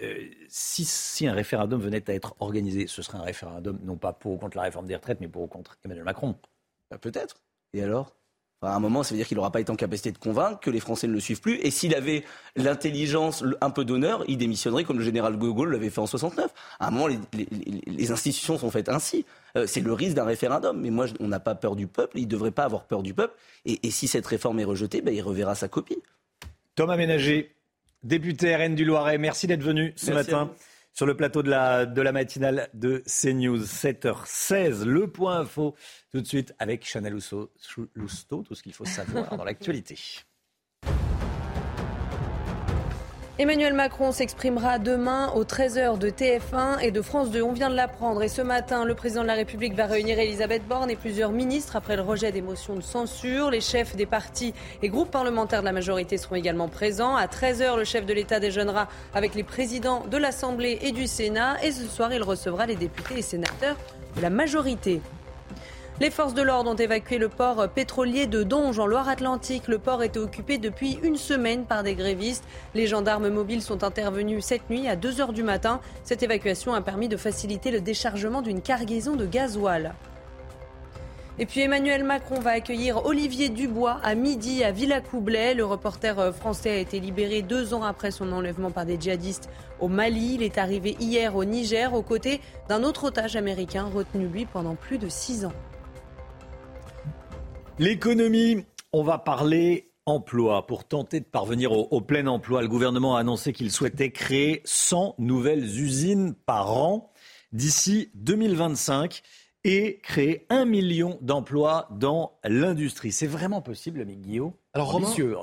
Euh, si, si un référendum venait à être organisé, ce serait un référendum non pas pour ou contre la réforme des retraites, mais pour ou contre Emmanuel Macron. Bah, Peut-être. Et alors? À un moment, ça veut dire qu'il n'aura pas été en capacité de convaincre, que les Français ne le suivent plus. Et s'il avait l'intelligence, un peu d'honneur, il démissionnerait comme le général de Gaulle l'avait fait en 69. À un moment, les, les- les- les institutions sont faites ainsi. Euh, c'est le risque d'un référendum. Mais moi, on n'a pas peur du peuple. Il ne devrait pas avoir peur du peuple. Et, et si cette réforme est rejetée, ben, il reverra sa copie. Thomas Ménager, député RN du Loiret, merci d'être venu ce Merci matin. Sur le plateau de la, matinale de CNews, 7h16. Le point info, tout de suite avec Chanel Lousteau, tout ce qu'il faut savoir dans l'actualité. Emmanuel Macron s'exprimera demain aux 13h de TF1 et de France 2. On vient de l'apprendre. Et ce matin, le président de la République va réunir Elisabeth Borne et plusieurs ministres après le rejet des motions de censure. Les chefs des partis et groupes parlementaires de la majorité seront également présents. À 13h, le chef de l'État déjeunera avec les présidents de l'Assemblée et du Sénat. Et ce soir, il recevra les députés et sénateurs de la majorité. Les forces de l'ordre ont évacué le port pétrolier de Donge en Loire-Atlantique. Le port était occupé depuis une semaine par des grévistes. Les gendarmes mobiles sont intervenus cette nuit à 2h du matin. Cette évacuation a permis de faciliter le déchargement d'une cargaison de gasoil. Et puis Emmanuel Macron va accueillir Olivier Dubois à midi à Villacoublay. Le reporter français a été libéré deux ans après son enlèvement par des djihadistes au Mali. Il est arrivé hier au Niger aux côtés d'un autre otage américain retenu lui pendant plus de six ans. L'économie, on va parler emploi. Pour tenter de parvenir au, plein emploi, le gouvernement a annoncé qu'il souhaitait créer 100 nouvelles usines par an d'ici 2025 et créer un million d'emplois dans l'industrie. C'est vraiment possible, ami Guillaume? Alors, Romain, ambitieux.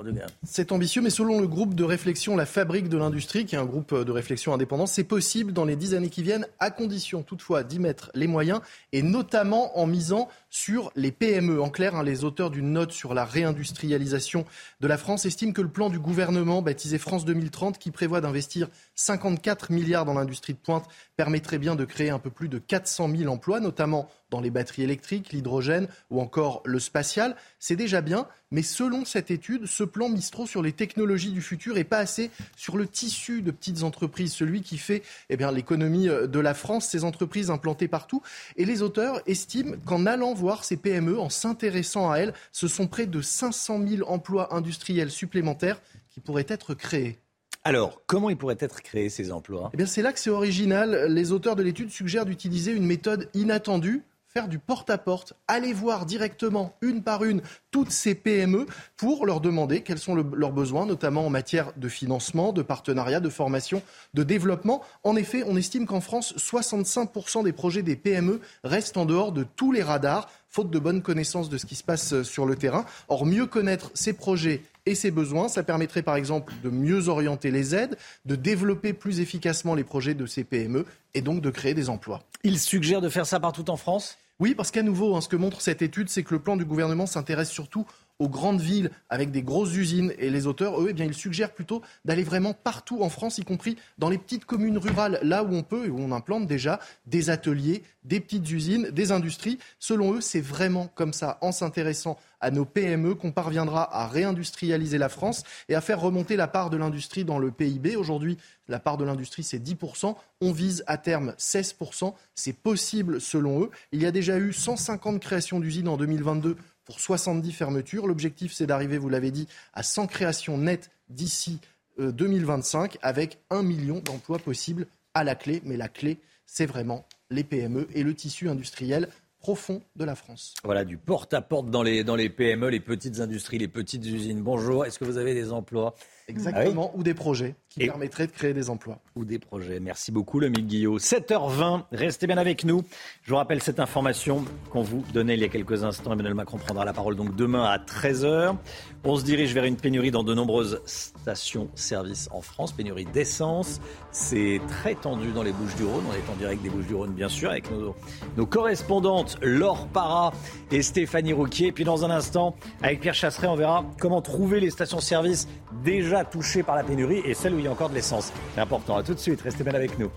C'est ambitieux, mais selon le groupe de réflexion La Fabrique de l'Industrie, qui est un groupe de réflexion indépendant, c'est possible dans les dix années qui viennent, à condition toutefois d'y mettre les moyens, et notamment en misant sur les PME. En clair, hein, les auteurs d'une note sur la réindustrialisation de la France estiment que le plan du gouvernement, baptisé France 2030, qui prévoit d'investir 54 milliards dans l'industrie de pointe, permettrait bien de créer un peu plus de 400 000 emplois, notamment dans les batteries électriques, l'hydrogène ou encore le spatial. C'est déjà bien, mais selon cette étude, ce plan mise trop sur les technologies du futur et pas assez sur le tissu de petites entreprises, celui qui fait eh bien, l'économie de la France, ces entreprises implantées partout. Et les auteurs estiment qu'en allant voir ces PME, en s'intéressant à elles, ce sont près de 500 000 emplois industriels supplémentaires qui pourraient être créés. Alors, comment ils pourraient être créés ces emplois? Eh bien, c'est là que c'est original. Les auteurs de l'étude suggèrent d'utiliser une méthode inattendue faire du porte-à-porte, aller voir directement, une par une, toutes ces PME pour leur demander quels sont leurs besoins, notamment en matière de financement, de partenariat, de formation, de développement. En effet, on estime qu'en France, 65% des projets des PME restent en dehors de tous les radars, faute de bonne connaissance de ce qui se passe euh, sur le terrain. Or, mieux connaître ces projets et ses besoins. Ça permettrait par exemple de mieux orienter les aides, de développer plus efficacement les projets de ces PME et donc de créer des emplois. Il suggère de faire ça partout en France? Oui, parce qu'à nouveau, hein, ce que montre cette étude, c'est que le plan du gouvernement s'intéresse surtout aux grandes villes avec des grosses usines. Et les auteurs, eux, eh bien, ils suggèrent plutôt d'aller vraiment partout en France, y compris dans les petites communes rurales, là où on peut et où on implante déjà des ateliers, des petites usines, des industries. Selon eux, c'est vraiment comme ça, en s'intéressant à nos PME, qu'on parviendra à réindustrialiser la France et à faire remonter la part de l'industrie dans le PIB. Aujourd'hui, la part de l'industrie, c'est 10%. On vise à terme 16%. C'est possible selon eux. Il y a déjà eu 150 créations d'usines en 2022 pour 70 fermetures. L'objectif, c'est d'arriver, vous l'avez dit, à 100 créations nettes d'ici 2025, euh, avec un million d'emplois possibles à la clé. Mais la clé, c'est vraiment les PME et le tissu industriel profond de la France. Voilà, du porte-à-porte dans les, dans les PME, les petites industries, les petites usines. Bonjour, est-ce que vous avez des emplois? Exactement, ah ou des projets qui permettraient de créer des emplois. Ou des projets. Merci beaucoup, le Guillot. 7h20, restez bien avec nous. Je vous rappelle cette information qu'on vous donnait il y a quelques instants. Emmanuel Macron prendra la parole donc demain à 13h. On se dirige vers une pénurie dans de nombreuses stations-service en France, pénurie d'essence. C'est très tendu dans les Bouches-du-Rhône. On est en direct des Bouches-du-Rhône, bien sûr, avec nos, nos correspondantes Laure Para et Stéphanie Rouquier. Et puis dans un instant, avec Pierre Chasseret, on verra comment trouver les stations-service déjà touchées par la pénurie et celles où il y a encore de l'essence. C'est important. À tout de suite. Restez bien avec nous.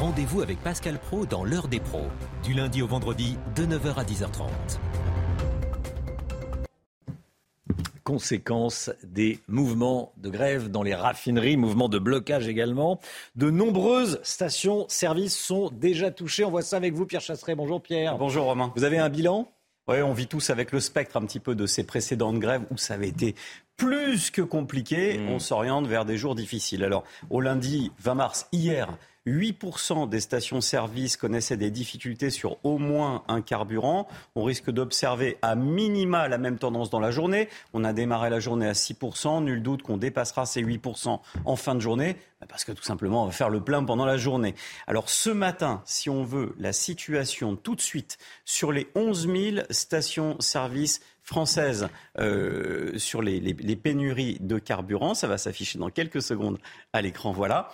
Rendez-vous avec Pascal Pro dans l'heure des pros, du lundi au vendredi de 9h à 10h30. Conséquence des mouvements de grève dans les raffineries, mouvements de blocage également. De nombreuses stations-service sont déjà touchées. On voit ça avec vous, Pierre Chasseret. Bonjour Pierre. Bonjour Romain. Vous avez un bilan? Oui, on vit tous avec le spectre un petit peu de ces précédentes grèves où ça avait été plus que compliqué. Mmh. On s'oriente vers des jours difficiles. Alors, au lundi 20 mars, hier, 8% des stations-service connaissaient des difficultés sur au moins un carburant. On risque d'observer à minima la même tendance dans la journée. On a démarré la journée à 6%. Nul doute qu'on dépassera ces 8% en fin de journée bah, parce que tout simplement, on va faire le plein pendant la journée. Alors ce matin, si on veut la situation tout de suite sur les 11 000 stations-service françaises euh, sur les pénuries de carburant, ça va s'afficher dans quelques secondes à l'écran. Voilà.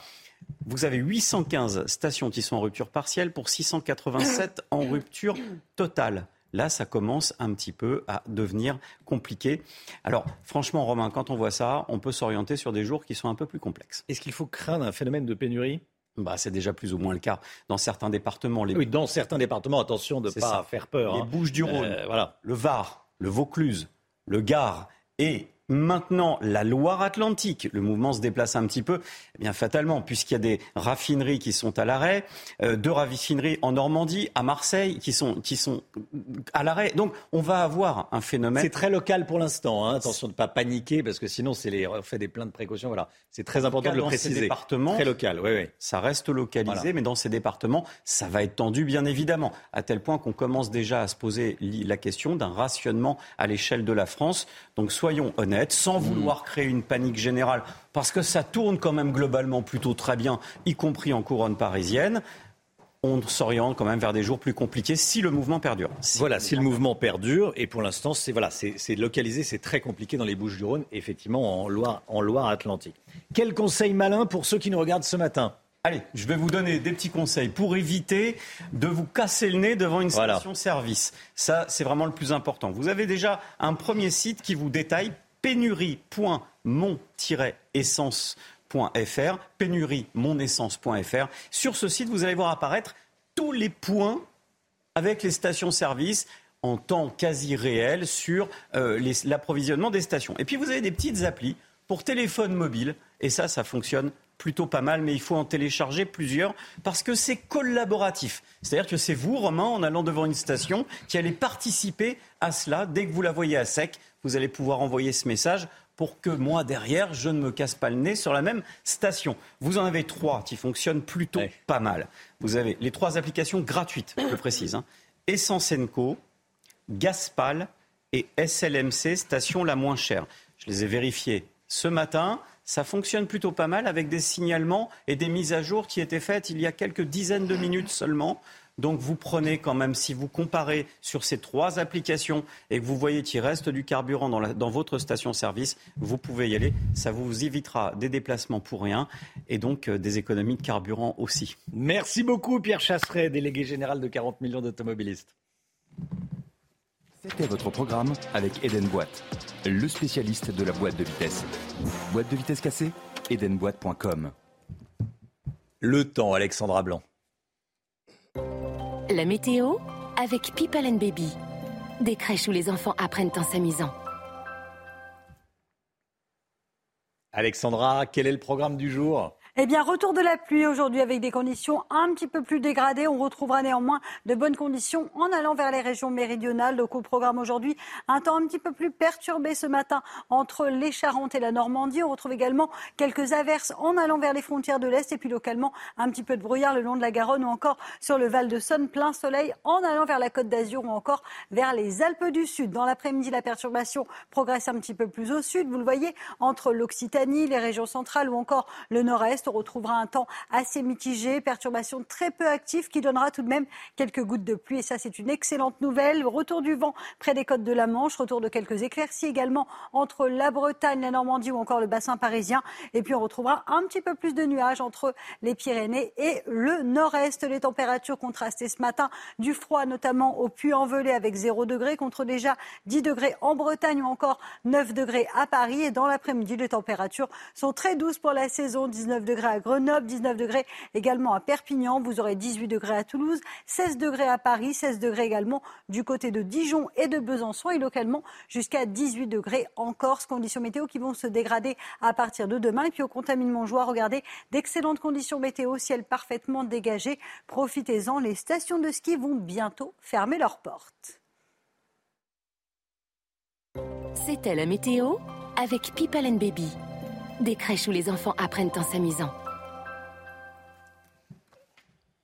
Vous avez 815 stations qui sont en rupture partielle pour 687 en rupture totale. Là, ça commence un petit peu à devenir compliqué. Alors, franchement, Romain, quand on voit ça, on peut s'orienter sur des jours qui sont un peu plus complexes. Est-ce qu'il faut craindre un phénomène de pénurie? Bah, c'est déjà plus ou moins le cas dans certains départements. Oui, dans certains départements, attention de ne pas faire peur. Les hein. Bouches-du-Rhône, euh, voilà. le Var, le Vaucluse, le Gard et Maintenant, la Loire-Atlantique, le mouvement se déplace un petit peu, eh bien fatalement, puisqu'il y a des raffineries qui sont à l'arrêt, euh, deux raffineries en Normandie, à Marseille, qui sont, qui sont à l'arrêt. Donc, on va avoir un phénomène. C'est très local pour l'instant. Hein. Attention de ne pas paniquer, parce que sinon, c'est les, on fait des plein de précautions. Voilà, c'est très important de le préciser. Ces départements, très local, oui, oui. Ça reste localisé, mais dans ces départements, ça va être tendu, bien évidemment, à tel point qu'on commence déjà à se poser la question d'un rationnement à l'échelle de la France. Donc, soyons honnêtes sans vouloir créer une panique générale, parce que ça tourne quand même globalement plutôt très bien, y compris en couronne parisienne on s'oriente quand même vers des jours plus compliqués si le mouvement perdure. voilà, si le mouvement perdure, et pour l'instant, c'est voilà, c'est localisé, c'est très compliqué dans les Bouches-du-Rhône, effectivement en Loire, en Loire-Atlantique. Quel conseil malin pour ceux qui nous regardent ce matin? Allez, je vais vous donner des petits conseils pour éviter de vous casser le nez devant une station-service. Ça, c'est vraiment le plus important. Vous avez déjà un premier site qui vous détaille pénurie.mon-essence.fr, pénurie-monessence.fr. Sur ce site, vous allez voir apparaître tous les points avec les stations-service en temps quasi réel sur euh, l'approvisionnement des stations. Et puis vous avez des petites applis pour téléphone mobile, et ça, ça fonctionne plutôt pas mal, mais il faut en télécharger plusieurs parce que c'est collaboratif. C'est-à-dire que c'est vous, Romain, en allant devant une station, qui allez participer à cela. Dès que vous la voyez à sec, vous allez pouvoir envoyer ce message pour que moi, derrière, je ne me casse pas le nez sur la même station. Vous en avez trois qui fonctionnent plutôt pas mal. Vous avez les trois applications gratuites, je précise. Hein. Essence Co, Gaspal et SLMC, station la moins chère. Je les ai vérifiées ce matin ça fonctionne plutôt pas mal avec des signalements et des mises à jour qui étaient faites il y a quelques dizaines de minutes seulement. Donc vous prenez quand même, si vous comparez sur ces trois applications et que vous voyez qu'il reste du carburant dans, votre station-service, vous pouvez y aller. Ça vous évitera des déplacements pour rien et donc euh, des économies de carburant aussi. Merci beaucoup Pierre Chasseret, délégué général de 40 millions d'automobilistes. C'était votre programme avec Eden Boîte, le spécialiste de la boîte de vitesse. Boîte de vitesse cassée Edenboîte.com. Le temps, Alexandra Blanc. La météo avec People and Baby. Des crèches où les enfants apprennent en s'amusant. Alexandra, quel est le programme du jour? Eh bien, retour de la pluie aujourd'hui avec des conditions un petit peu plus dégradées. On retrouvera néanmoins de bonnes conditions en allant vers les régions méridionales. Donc, au programme aujourd'hui, un temps un petit peu plus perturbé ce matin entre les Charentes et la Normandie. On retrouve également quelques averses en allant vers les frontières de l'Est et puis localement un petit peu de brouillard le long de la Garonne ou encore sur le Val de Saône. Plein soleil en allant vers la Côte d'Azur ou encore vers les Alpes du Sud. Dans l'après-midi, la perturbation progresse un petit peu plus au sud. Vous le voyez, entre l'Occitanie, les régions centrales ou encore le nord-est on retrouvera un temps assez mitigé, perturbation très peu active qui donnera tout de même quelques gouttes de pluie. Et ça, c'est une excellente nouvelle. Retour du vent près des côtes de la Manche, retour de quelques éclaircies également entre la Bretagne, la Normandie ou encore le bassin parisien. Et puis on retrouvera un petit peu plus de nuages entre les Pyrénées et le nord-est. Les températures contrastées ce matin, du froid notamment au Puy-en-Velay avec 0 degré contre déjà 10 degrés en Bretagne ou encore 9 degrés à Paris. Et dans l'après-midi, les températures sont très douces pour la saison, 19 degrés à Grenoble, 19 degrés également à Perpignan. Vous aurez 18 degrés à Toulouse, 16 degrés à Paris, 16 degrés également du côté de Dijon et de Besançon et localement jusqu'à 18 degrés en Corse. Conditions météo qui vont se dégrader à partir de demain. Et puis au contamine Montjoie, regardez d'excellentes conditions météo, ciel parfaitement dégagé. Profitez-en, les stations de ski vont bientôt fermer leurs portes. C'était la météo avec People and Baby. Des crèches où les enfants apprennent en s'amusant.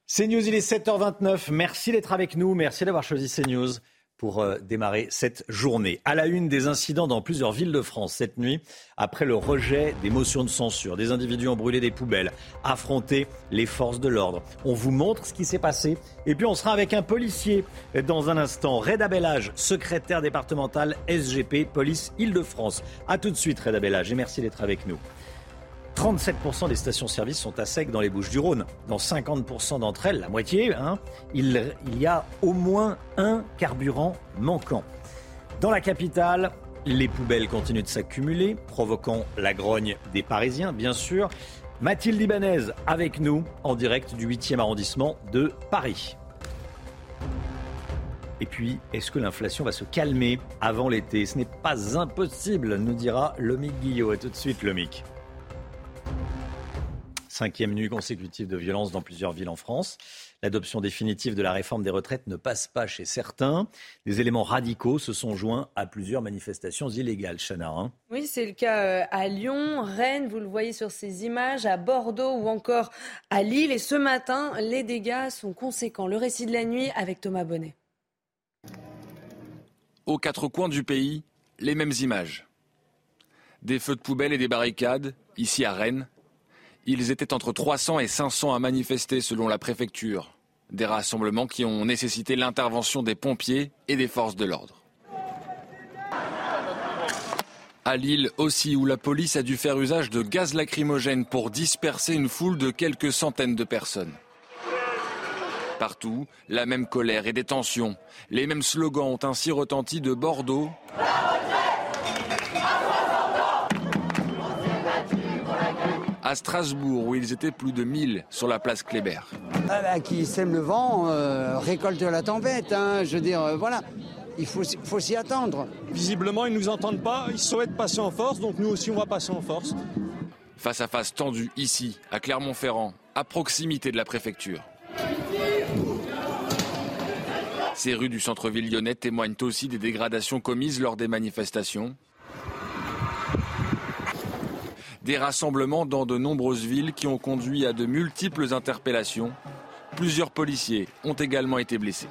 CNews, il est 7h29. Merci d'être avec nous. Merci d'avoir choisi CNews pour euh, démarrer cette journée. À la une des incidents dans plusieurs villes de France cette nuit, après le rejet des motions de censure, des individus ont brûlé des poubelles, affronté les forces de l'ordre. On vous montre ce qui s'est passé et puis on sera avec un policier dans un instant. Reda Bellage, secrétaire départemental SGP, police Île-de-France. A tout de suite Reda Bellage et merci d'être avec nous. 37% des stations-service sont à sec dans les Bouches du Rhône. Dans 50% d'entre elles, la moitié, hein, il, y a au moins un carburant manquant. Dans la capitale, les poubelles continuent de s'accumuler, provoquant la grogne des Parisiens, bien sûr. Mathilde Ibanez avec nous en direct du 8e arrondissement de Paris. Et puis, est-ce que l'inflation va se calmer avant l'été? Ce n'est pas impossible, nous dira Lomic Guillot. Et tout de suite, Lomic. Cinquième nuit consécutive de violence dans plusieurs villes en France. L'adoption définitive de la réforme des retraites ne passe pas chez certains. Des éléments radicaux se sont joints à plusieurs manifestations illégales, Chana. Hein. oui, c'est le cas euh, à Lyon, Rennes, vous le voyez sur ces images, à Bordeaux ou encore à Lille. Et ce matin, les dégâts sont conséquents. Le récit de la nuit avec Thomas Bonnet. Aux quatre coins du pays, les mêmes images. Des feux de poubelle et des barricades, ici à Rennes, ils étaient entre 300 et 500 à manifester selon la préfecture. Des rassemblements qui ont nécessité l'intervention des pompiers et des forces de l'ordre. À Lille aussi, où la police a dû faire usage de gaz lacrymogène pour disperser une foule de quelques centaines de personnes. Partout, la même colère et des tensions. Les mêmes slogans ont ainsi retenti de Bordeaux à Strasbourg, où ils étaient plus de 1000 sur la place Kléber. Ah bah, qui sème le vent euh, récolte la tempête. Hein. je veux dire, euh, voilà. Il faut, faut s'y attendre. Visiblement, ils ne nous entendent pas. Ils souhaitent passer en force, donc nous aussi, on va passer en force. Face à face tendu ici, à Clermont-Ferrand, à proximité de la préfecture. Ces rues du centre-ville lyonnais témoignent aussi des dégradations commises lors des manifestations. Des rassemblements dans de nombreuses villes qui ont conduit à de multiples interpellations. Plusieurs policiers ont également été blessés.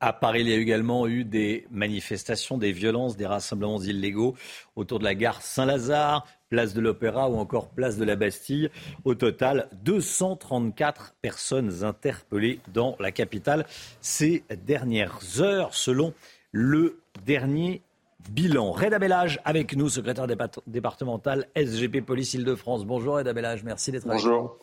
À Paris, il y a également eu des manifestations, des violences, des rassemblements illégaux autour de la gare Saint-Lazare, place de l'Opéra ou encore place de la Bastille. Au total, 234 personnes interpellées dans la capitale ces dernières heures, selon le dernier bilan. Reda Bellage avec nous, secrétaire départemental SGP Police Île-de-France. Bonjour Reda Bellage, merci d'être avec nous. Bonjour.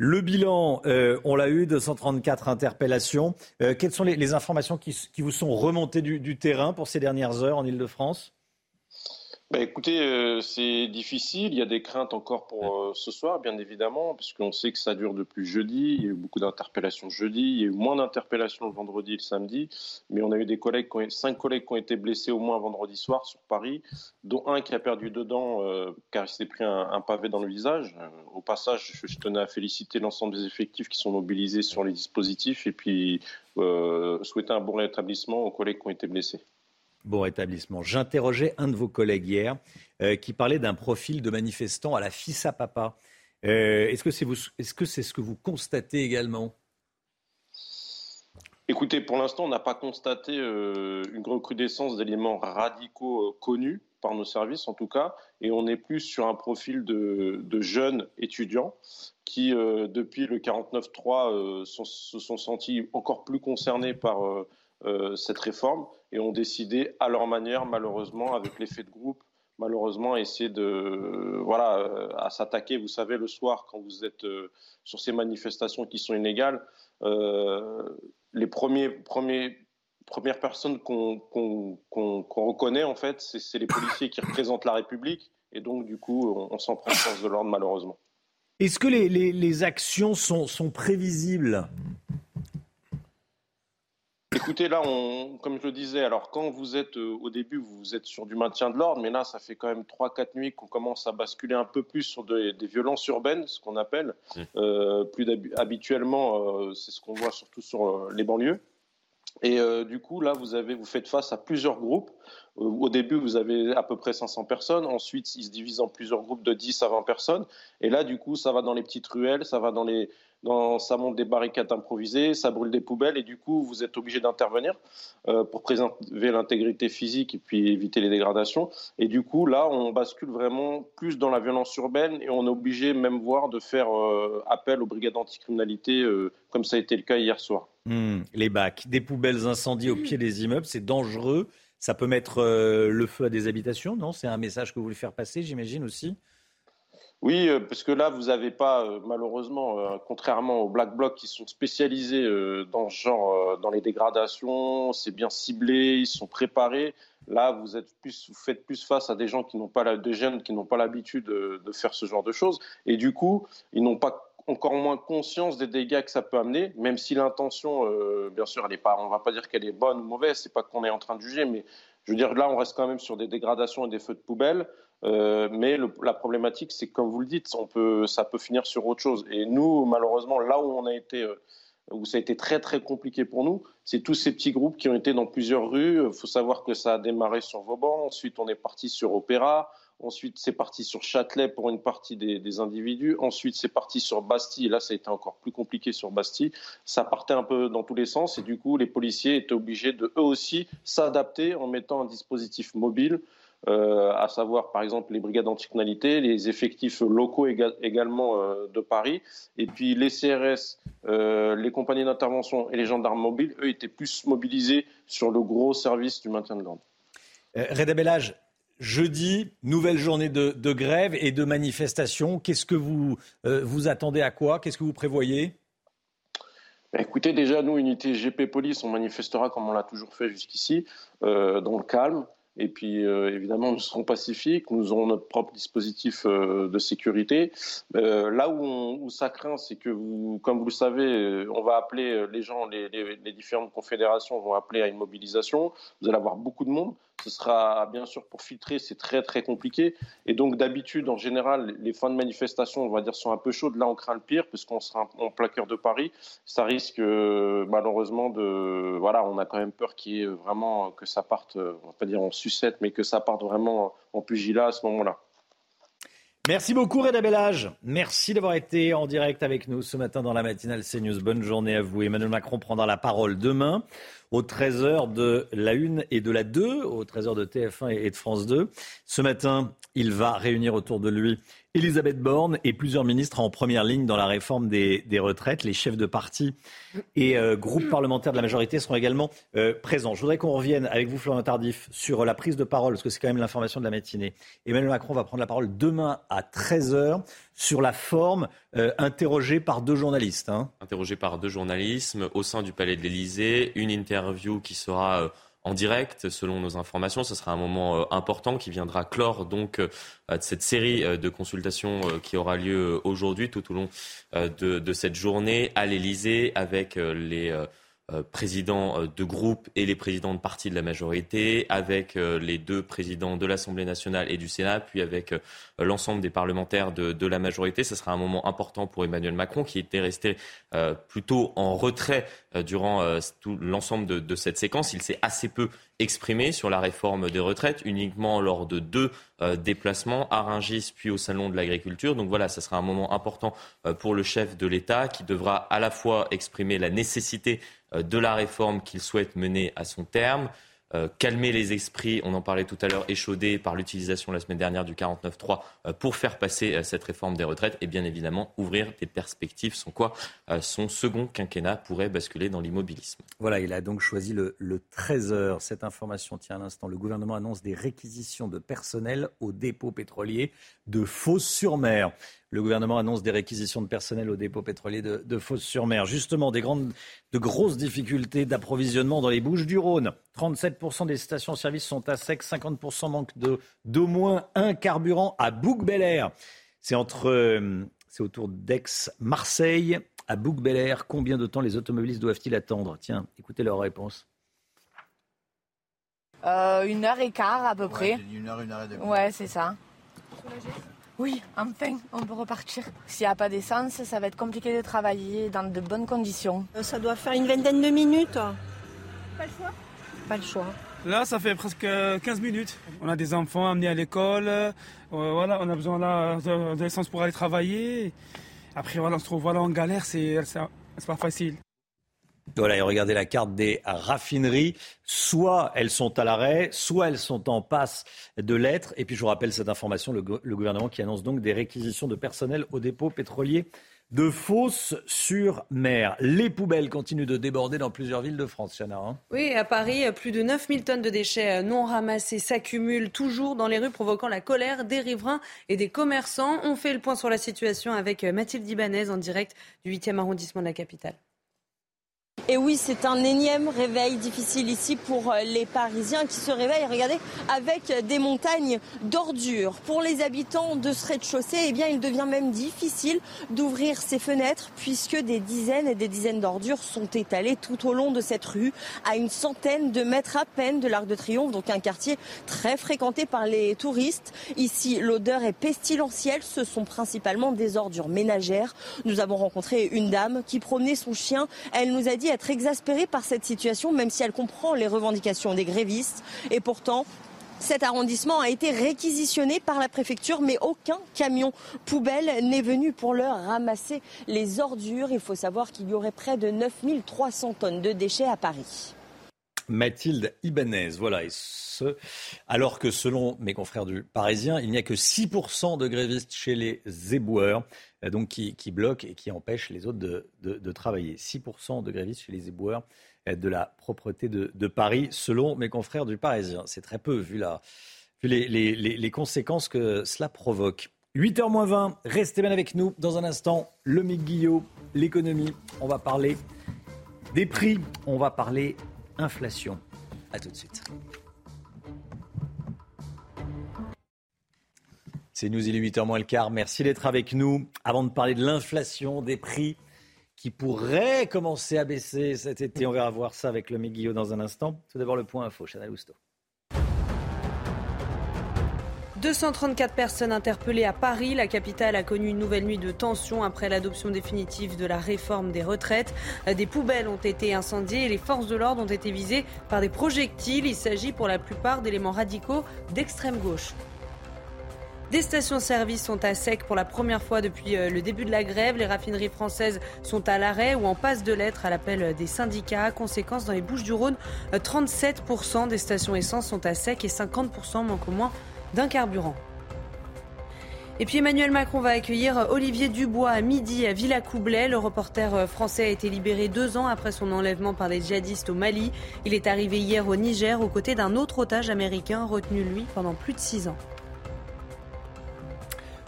Le bilan, euh, on l'a eu, 234 interpellations. Euh, quelles sont les, informations qui, vous sont remontées du terrain pour ces dernières heures en Ile-de-France bah, écoutez, euh, c'est difficile. Il y a des craintes encore pour euh, ce soir, bien évidemment, parce qu'on sait que ça dure depuis jeudi. Il y a eu beaucoup d'interpellations jeudi. Il y a eu moins d'interpellations le vendredi et le samedi. Mais on a eu des collègues, cinq collègues qui ont été blessés au moins vendredi soir sur Paris, dont un qui a perdu dedans euh, car il s'est pris un, pavé dans le visage. au passage, je, je, tenais à féliciter l'ensemble des effectifs qui sont mobilisés sur les dispositifs et puis souhaiter un bon rétablissement aux collègues qui ont été blessés. Bon rétablissement. J'interrogeais un de vos collègues hier euh, qui parlait d'un profil de manifestant à la FISA Papa. Euh, est-ce que c'est -ce, c'est ce que vous constatez également? Écoutez, pour l'instant, on n'a pas constaté euh, une recrudescence d'éléments radicaux connus par nos services, en tout cas, et on est plus sur un profil de, jeunes étudiants qui, depuis le 49-3, se sont sentis encore plus concernés par cette réforme et ont décidé à leur manière, malheureusement, avec l'effet de groupe, malheureusement, essayer de, voilà, euh, à s'attaquer. Vous savez, le soir, quand vous êtes euh, sur ces manifestations qui sont inégales, euh, les premiers, premiers, premières personnes qu'on reconnaît, en fait, c'est les policiers qui représentent la République. Et donc, du coup, on, s'en prend force de l'ordre, malheureusement. Est-ce que les, actions sont prévisibles? Écoutez, là, on, comme je le disais, alors quand vous êtes euh, au début, vous êtes sur du maintien de l'ordre, mais là, ça fait quand même 3-4 nuits qu'on commence à basculer un peu plus sur des violences urbaines, ce qu'on appelle. Mmh. Euh, plus habituellement, euh, c'est ce qu'on voit surtout sur les banlieues. Et du coup, là, vous, avez, vous faites face à plusieurs groupes. Au début, vous avez à peu près 500 personnes. Ensuite, ils se divisent en plusieurs groupes de 10 à 20 personnes. Et là, du coup, ça va dans les petites ruelles, ça va dans les, ça monte des barricades improvisées, ça brûle des poubelles et du coup vous êtes obligé d'intervenir euh, pour préserver l'intégrité physique et puis éviter les dégradations. Et du coup là on bascule vraiment plus dans la violence urbaine et on est obligé même voir de faire euh, appel aux brigades anticriminalité euh, comme ça a été le cas hier soir. Hmm, les bacs, des poubelles incendiées au pied des immeubles, c'est dangereux. Ça peut mettre le feu à des habitations, non? C'est un message que vous voulez faire passer, j'imagine aussi? Oui, euh, parce que là, vous n'avez pas, euh, malheureusement, euh, contrairement aux Black Blocs qui sont spécialisés dans ce genre, dans les dégradations, c'est bien ciblé, ils sont préparés. Là, vous, êtes plus, vous faites plus face à des gens qui n'ont pas, la, des jeunes qui n'ont pas l'habitude de, faire ce genre de choses. Et du coup, ils n'ont pas encore moins conscience des dégâts que ça peut amener, même si l'intention, bien sûr, elle est pas, on va pas dire qu'elle est bonne ou mauvaise, c'est pas qu'on est en train de juger, mais je veux dire, là, on reste quand même sur des dégradations et des feux de poubelle. Euh, mais la problématique, c'est comme vous le dites, peut, ça peut finir sur autre chose. Et nous, malheureusement, là où on a été, euh, où ça a été très très compliqué pour nous, c'est tous ces petits groupes qui ont été dans plusieurs rues. Il faut savoir que ça a démarré sur Vauban, ensuite on est parti sur Opéra, ensuite c'est parti sur Châtelet pour une partie des, individus, ensuite c'est parti sur Bastille. Là, ça a été encore plus compliqué sur Bastille. Ça partait un peu dans tous les sens et du coup, les policiers étaient obligés de eux aussi s'adapter en mettant un dispositif mobile euh, à savoir par exemple les brigades anticriminalité, les effectifs locaux également de Paris, et puis les CRS, les compagnies d'intervention et les gendarmes mobiles, eux, étaient plus mobilisés sur le gros service du maintien de l'ordre. Reda Bellage, jeudi, nouvelle journée de, grève et de manifestation. Qu'est-ce que vous, vous attendez à quoi? Qu'est-ce que vous prévoyez? Bah, écoutez, déjà, nous, unité GP Police, on manifestera comme on l'a toujours fait jusqu'ici, euh, dans le calme. Et puis, euh, évidemment, nous serons pacifiques, nous aurons notre propre dispositif euh, de sécurité. là où, ça craint, c'est que, comme vous le savez, on va appeler les gens, les différentes confédérations vont appeler à une mobilisation. Vous allez avoir beaucoup de monde. Ce sera bien sûr pour filtrer, c'est très très compliqué. Et donc d'habitude, en général, les fins de manifestation, on va dire, sont un peu chaudes. Là, on craint le pire parce qu'on sera en plein cœur de Paris. Ça risque euh, malheureusement de, voilà, on a quand même peur qu'il y ait vraiment que ça parte, euh, on va pas dire en sucette, mais que ça parte vraiment en pugilat à ce moment-là. Merci beaucoup Reda Bellage. Merci d'avoir été en direct avec nous ce matin dans la matinale CNews. Bonne journée à vous. Emmanuel Macron prendra la parole demain aux 13h de la 1 et de la 2, aux 13h de TF1 et de France 2. Ce matin, il va réunir autour de lui Elisabeth Borne et plusieurs ministres en première ligne dans la réforme des, retraites. Les chefs de parti et euh, groupes parlementaires de la majorité seront également euh, présents. Je voudrais qu'on revienne avec vous, Florian Tardif, sur la prise de parole, parce que c'est quand même l'information de la matinée. Emmanuel Macron va prendre la parole demain à 13h sur la forme, euh, interrogé par deux journalistes. Hein. Interrogé par deux journalistes au sein du Palais de l'Élysée. Une interview qui sera en direct, selon nos informations. Ce sera un moment euh, important qui viendra clore donc euh, cette série euh, de consultations qui aura lieu aujourd'hui tout au long de, de cette journée à l'Elysée avec les présidents euh, de groupe et les présidents de partis de la majorité, avec euh, les deux présidents de l'Assemblée nationale et du Sénat, puis avec l'ensemble des parlementaires de, la majorité. Ce sera un moment important pour Emmanuel Macron, qui était resté plutôt en retrait durant tout l'ensemble de, de, cette séquence. Il s'est assez peu exprimé sur la réforme des retraites, uniquement lors de deux déplacements, à Rungis puis au Salon de l'Agriculture. Donc voilà, ce sera un moment important pour le chef de l'État, qui devra à la fois exprimer la nécessité euh, de la réforme qu'il souhaite mener à son terme, euh, calmer les esprits, on en parlait tout à l'heure, échaudés par l'utilisation la semaine dernière du 49.3 euh, pour faire passer cette réforme des retraites et bien évidemment ouvrir des perspectives sans quoi son second quinquennat pourrait basculer dans l'immobilisme. Voilà, il a donc choisi le, le 13h. Cette information tient à l'instant. Le gouvernement annonce des réquisitions de personnel au dépôt pétrolier de Fos-sur-Mer. Le gouvernement annonce des réquisitions de personnel au dépôt pétrolier de, de Fos-sur-Mer. Justement, des grandes, de grosses difficultés d'approvisionnement dans les Bouches du Rhône. 37% des stations-service sont à sec, 50% manquent d'au moins un carburant à Bouc-Bel-Air. C'est entre, euh, c'est autour d'Aix-Marseille à Bouc-Bel-Air. Combien de temps les automobilistes doivent-ils attendre? Tiens, écoutez leur réponse. Euh, une heure et quart à peu près. Une heure, une heure et demie. Ouais, c'est ça. Oui, enfin, on peut repartir. S'il n'y a pas d'essence, ça va être compliqué de travailler dans de bonnes conditions. Euh, ça doit faire une vingtaine de minutes. Pas le choix Pas le choix. Là, ça fait presque 15 minutes. On a des enfants amenés à l'école. Euh, voilà, on a besoin d'essence pour aller travailler. Après, voilà, on se trouve voilà, en galère, c'est pas facile. Voilà, et regardez la carte des raffineries. Soit elles sont à l'arrêt, soit elles sont en passe de l'être. Et puis je vous rappelle cette information, le, gouvernement qui annonce donc des réquisitions de personnel au dépôt pétrolier de Fosse sur mer. Les poubelles continuent de déborder dans plusieurs villes de France, Yana. Hein. oui, à Paris, plus de 9000 tonnes de déchets non ramassés s'accumulent toujours dans les rues, provoquant la colère des riverains et des commerçants. On fait le point sur la situation avec Mathilde Ibanez en direct du 8e arrondissement de la capitale. Et oui, c'est un énième réveil difficile ici pour euh, les Parisiens qui se réveillent, regardez, avec des montagnes d'ordures. Pour les habitants de ce rez-de-chaussée, eh bien, il devient même difficile d'ouvrir ses fenêtres puisque des dizaines et des dizaines d'ordures sont étalées tout au long de cette rue, à une centaine de mètres à peine de l'Arc de Triomphe, donc un quartier très fréquenté par les touristes. Ici, l'odeur est pestilentielle. Ce sont principalement des ordures ménagères. Nous avons rencontré une dame qui promenait son chien. Elle nous a dit exaspérée par cette situation, même si elle comprend les revendications des grévistes. Et pourtant, cet arrondissement a été réquisitionné par la préfecture, mais aucun camion poubelle n'est venu pour leur ramasser les ordures. Il faut savoir qu'il y aurait près de 9300 tonnes de déchets à Paris. Mathilde Ibanez. Voilà, alors que selon mes confrères du Parisien, il n'y a que 6% de grévistes chez les éboueurs, euh, donc qui, bloquent et qui empêchent les autres de, travailler. 6% de grévistes chez les éboueurs euh, de la propreté de, Paris, selon mes confrères du Parisien. C'est très peu vu, la, les, les, conséquences que cela provoque. 8h moins 20, restez bien avec nous. Dans un instant, le Guillot, l'économie. On va parler des prix, on va parler inflation. A tout de suite. C'est nous, il est 8h moins le quart. Merci d'être avec nous. Avant de parler de l'inflation, des prix qui pourraient commencer à baisser cet été, on va voir ça avec le Guillot dans un instant. Tout d'abord le point info, Chanel Housteau. 234 personnes interpellées à Paris. La capitale a connu une nouvelle nuit de tension après l'adoption définitive de la réforme des retraites. Des poubelles ont été incendiées et les forces de l'ordre ont été visées par des projectiles. Il s'agit pour la plupart d'éléments radicaux d'extrême gauche. Des stations-service sont à sec pour la première fois depuis euh, le début de la grève. Les raffineries françaises sont à l'arrêt ou en passe de lettres à l'appel des syndicats. Conséquence, dans les Bouches du Rhône, 37% des stations essence sont à sec et 50% manquent au moins d'un carburant. Et puis Emmanuel Macron va accueillir Olivier Dubois à midi à Villacoublay. Le reporter français a été libéré deux ans après son enlèvement par des djihadistes au Mali. Il est arrivé hier au Niger aux côtés d'un autre otage américain retenu lui pendant plus de six ans.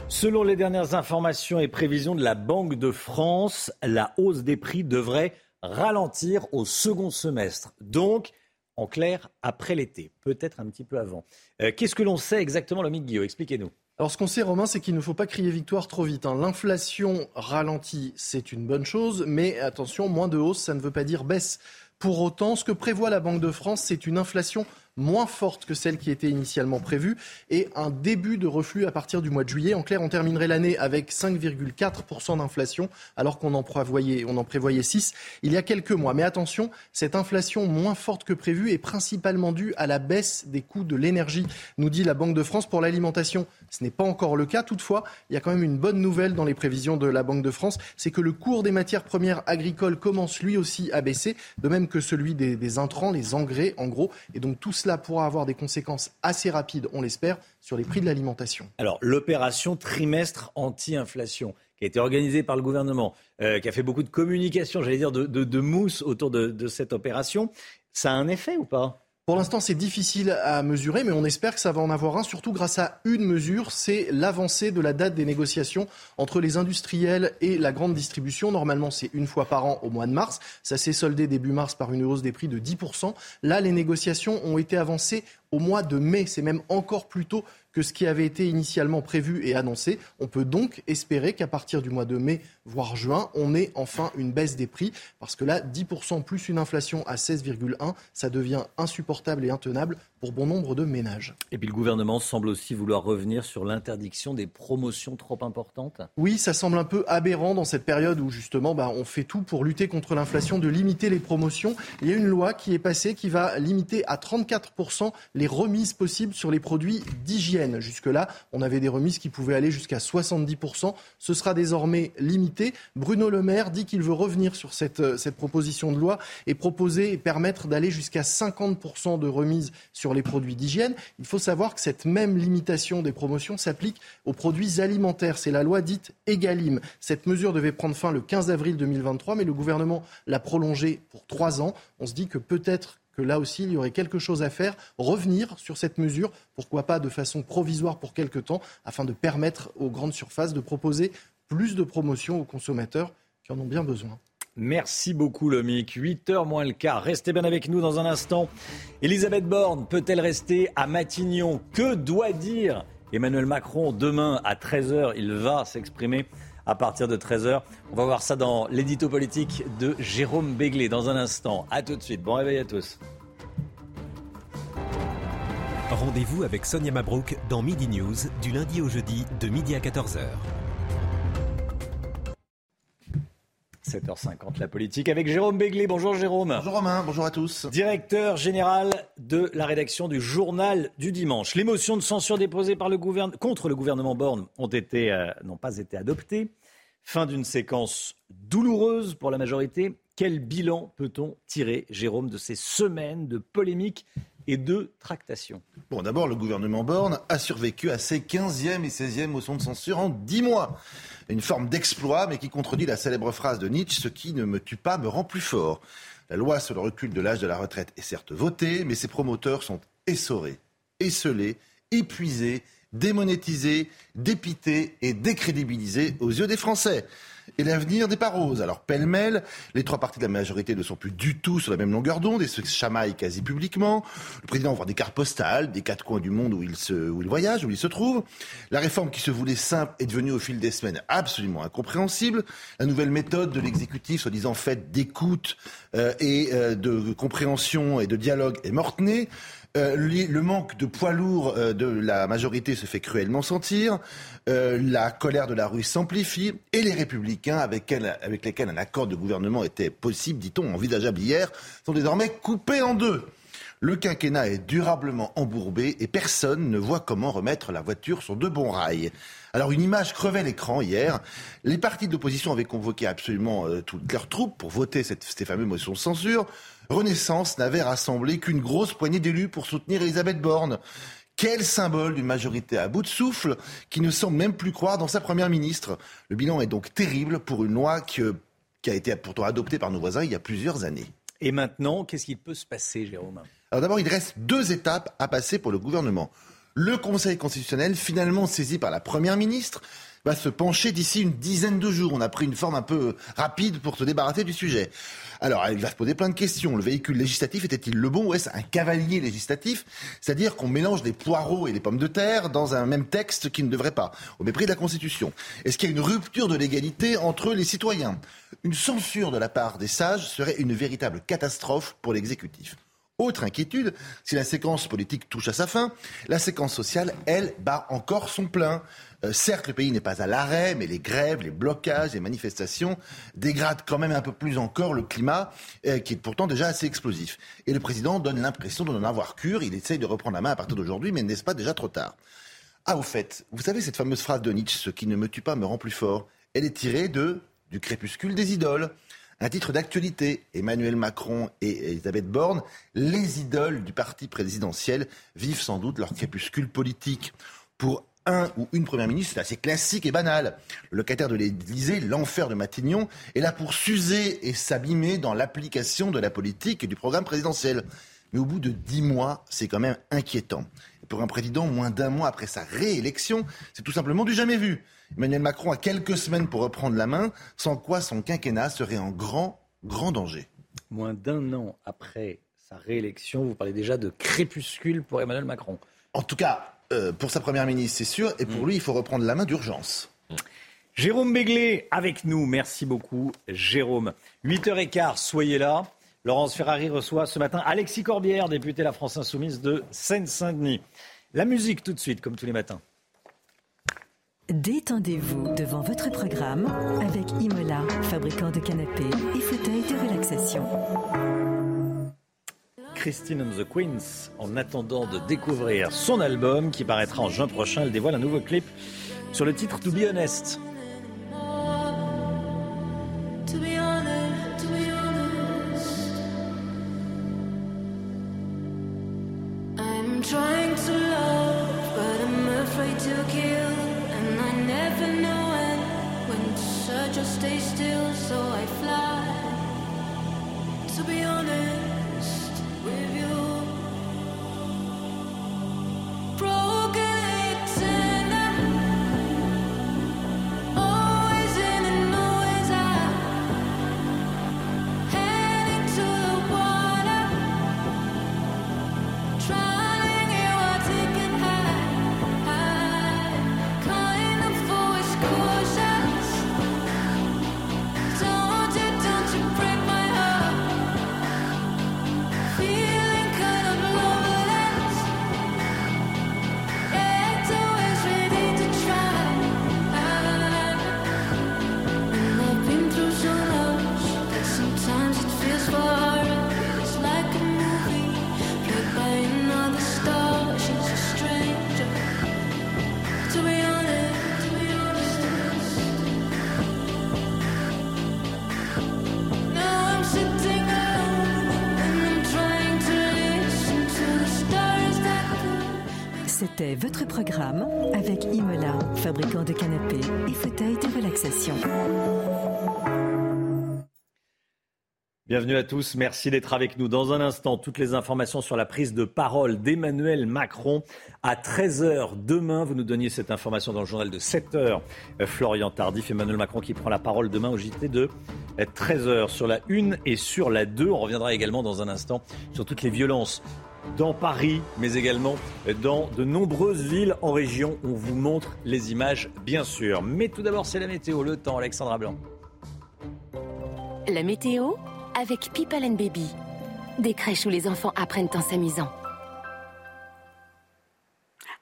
Selon les dernières informations et prévisions de la Banque de France, la hausse des prix devrait ralentir au second semestre. Donc, en clair, après l'été, peut-être un petit peu avant. Euh, qu'est-ce que l'on sait exactement, Lomique Guillaume? Expliquez-nous. Alors ce qu'on sait, Romain, c'est qu'il ne faut pas crier victoire trop vite. Hein. L'inflation ralentit, c'est une bonne chose, mais attention, moins de hausse, ça ne veut pas dire baisse. Pour autant, ce que prévoit la Banque de France, c'est une inflation moins forte que celle qui était initialement prévue et un début de reflux à partir du mois de juillet. En clair, on terminerait l'année avec 5,4% d'inflation alors qu'on en, prévoyait, on en prévoyait 6 il y a quelques mois. Mais attention, cette inflation moins forte que prévue est principalement due à la baisse des coûts de l'énergie, nous dit la Banque de France pour l'alimentation. Ce n'est pas encore le cas. Toutefois, il y a quand même une bonne nouvelle dans les prévisions de la Banque de France, c'est que le cours des matières premières agricoles commence lui aussi à baisser, de même que celui des, des intrants, les engrais en gros. Et donc tout cela pourra avoir des conséquences assez rapides, on l'espère, sur les prix de l'alimentation. Alors, l'opération trimestre anti-inflation qui a été organisée par le gouvernement, euh, qui a fait beaucoup de communication, j'allais dire, de, mousse autour de cette opération, ça a un effet ou pas? Pour l'instant, c'est difficile à mesurer, mais on espère que ça va en avoir un, surtout grâce à une mesure, c'est l'avancée de la date des négociations entre les industriels et la grande distribution. Normalement, c'est une fois par an au mois de mars. Ça s'est soldé début mars par une hausse des prix de 10%. Là, les négociations ont été avancées au mois de mai. C'est même encore plus tôt que ce qui avait été initialement prévu et annoncé. On peut donc espérer qu'à partir du mois de mai, voire juin, on ait enfin une baisse des prix, parce que là, 10% plus une inflation à 16,1, ça devient insupportable et intenable pour bon nombre de ménages. Et puis le gouvernement semble aussi vouloir revenir sur l'interdiction des promotions trop importantes. Oui, ça semble un peu aberrant dans cette période où justement bah, on fait tout pour lutter contre l'inflation, de limiter les promotions. Il y a une loi qui est passée qui va limiter à 34% les remises possibles sur les produits d'hygiène. Jusque-là, on avait des remises qui pouvaient aller jusqu'à 70%. Ce sera désormais limité. Bruno Le Maire dit qu'il veut revenir sur cette, euh, cette proposition de loi et proposer et permettre d'aller jusqu'à 50% de remises sur les produits d'hygiène. Il faut savoir que cette même limitation des promotions s'applique aux produits alimentaires. C'est la loi dite Egalim. Cette mesure devait prendre fin le 15 avril 2023, mais le gouvernement l'a prolongée pour trois ans. On se dit que peut-être que là aussi, il y aurait quelque chose à faire, revenir sur cette mesure, pourquoi pas de façon provisoire pour quelque temps, afin de permettre aux grandes surfaces de proposer plus de promotions aux consommateurs qui en ont bien besoin. Merci beaucoup, Lomic. 8h moins le quart. Restez bien avec nous dans un instant. Elisabeth Borne peut-elle rester à Matignon? Que doit dire Emmanuel Macron? Demain à 13h Il va s'exprimer à partir de 13h. On va voir ça dans l'édito politique de Jérôme Béglé dans un instant. A tout de suite. Bon réveil à tous. Rendez-vous avec Sonia Mabrouk dans Midi News du lundi au jeudi de midi à 14h. 7h50, la politique avec Jérôme Béglé. Bonjour Jérôme. Bonjour Romain, bonjour à tous. Directeur général de la rédaction du journal du dimanche. Les motions de censure déposées par le contre le gouvernement Borne ont été, euh, n'ont pas été adoptées. Fin d'une séquence douloureuse pour la majorité. Quel bilan peut-on tirer, Jérôme, de ces semaines de polémiques et de tractations? Bon, d'abord, le gouvernement Borne a survécu à ses 15e et 16e motions de censure en 10 mois. Une forme d'exploit, mais qui contredit la célèbre phrase de Nietzsche Ce qui ne me tue pas me rend plus fort. La loi sur le recul de l'âge de la retraite est certes votée, mais ses promoteurs sont essorés, esselés, épuisés, démonétisés, dépités et décrédibilisés aux yeux des Français et l'avenir n'est pas rose. Alors pêle-mêle, les trois partis de la majorité ne sont plus du tout sur la même longueur d'onde et se chamaillent quasi publiquement. Le président envoie des cartes postales des quatre coins du monde où il, se, où il voyage, où il se trouve. La réforme qui se voulait simple est devenue au fil des semaines absolument incompréhensible. La nouvelle méthode de l'exécutif, soi-disant faite d'écoute euh, et euh, de compréhension et de dialogue, est morte-née. Euh, le manque de poids lourd euh, de la majorité se fait cruellement sentir. Euh, la colère de la rue s'amplifie et les républicains, avec, lesquels un accord de gouvernement était possible, dit-on, envisageable hier, sont désormais coupés en deux. Le quinquennat est durablement embourbé et personne ne voit comment remettre la voiture sur de bons rails. Alors une image crevait l'écran hier. Les partis d'opposition avaient convoqué absolument toutes leurs troupes pour voter cette, ces fameuses motions de censure. Renaissance n'avait rassemblé qu'une grosse poignée d'élus pour soutenir Elisabeth Borne. Quel symbole d'une majorité à bout de souffle qui ne semble même plus croire dans sa première ministre. Le bilan est donc terrible pour une loi qui, qui a été pourtant adoptée par nos voisins il y a plusieurs années. Et maintenant, qu'est-ce qui peut se passer, Jérôme? Alors d'abord, il reste deux étapes à passer pour le gouvernement. Le Conseil constitutionnel, finalement saisi par la Première ministre, va se pencher d'ici une dizaine de jours. On a pris une forme un peu rapide pour se débarrasser du sujet. Alors, il va se poser plein de questions. Le véhicule législatif était-il le bon? Ou est-ce un cavalier législatif? C'est-à-dire qu'on mélange des poireaux et des pommes de terre dans un même texte qui ne devrait pas, au mépris de la Constitution. Est-ce qu'il y a une rupture de l'égalité entre les citoyens? Une censure de la part des sages serait une véritable catastrophe pour l'exécutif. Autre inquiétude, si la séquence politique touche à sa fin, la séquence sociale, elle, bat encore son plein. Euh, certes, le pays n'est pas à l'arrêt, mais les grèves, les blocages, les manifestations dégradent quand même un peu plus encore le climat, euh, qui est pourtant déjà assez explosif. Et le président donne l'impression de n'en avoir cure. Il essaye de reprendre la main à partir d'aujourd'hui, mais n'est-ce pas déjà trop tard? Ah, au fait, vous savez cette fameuse phrase de Nietzsche, ce qui ne me tue pas me rend plus fort. Elle est tirée de du crépuscule des idoles. Un titre d'actualité, Emmanuel Macron et Elisabeth Borne, les idoles du parti présidentiel, vivent sans doute leur crépuscule politique. Pour un ou une première ministre, c'est assez classique et banal. Le locataire de l'Élysée, l'enfer de Matignon, est là pour s'user et s'abîmer dans l'application de la politique et du programme présidentiel. Mais au bout de dix mois, c'est quand même inquiétant. Et pour un président, moins d'un mois après sa réélection, c'est tout simplement du jamais vu. Emmanuel Macron a quelques semaines pour reprendre la main, sans quoi son quinquennat serait en grand, grand danger. Moins d'un an après sa réélection, vous parlez déjà de crépuscule pour Emmanuel Macron. En tout cas, euh, pour sa première ministre, c'est sûr. Et pour mm. lui, il faut reprendre la main d'urgence. Jérôme Béglé avec nous. Merci beaucoup, Jérôme. 8h15, soyez là. Laurence Ferrari reçoit ce matin Alexis Corbière, député de la France Insoumise de Seine-Saint-Denis. La musique tout de suite, comme tous les matins. Détendez-vous devant votre programme avec Imola, fabricant de canapés et fauteuils de relaxation. Christine and the Queens en attendant de découvrir son album qui paraîtra en juin prochain. Elle dévoile un nouveau clip sur le titre To Be Honest. Bienvenue à tous, merci d'être avec nous. Dans un instant, toutes les informations sur la prise de parole d'Emmanuel Macron à 13h demain. Vous nous donniez cette information dans le journal de 7h. Florian Tardif, Emmanuel Macron qui prend la parole demain au JT de 13h sur la 1 et sur la 2. On reviendra également dans un instant sur toutes les violences dans Paris, mais également dans de nombreuses villes en région. On vous montre les images, bien sûr. Mais tout d'abord, c'est la météo, le temps, Alexandra Blanc. La météo avec People and Baby. Des crèches où les enfants apprennent en s'amusant.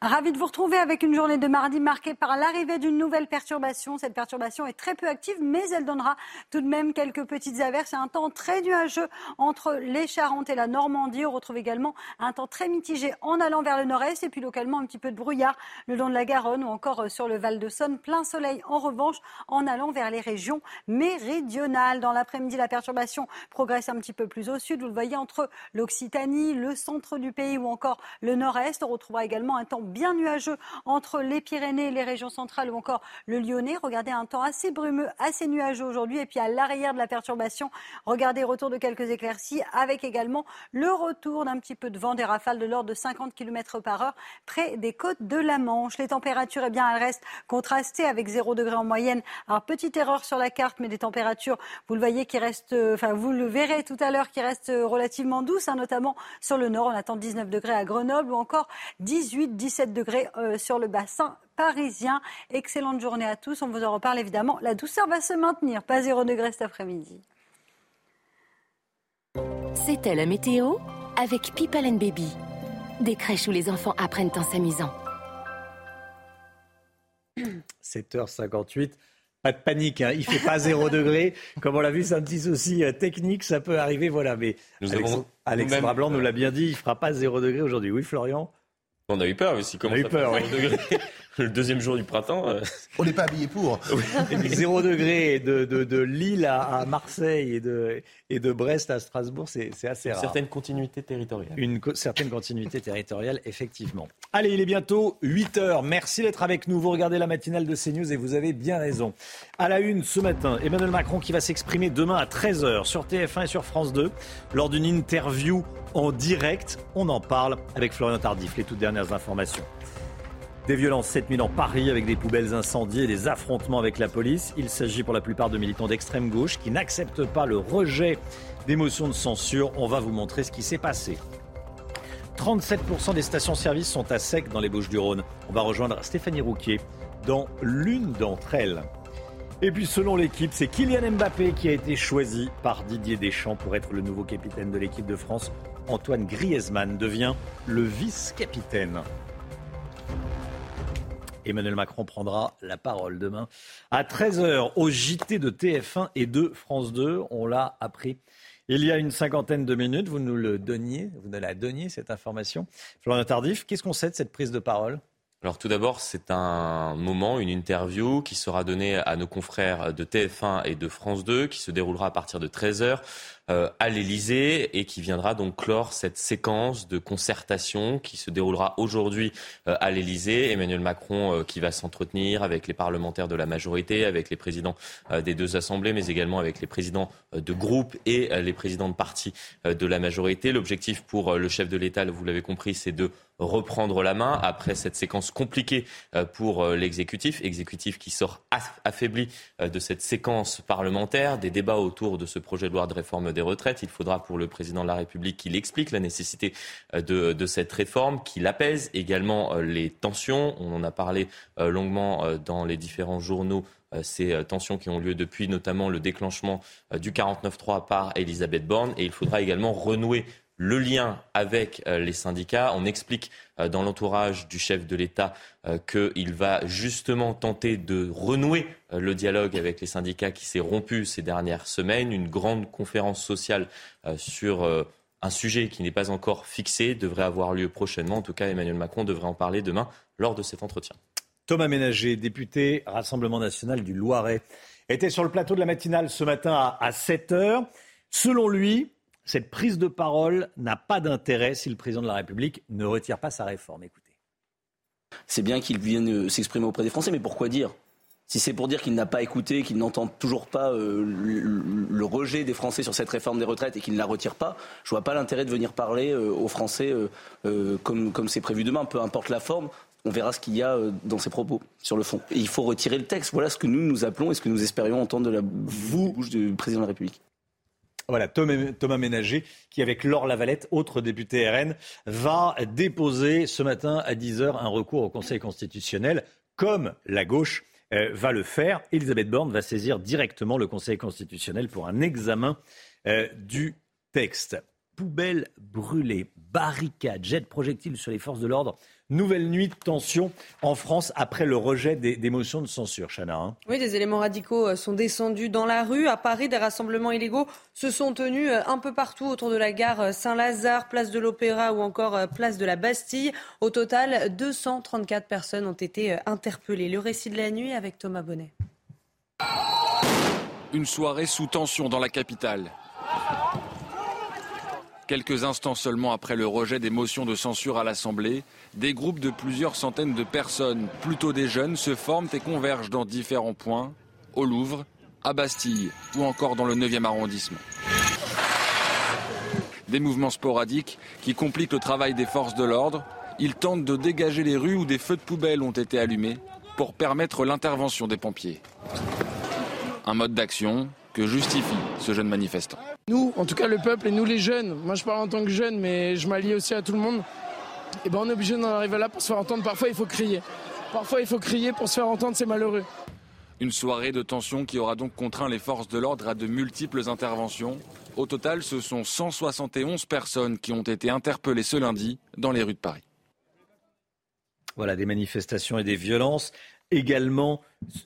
Ravi de vous retrouver avec une journée de mardi marquée par l'arrivée d'une nouvelle perturbation. Cette perturbation est très peu active, mais elle donnera tout de même quelques petites averses un temps très nuageux entre les Charentes et la Normandie. On retrouve également un temps très mitigé en allant vers le nord-est et puis localement un petit peu de brouillard le long de la Garonne ou encore sur le Val de Saône. Plein soleil en revanche en allant vers les régions méridionales. Dans l'après-midi, la perturbation progresse un petit peu plus au sud. Vous le voyez entre l'Occitanie, le centre du pays ou encore le nord-est. On retrouvera également un temps bien nuageux entre les Pyrénées, les régions centrales ou encore le Lyonnais. Regardez un temps assez brumeux, assez nuageux aujourd'hui. Et puis à l'arrière de la perturbation, regardez retour de quelques éclaircies avec également le retour d'un petit peu de vent, des rafales de l'ordre de 50 km par heure près des côtes de la Manche. Les températures, eh bien, elles restent contrastées avec 0 degré en moyenne. Alors petite erreur sur la carte, mais des températures, vous le voyez, qui restent, enfin vous le verrez tout à l'heure, qui restent relativement douces, hein, notamment sur le nord. On attend 19 degrés à Grenoble ou encore 18, 17 17 degrés euh, sur le bassin parisien. Excellente journée à tous. On vous en reparle évidemment. La douceur va se maintenir. Pas 0 degré cet après-midi. C'était la météo avec People and Baby. Des crèches où les enfants apprennent en s'amusant. 7h58. Pas de panique, hein. il fait pas 0 degré. Comme on l'a vu, c'est un petit souci euh, technique, ça peut arriver, voilà. Mais Nous avons nous-mêmes, Blanc nous euh, l'a bien dit, il fera pas 0 degré aujourd'hui. Oui, Florian? On a eu peur, mais si On a eu peur, oui. degré le deuxième jour du prattemps. euh, On n'est pas habillé pour. 0 degré de, de, de Lille à, à Marseille et de, et de Brest à Strasbourg, c'est c'est assez une rare. certaine continuité territoriale. Une co- certaine continuité territoriale, effectivement. Allez, il est bientôt 8 heures. Merci d'être avec nous. Vous regardez la matinale de CNews et vous avez bien raison. À la une ce matin, Emmanuel Macron qui va s'exprimer demain à 13h sur TF1 et sur France 2 lors d'une interview en direct. On en parle avec Florian Tardif, les toutes dernières informations. Des violences cette nuit dans Paris avec des poubelles incendiées et des affrontements avec la police. Il s'agit pour la plupart de militants d'extrême gauche qui n'acceptent pas le rejet des motions de censure. On va vous montrer ce qui s'est passé. 37% des stations-service sont à sec dans les Bouches-du-Rhône. On va rejoindre Stéphanie Rouquier dans l'une d'entre elles. Et puis selon l'équipe, c'est Kylian Mbappé qui a été choisi par Didier Deschamps pour être le nouveau capitaine de l'équipe de France. Antoine Griezmann devient le vice-capitaine. Emmanuel Macron prendra la parole demain à 13h au JT de TF1 et de France 2. On l'a appris il y a une cinquantaine de minutes. Vous nous le donniez, vous nous la donniez cette information. Florian Tardif, qu'est-ce qu'on sait de cette prise de parole? Alors tout d'abord, c'est un moment, une interview qui sera donnée à nos confrères de TF1 et de France 2, qui se déroulera à partir de 13h euh, à l'Elysée et qui viendra donc clore cette séquence de concertation qui se déroulera aujourd'hui euh, à l'Elysée. Emmanuel Macron euh, qui va s'entretenir avec les parlementaires de la majorité, avec les présidents euh, des deux assemblées, mais également avec les présidents euh, de groupe et euh, les présidents de partis euh, de la majorité. L'objectif pour euh, le chef de l'État, vous l'avez compris, c'est de reprendre la main après cette séquence compliquée euh, pour euh, l'exécutif, exécutif qui sort aff- affaibli euh, de cette séquence parlementaire, des débats autour de ce projet de loi de réforme des. Il faudra pour le président de la République qu'il explique la nécessité euh, de, cette réforme, qu'il apaise également euh, les tensions. On en a parlé euh, longuement dans les différents journaux ces tensions qui ont lieu depuis notamment le déclenchement du 49-3 par Elisabeth Borne. Et il faudra également renouer le lien avec euh, les syndicats. On explique euh, dans l'entourage du chef de l'État euh, qu'il va justement tenter de renouer le dialogue avec les syndicats qui s'est rompu ces dernières semaines. Une grande conférence sociale sur un sujet qui n'est pas encore fixé devrait avoir lieu prochainement. En tout cas, Emmanuel Macron devrait en parler demain lors de cet entretien. Thomas Ménager, député Rassemblement national du Loiret, était sur le plateau de la matinale ce matin à, à 7 heures. Selon lui, cette prise de parole n'a pas d'intérêt si le président de la République ne retire pas sa réforme. Écoutez. c'est bien qu'il vienne euh, s'exprimer auprès des Français. Mais pourquoi dire? Si c'est pour dire qu'il n'a pas écouté, qu'il n'entend toujours pas euh, le, rejet des Français sur cette réforme des retraites et qu'il ne la retire pas, je vois pas l'intérêt de venir parler euh, aux Français comme c'est prévu demain, peu importe la forme. On verra ce qu'il y a dans ses propos sur le fond. Il faut retirer le texte. Voilà ce que nous nous appelons et ce que nous espérions entendre de la bouche du président de la République. Voilà, Thomas Ménager, qui avec Laure Lavalette, autre député RN, va déposer ce matin à 10h un recours au Conseil constitutionnel, comme la gauche euh, va le faire. Elisabeth Borne va saisir directement le Conseil constitutionnel pour un examen euh, du texte. Poubelles brûlées, barricades, jets de projectiles sur les forces de l'ordre Nouvelle nuit de tension en France après le rejet des, motions de censure, Chana. Hein. Oui, des éléments radicaux euh, sont descendus dans la rue. À Paris, des rassemblements illégaux se sont tenus euh, un peu partout autour de la gare euh, Saint-Lazare, place de l'Opéra ou encore place de la Bastille. Au total, 234 personnes ont été interpellées. Le récit de la nuit avec Thomas Bonnet. Une soirée sous tension dans la capitale. Quelques instants seulement après le rejet des motions de censure à l'Assemblée, des groupes de plusieurs centaines de personnes, plutôt des jeunes, se forment et convergent dans différents points, au Louvre, à Bastille ou encore dans le 9e arrondissement. Des mouvements sporadiques qui compliquent le travail des forces de l'ordre. Ils tentent de dégager les rues où des feux de poubelle ont été allumés pour permettre l'intervention des pompiers. Un mode d'action que justifie ce jeune manifestant. Nous, en tout cas le peuple et nous les jeunes, moi je parle en tant que jeune mais je m'allie aussi à tout le monde, et eh ben on est obligé d'en arriver là pour se faire entendre. Parfois il faut crier. Parfois il faut crier pour se faire entendre, c'est malheureux. Une soirée de tension qui aura donc contraint les forces de l'ordre à de multiples interventions. Au total, ce sont 171 personnes qui ont été interpellées ce lundi dans les rues de Paris. Voilà, des manifestations et des violences également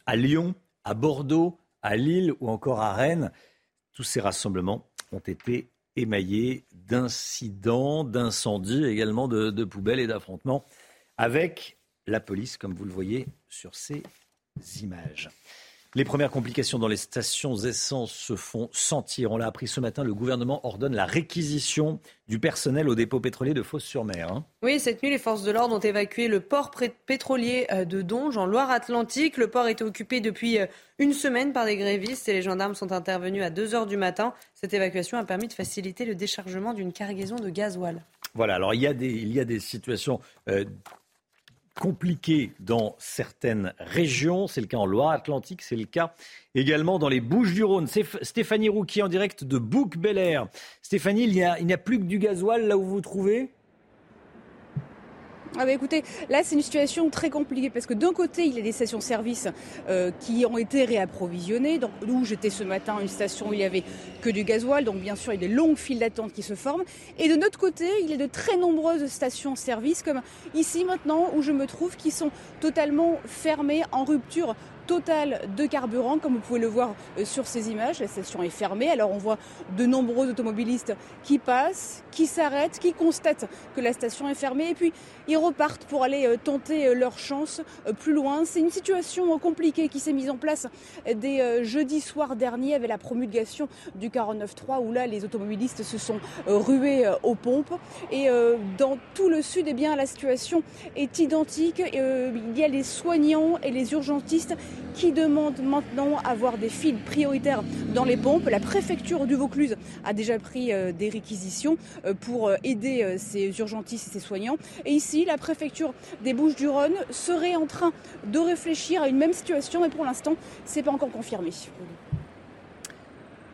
à Lyon, à Bordeaux, à Lille ou encore à Rennes. Tous ces rassemblements ont été émaillés d'incidents, d'incendies, également de, poubelles et d'affrontements avec la police, comme vous le voyez sur ces images. Les premières complications dans les stations essence se font sentir. On l'a appris ce matin, le gouvernement ordonne la réquisition du personnel au dépôt pétrolier de Fos-sur-Mer. Hein. Oui, cette nuit, les forces de l'ordre ont évacué le port pétrolier euh, de Donge en Loire-Atlantique. Le port était occupé depuis euh, une semaine par des grévistes et les gendarmes sont intervenus à 2 heures du matin. Cette évacuation a permis de faciliter le déchargement d'une cargaison de gasoil. Voilà, alors il y a des, il y a des situations euh, compliqué dans certaines régions. C'est le cas en Loire-Atlantique, c'est le cas également dans les Bouches-du-Rhône. Stéphanie Rouquier en direct de Bouc-Bel-Air. Stéphanie, il n'y a, a plus que du gasoil là où vous vous trouvez? Ah bah écoutez, là c'est une situation très compliquée parce que d'un côté il y a des stations-service euh, qui ont été réapprovisionnées. Donc où j'étais ce matin, une station où il y avait que du gasoil, donc bien sûr il y a des longues files d'attente qui se forment. Et de notre côté, il y a de très nombreuses stations-service comme ici maintenant où je me trouve qui sont totalement fermées en rupture total de carburant, comme vous pouvez le voir euh, sur ces images. La station est fermée, alors on voit de nombreux automobilistes qui passent, qui s'arrêtent, qui constatent que la station est fermée, et puis ils repartent pour aller euh, tenter euh, leur chance plus loin. C'est une situation compliquée qui s'est mise en place dès jeudi soir dernier avec la promulgation du 49.3, où là les automobilistes se sont rués aux pompes. Et dans tout le sud, eh bien, la situation est identique. Il y a les soignants et les urgentistes qui demande maintenant avoir des fils prioritaires dans les pompes. La préfecture du Vaucluse a déjà pris euh, des réquisitions euh, pour euh, aider ces urgentistes et ces soignants. Et ici, la préfecture des Bouches-du-Rhône serait en train de réfléchir à une même situation, mais pour l'instant, ce n'est pas encore confirmé.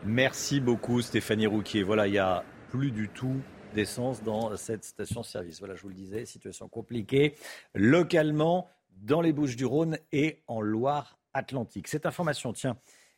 Merci beaucoup Stéphanie Rouquier. Voilà, il n'y a plus du tout d'essence dans cette station-service. Voilà, je vous le disais, situation compliquée. Localement, dans les Bouches-du-Rhône et en Cette information, tiens,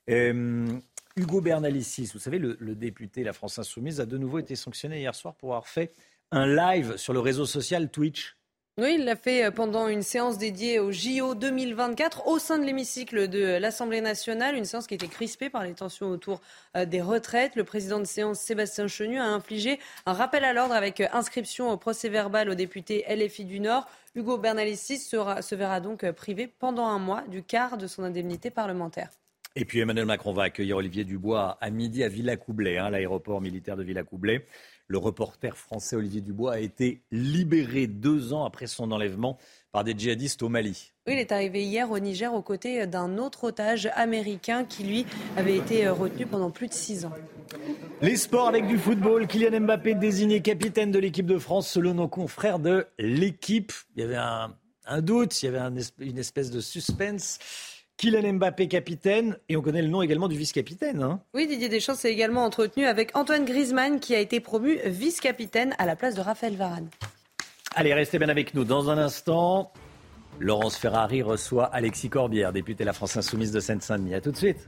euh, Hugo Bernalicis, vous savez, le, le, député La France Insoumise, a de nouveau été sanctionné hier soir pour avoir fait un live sur le réseau social Twitch. Oui, il l'a fait euh, pendant une séance dédiée au JO 2024 au sein de l'hémicycle de l'Assemblée nationale, une séance qui était crispée par les tensions autour euh, des retraites. Le président de séance, Sébastien Chenu, a infligé un rappel à l'ordre avec inscription au procès verbal au député LFI du Nord. Hugo Bernalicis se verra donc privé pendant un mois du quart de son indemnité parlementaire. Et puis Emmanuel Macron va accueillir Olivier Dubois à midi à Villacoublay, hein, l'aéroport militaire de Villacoublay. Le reporter français Olivier Dubois a été libéré deux ans après son enlèvement par des djihadistes au Mali. Oui, il est arrivé hier au Niger aux côtés d'un autre otage américain qui, lui, avait été retenu pendant plus de six ans. Les sports avec du football. Kylian Mbappé désigné capitaine de l'équipe de France selon nos confrères de l'équipe. Il y avait un, doute, il y avait une espèce de suspense. Kylian Mbappé capitaine et on connaît le nom également du vice-capitaine. Hein. Oui, Didier Deschamps s'est également entretenu avec Antoine Griezmann qui a été promu vice-capitaine à la place de Raphaël Varane. Allez, restez bien avec nous. Dans un instant, Laurence Ferrari reçoit Alexis Corbière, député de la France Insoumise de Seine-Saint-Denis. A tout de suite.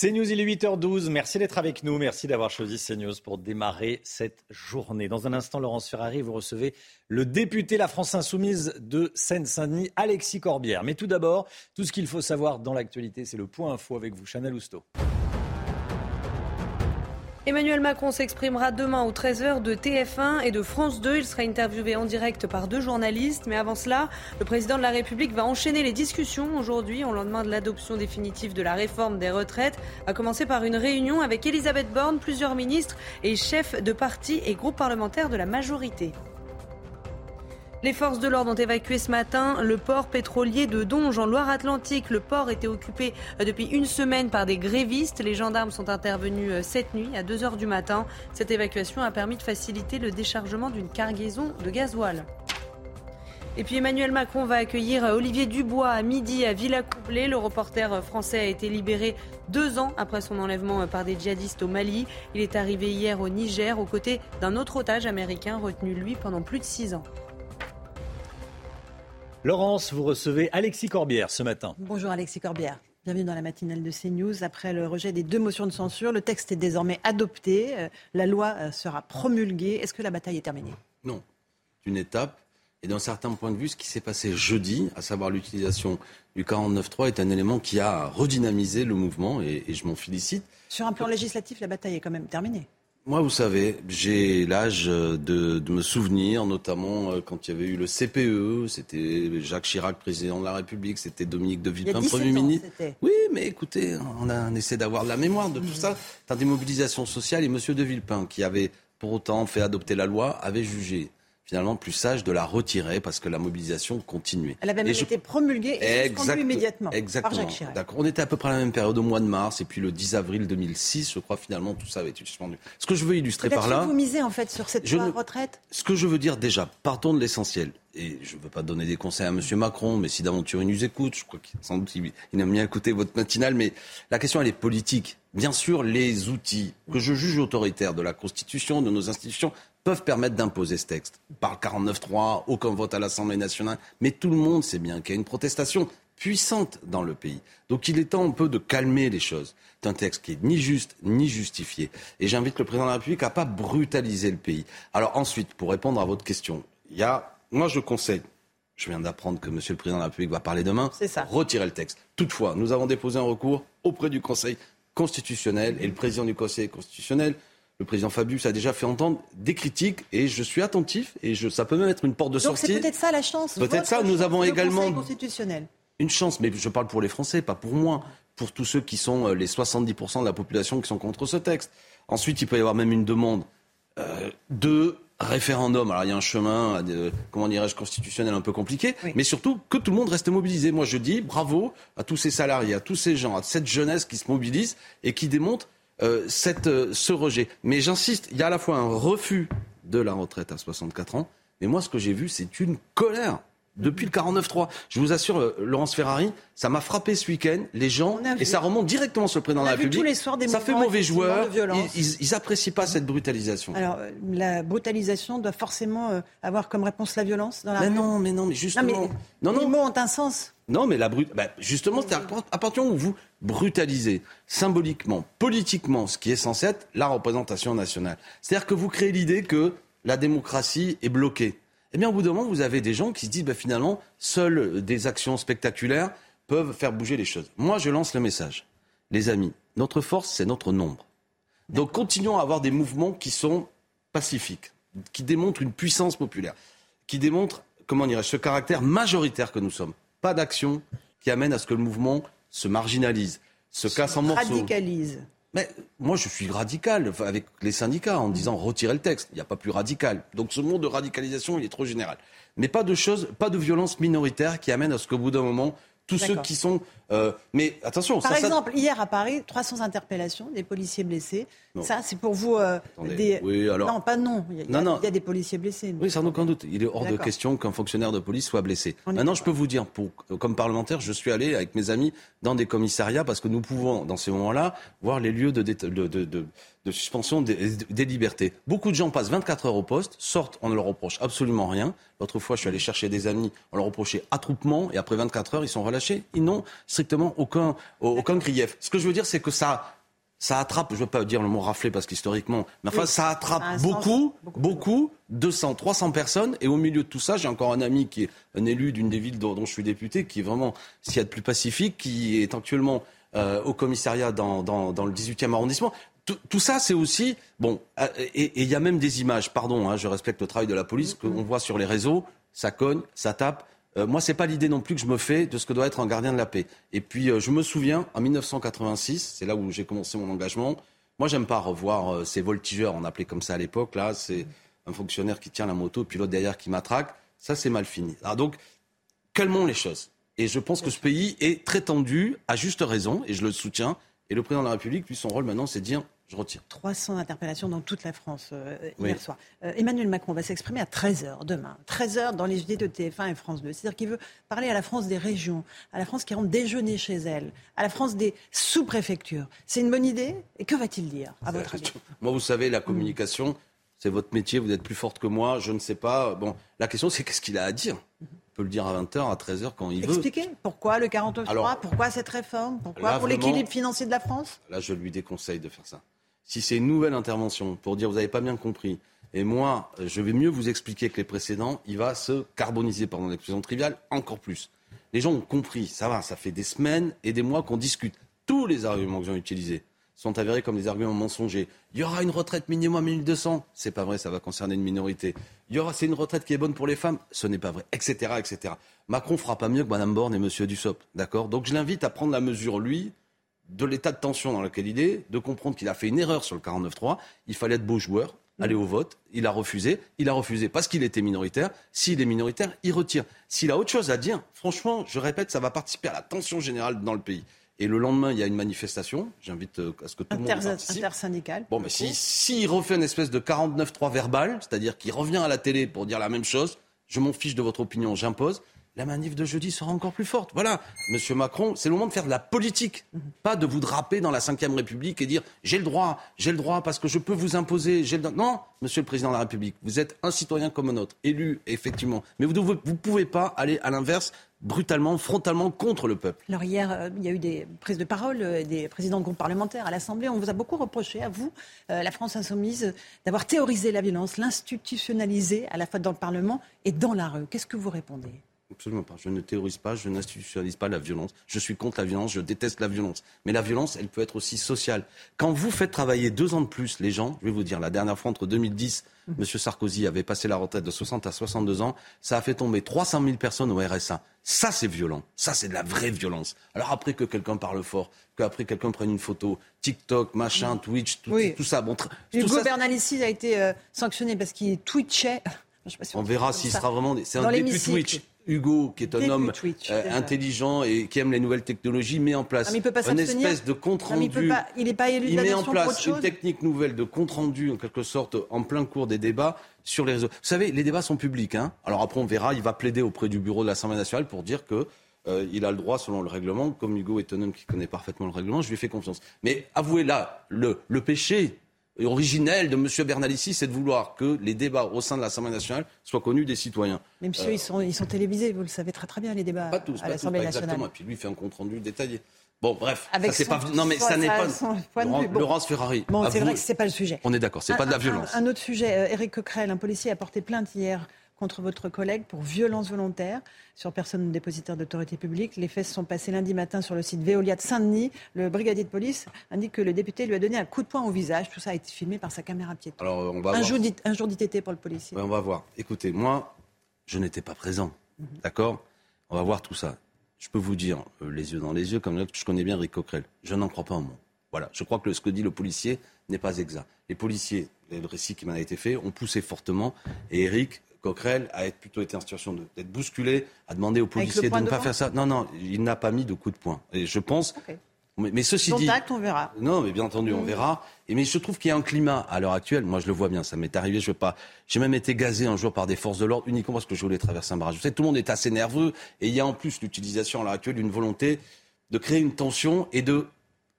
CNews, il est 8h12. Merci d'être avec nous. Merci d'avoir choisi CNews pour démarrer cette journée. Dans un instant, Laurence Ferrari, vous recevez le député La France Insoumise de Seine-Saint-Denis, Alexis Corbière. Mais tout d'abord, tout ce qu'il faut savoir dans l'actualité, c'est le point info avec vous, Chanel Housteau. Emmanuel Macron s'exprimera demain aux 13h de TF1 et de France 2. Il sera interviewé en direct par deux journalistes. Mais avant cela, le président de la République va enchaîner les discussions aujourd'hui, au lendemain de l'adoption définitive de la réforme des retraites, à commencer par une réunion avec Elisabeth Borne, plusieurs ministres et chefs de partis et groupes parlementaires de la majorité. Les forces de l'ordre ont évacué ce matin le port pétrolier de Donge en Loire-Atlantique. Le port était occupé euh, depuis une semaine par des grévistes. Les gendarmes sont intervenus euh, cette nuit à 2 h du matin. Cette évacuation a permis de faciliter le déchargement d'une cargaison de gasoil. Et puis Emmanuel Macron va accueillir euh, Olivier Dubois à midi à Villacoublay. Le reporter français a été libéré deux ans après son enlèvement par des djihadistes au Mali. Il est arrivé hier au Niger aux côtés d'un autre otage américain retenu lui pendant plus de six ans. Laurence, vous recevez Alexis Corbière ce matin. Bonjour Alexis Corbière. Bienvenue dans la matinale de CNews. Après le rejet des deux motions de censure, le texte est désormais adopté. Euh, la loi euh, sera promulguée. Est-ce que la bataille est terminée? Non. C'est une étape. Et d'un certain point de vue, ce qui s'est passé jeudi, à savoir l'utilisation du 49.3, est un élément qui a redynamisé le mouvement et, et je m'en félicite. Sur un plan législatif, la bataille est quand même terminée. Moi, vous savez, j'ai l'âge de, me souvenir, notamment euh, quand il y avait eu le CPE, c'était Jacques Chirac, président de la République, c'était Dominique de Villepin, Premier ministre. Oui, mais écoutez, on, a, essaie d'avoir de la mémoire de tout ça. Dans des mobilisations sociales, et Monsieur de Villepin, qui avait pour autant fait adopter la loi, avait jugé finalement plus sage de la retirer parce que la mobilisation continuait. Elle avait même été promulguée et exact, immédiatement exactement. par Jacques Chirac. D'accord. On était à peu près à la même période au mois de mars et puis le 10 avril 2006, je crois finalement tout ça avait été suspendu. Ce que je veux illustrer par là, vous misez en fait sur cette loi retraite. Ce que je veux dire déjà, partons de l'essentiel. Et je ne veux pas donner des conseils à M. Macron, mais si d'aventure il nous écoute, je crois qu'il sans doute il, il aime bien écouter votre matinale, mais la question elle est politique. Bien sûr, les outils que je juge autoritaires de la Constitution, de nos institutions, peuvent permettre d'imposer ce texte. Par le 49.3, aucun vote à l'Assemblée nationale, mais tout le monde sait bien qu'il y a une protestation puissante dans le pays. Donc il est temps un peu de calmer les choses. C'est un texte qui est ni juste ni justifié. Et j'invite le président de la République à pas brutaliser le pays. Alors ensuite, pour répondre à votre question, il y a, moi je conseille, je viens d'apprendre que Monsieur le président de la République va parler demain, ça. retirer le texte. Toutefois, nous avons déposé un recours auprès du Conseil constitutionnel et le président du Conseil constitutionnel le président Fabius a déjà fait entendre des critiques et je suis attentif et je, ça peut même être une porte de sortie. Donc c'est peut-être ça la chance. Peut-être ça. Nous avons également constitutionnel. une chance, mais je parle pour les Français, pas pour moi, pour tous ceux qui sont euh, les 70% de la population qui sont contre ce texte. Ensuite, il peut y avoir même une demande euh, de référendum. Alors il y a un chemin, euh, comment dirais-je, constitutionnel un peu compliqué, mais surtout que tout le monde reste mobilisé. Moi, je dis bravo à tous ces salariés, à tous ces gens, à cette jeunesse qui se mobilise et qui démontre euh, cette, euh, ce rejet. Mais j'insiste, il y a à la fois un refus de la retraite à 64 ans, mais moi ce que j'ai vu, c'est une colère depuis le 49-3. Je vous assure, euh, Laurence Ferrari, ça m'a frappé ce week-end, les gens, et ça remonte directement sur le président de la République. Tous les soirs des ça fait mauvais joueur, ils, n'apprécient pas cette brutalisation. Alors, la brutalisation doit forcément avoir comme réponse la violence dans la mais Non, mais non, mais justement... Non, mais, les mots ont un sens. Non, mais la brut... Bah, justement, c'est à partir où vous brutaliser symboliquement, politiquement, ce qui est censé être la représentation nationale. C'est-à-dire que vous créez l'idée que la démocratie est bloquée. Eh bien, au bout d'un moment, vous avez des gens qui se disent, bah, finalement, seules des actions spectaculaires peuvent faire bouger les choses. Moi, je lance le message. Les amis, notre force, c'est notre nombre. Donc, continuons à avoir des mouvements qui sont pacifiques, qui démontrent une puissance populaire, qui démontrent, comment dirais ce caractère majoritaire que nous sommes. Pas d'action qui amène à ce que le mouvement se marginalise. se casse en morceaux. Radicalise. Mais moi, je suis radical avec les syndicats en disant retirer le texte. Il n'y a pas plus radical. Donc ce mot de radicalisation, il est trop général. Mais pas de choses, pas de violence minoritaire qui amène à ce qu'au bout d'un moment, tous ceux qui sont. Euh, mais attention, Par ça, ça- exemple, hier à Paris, 300 interpellations, des policiers blessés. Non. Ça, c'est pour vous euh, Attendez. des... Oui, alors- Non, pas non. Il y a, il y a- Non, non. il y a des policiers blessés. Oui, sans aucun doute. Il est hors de question qu'un fonctionnaire de police soit blessé. On Maintenant, je peux vous dire, pour, comme parlementaire, je suis allé avec mes amis dans des commissariats parce que nous pouvons, dans ces moments-là, voir les lieux de, dét- de, de- de- de suspension des, des libertés. Beaucoup de gens passent 24 heures au poste, sortent, on ne leur reproche absolument rien. L'autre fois, je suis allé chercher des amis, on leur reprochait attroupement, et après 24 heures, ils sont relâchés. Ils n'ont strictement aucun, aucun grief. Ce que je veux dire, c'est que ça, ça attrape, je ne veux pas dire le mot rafler parce qu'historiquement, mais enfin, Oui. ça attrape sens beaucoup, beaucoup, 200, 300 personnes. Et au milieu de tout ça, j'ai encore un ami qui est un élu d'une des villes dont, dont je suis député, qui est vraiment, s'il y a de plus pacifique, qui est actuellement euh, au commissariat dans, dans, dans le 18e arrondissement. Tout, tout ça, c'est aussi bon. euh, Et et il y a même des images. Pardon, hein, je respecte le travail de la police qu'on voit sur les réseaux. Ça cogne, ça tape. Euh, moi, c'est pas l'idée non plus que je me fais de ce que doit être un gardien de la paix. Et puis, euh, je me souviens, en 1986, c'est là où j'ai commencé mon engagement. Moi, j'aime pas revoir euh, ces voltigeurs, on appelait comme ça à l'époque. Là, c'est un fonctionnaire qui tient la moto, puis l'autre derrière qui matraque. Ça, c'est mal fini. Donc, calmons les choses. Et je pense que ce pays est très tendu, à juste raison, et je le soutiens. Et le président de la République, lui, son rôle maintenant, c'est de dire je retire. 300 interpellations dans toute la France euh, Oui. hier soir. Euh, Emmanuel Macron va s'exprimer à 13h demain. 13h dans les JT de TF1 et France 2. C'est-à-dire qu'il veut parler à la France des régions, à la France qui rentre déjeuner chez elle, à la France des sous-préfectures. C'est une bonne idie Et que va-t-il dire, à votre avis? Moi, vous savez, la communication, c'est votre métier, vous êtes plus forte que moi, je ne sais pas. Bon, la question, c'est qu'est-ce qu'il a à dire? Il peut le dire à 20h, à 13h, quand il veut. Expliquez pourquoi le 49.3, Alors, pourquoi cette réforme, pourquoi là, pour l'équilibre financier de la France? Là, je lui déconseille de faire ça. Si c'est une nouvelle intervention pour dire vous n'avez pas bien compris, et moi, je vais mieux vous expliquer que les précédents, il va se carboniser, pardon l'expression triviale, encore plus. Les gens ont compris, ça va, ça fait des semaines et des mois qu'on discute. Tous les arguments que j'ai utilisés sont avérés comme des arguments mensongers. Il y aura une retraite minimum à 1200, c'est pas vrai, ça va concerner une minorité. Il y aura, c'est une retraite qui est bonne pour les femmes, ce n'est pas vrai, etc., etc. Macron fera pas mieux que Madame Borne et Monsieur Dussopt, d'accord? Donc je l'invite à prendre la mesure, lui, de l'état de tension dans lequel il est, de comprendre qu'il a fait une erreur sur le 49-3. Il fallait être beau joueur, aller au vote. Il a refusé. Il a refusé parce qu'il était minoritaire. S'il est minoritaire, il retire. S'il a autre chose à dire, franchement, je répète, ça va participer à la tension générale dans le pays. Et le lendemain, il y a une manifestation. J'invite euh, à ce que tout le monde participe. Intersyndical. Bon, mais si, s'il refait une espèce de 49-3 verbal, c'est-à-dire qu'il revient à la télé pour dire la même chose, je m'en fiche de votre opinion, j'impose, la manif de jeudi sera encore plus forte. Voilà, Monsieur Macron, c'est le moment de faire de la politique, pas de vous draper dans la Ve République et dire j'ai le droit, j'ai le droit parce que je peux vous imposer. Non, Monsieur le Président de la République, vous êtes un citoyen comme un autre, élu effectivement, mais vous ne pouvez pas aller à l'inverse brutalement, frontalement contre le peuple. Alors hier, euh, il y a eu des prises de parole euh, des présidents de groupes parlementaires à l'Assemblée. On vous a beaucoup reproché, à vous, euh, la France insoumise, d'avoir théorisé la violence, l'institutionnalisé à la fois dans le Parlement et dans la rue. Qu'est-ce que vous répondez? Absolument pas. Je ne théorise pas, je n'institutionnalise pas la violence. Je suis contre la violence, je déteste la violence. Mais la violence, elle peut être aussi sociale. Quand vous faites travailler deux ans de plus les gens, je vais vous dire, la dernière fois entre 2010, M. Sarkozy avait passé la retraite de 60 à 62 ans, ça a fait tomber 300 000 personnes au RSA. Ça, c'est violent. Ça, c'est de la vraie violence. Alors après que quelqu'un parle fort, qu'après quelqu'un prenne une photo, TikTok, machin, Twitch, tout, Oui. tout ça. Bon, Hugo ça, Bernalicis a été euh, sanctionné parce qu'il twitchait. Je sais pas si On verra s'il sera vraiment. des- C'est un début. Twitch. Hugo, qui est un homme Twitch, euh, intelligent et qui aime les nouvelles technologies, met en place Ah, peut pas une espèce de compte Non, mais il rendu. pas- il n'est pas élu de Il met en place une technique nouvelle de compte rendu, en quelque sorte, en plein cours des débats sur les réseaux. Vous savez, les débats sont publics. Hein Alors après, on verra. Il va plaider auprès du bureau de l'Assemblée nationale pour dire que. euh, il a le droit selon le règlement, comme Hugo est un homme qui connaît parfaitement le règlement, je lui fais confiance. Mais avouez là, le, le péché originel de M. Bernalicis, c'est de vouloir que les débats au sein de l'Assemblée nationale soient connus des citoyens. Mais monsieur, Euh, ils, sont, ils sont télévisés, vous le savez très très bien, les débats pas tous, à l'Assemblée nationale. exactement. Et puis lui, il fait un compte rendu détaillé. Bon, bref, Avec ça son- pas. Non, mais ça n'est pas. vue. Bon. Laurence Ferrari. Bon, c'est vrai que c'est pas le sujet. On est d'accord, c'est pas de la violence. Un, un autre sujet, euh, Éric Coquerel, un policier a porté plainte hier contre votre collègue pour violence volontaire sur personne dépositaire d'autorité publique. Les faits se sont passés lundi matin sur le site Veolia de Saint-Denis. Le brigadier de police indique que le député lui a donné un coup de poing au visage. Tout ça a été filmé par sa caméra piéton. Alors, on va Un jour, d'I- un jour d'ITT pour le policier. Ouais, on va voir. Écoutez, moi, je n'étais pas présent. Mhm. D'accord? On va voir tout ça. je peux vous dire, euh, les yeux dans les yeux, comme je connais bien Rick Coquerel, je n'en crois pas un mot. Voilà, je crois que ce que dit le policier n'est pas exact. Les policiers, le récit qui m'a été fait, ont poussé fortement. Et Eric Coquerel a plutôt été en situation d'être bousculé, a demandé aux policiers de ne pas faire ça. Non, non, il n'a pas mis de coup de poing. Et je pense. Mais, ceci dit. on verra. Non, mais bien entendu, on mmh. verra. Et mais je trouve qu'il y a un climat à l'heure actuelle. Moi, je le vois bien. Ça m'est arrivé. Je veux pas. J'ai même été gazé un jour par des forces de l'ordre uniquement parce que je voulais traverser un barrage. Je sais, tout le monde est assez nerveux. Et il y a en plus l'utilisation à l'heure actuelle d'une volonté de créer une tension et de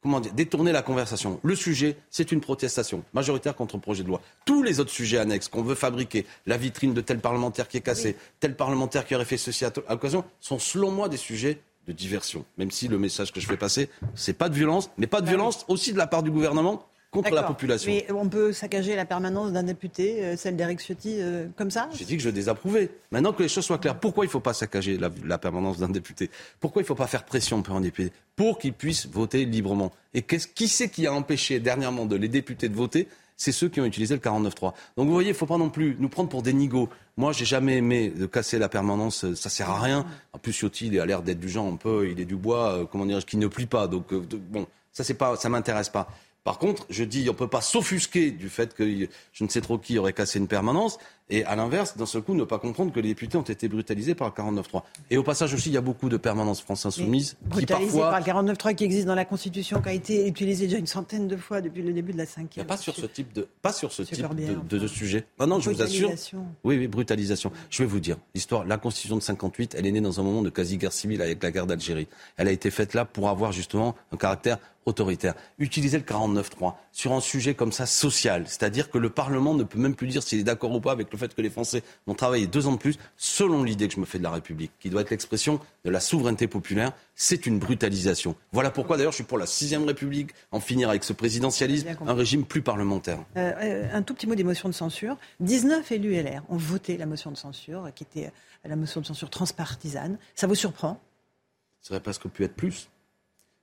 comment dire, détourner la conversation. Le sujet, c'est une protestation majoritaire contre le projet de loi. Tous les autres sujets annexes qu'on veut fabriquer, la vitrine de tel parlementaire qui est cassé, tel parlementaire qui aurait fait ceci à l'occasion, sont selon moi des sujets de diversion. Même si le message que je fais passer, c'est pas de violence, mais pas de violence aussi de la part du gouvernement contre la population. Mais on peut saccager la permanence d'un député, euh, celle d'Eric Ciotti, euh, comme ça? J'ai dit que je désapprouvais. Maintenant que les choses soient claires, pourquoi il ne faut pas saccager la, permanence d'un député? Pourquoi il ne faut pas faire pression pour un député? Pour qu'il puisse voter librement. Et qui c'est qui a empêché dernièrement de les députés de voter? C'est ceux qui ont utilisé le 49.3. Donc vous voyez, il ne faut pas non plus nous prendre pour des nigauds. Moi, j'ai jamais aimé de casser la permanence, ça sert à rien. En plus, Ciotti, il a l'air d'être du genre un peu, il est du bois, euh, comment dire, qui ne plie pas. Donc bon, ça c'est pas, ça m'intéresse pas. Par contre, je dis, on ne peut pas s'offusquer du fait que je ne sais trop qui aurait cassé une permanence. Et à l'inverse, d'un seul coup, ne pas comprendre que les députés ont été brutalisés par le 49-3. Et au passage aussi, il y a beaucoup de permanences France Insoumise qui parfois... par le 49-3 qui existe dans la Constitution, qui a été utilisé déjà une centaine de fois depuis le début de la cinquième. Pas sur ce type de, pas sur ce type de, sujet. Non, non, je vous assure. Oui, oui, brutalisation. Je vais vous dire, l'histoire, la Constitution de 58, elle est née dans un moment de quasi-guerre civile avec la guerre d'Algérie. Elle a été faite là pour avoir justement un caractère autoritaire. Utiliser le 49-3 sur un sujet comme ça social, c'est-à-dire que le Parlement ne peut même plus dire s'il est d'accord ou pas avec le fait que les Français vont travailler deux ans de plus, selon l'idée que je me fais de la République, qui doit être l'expression de la souveraineté populaire, c'est une brutalisation. Voilà pourquoi d'ailleurs je suis pour la sixième République, en finir avec ce présidentialisme, un régime plus parlementaire. Euh, euh, un tout petit mot des motions de censure. 19 élus LR ont voté la motion de censure, qui était la motion de censure transpartisane. Ça vous surprend? Ça aurait presque pu être plus.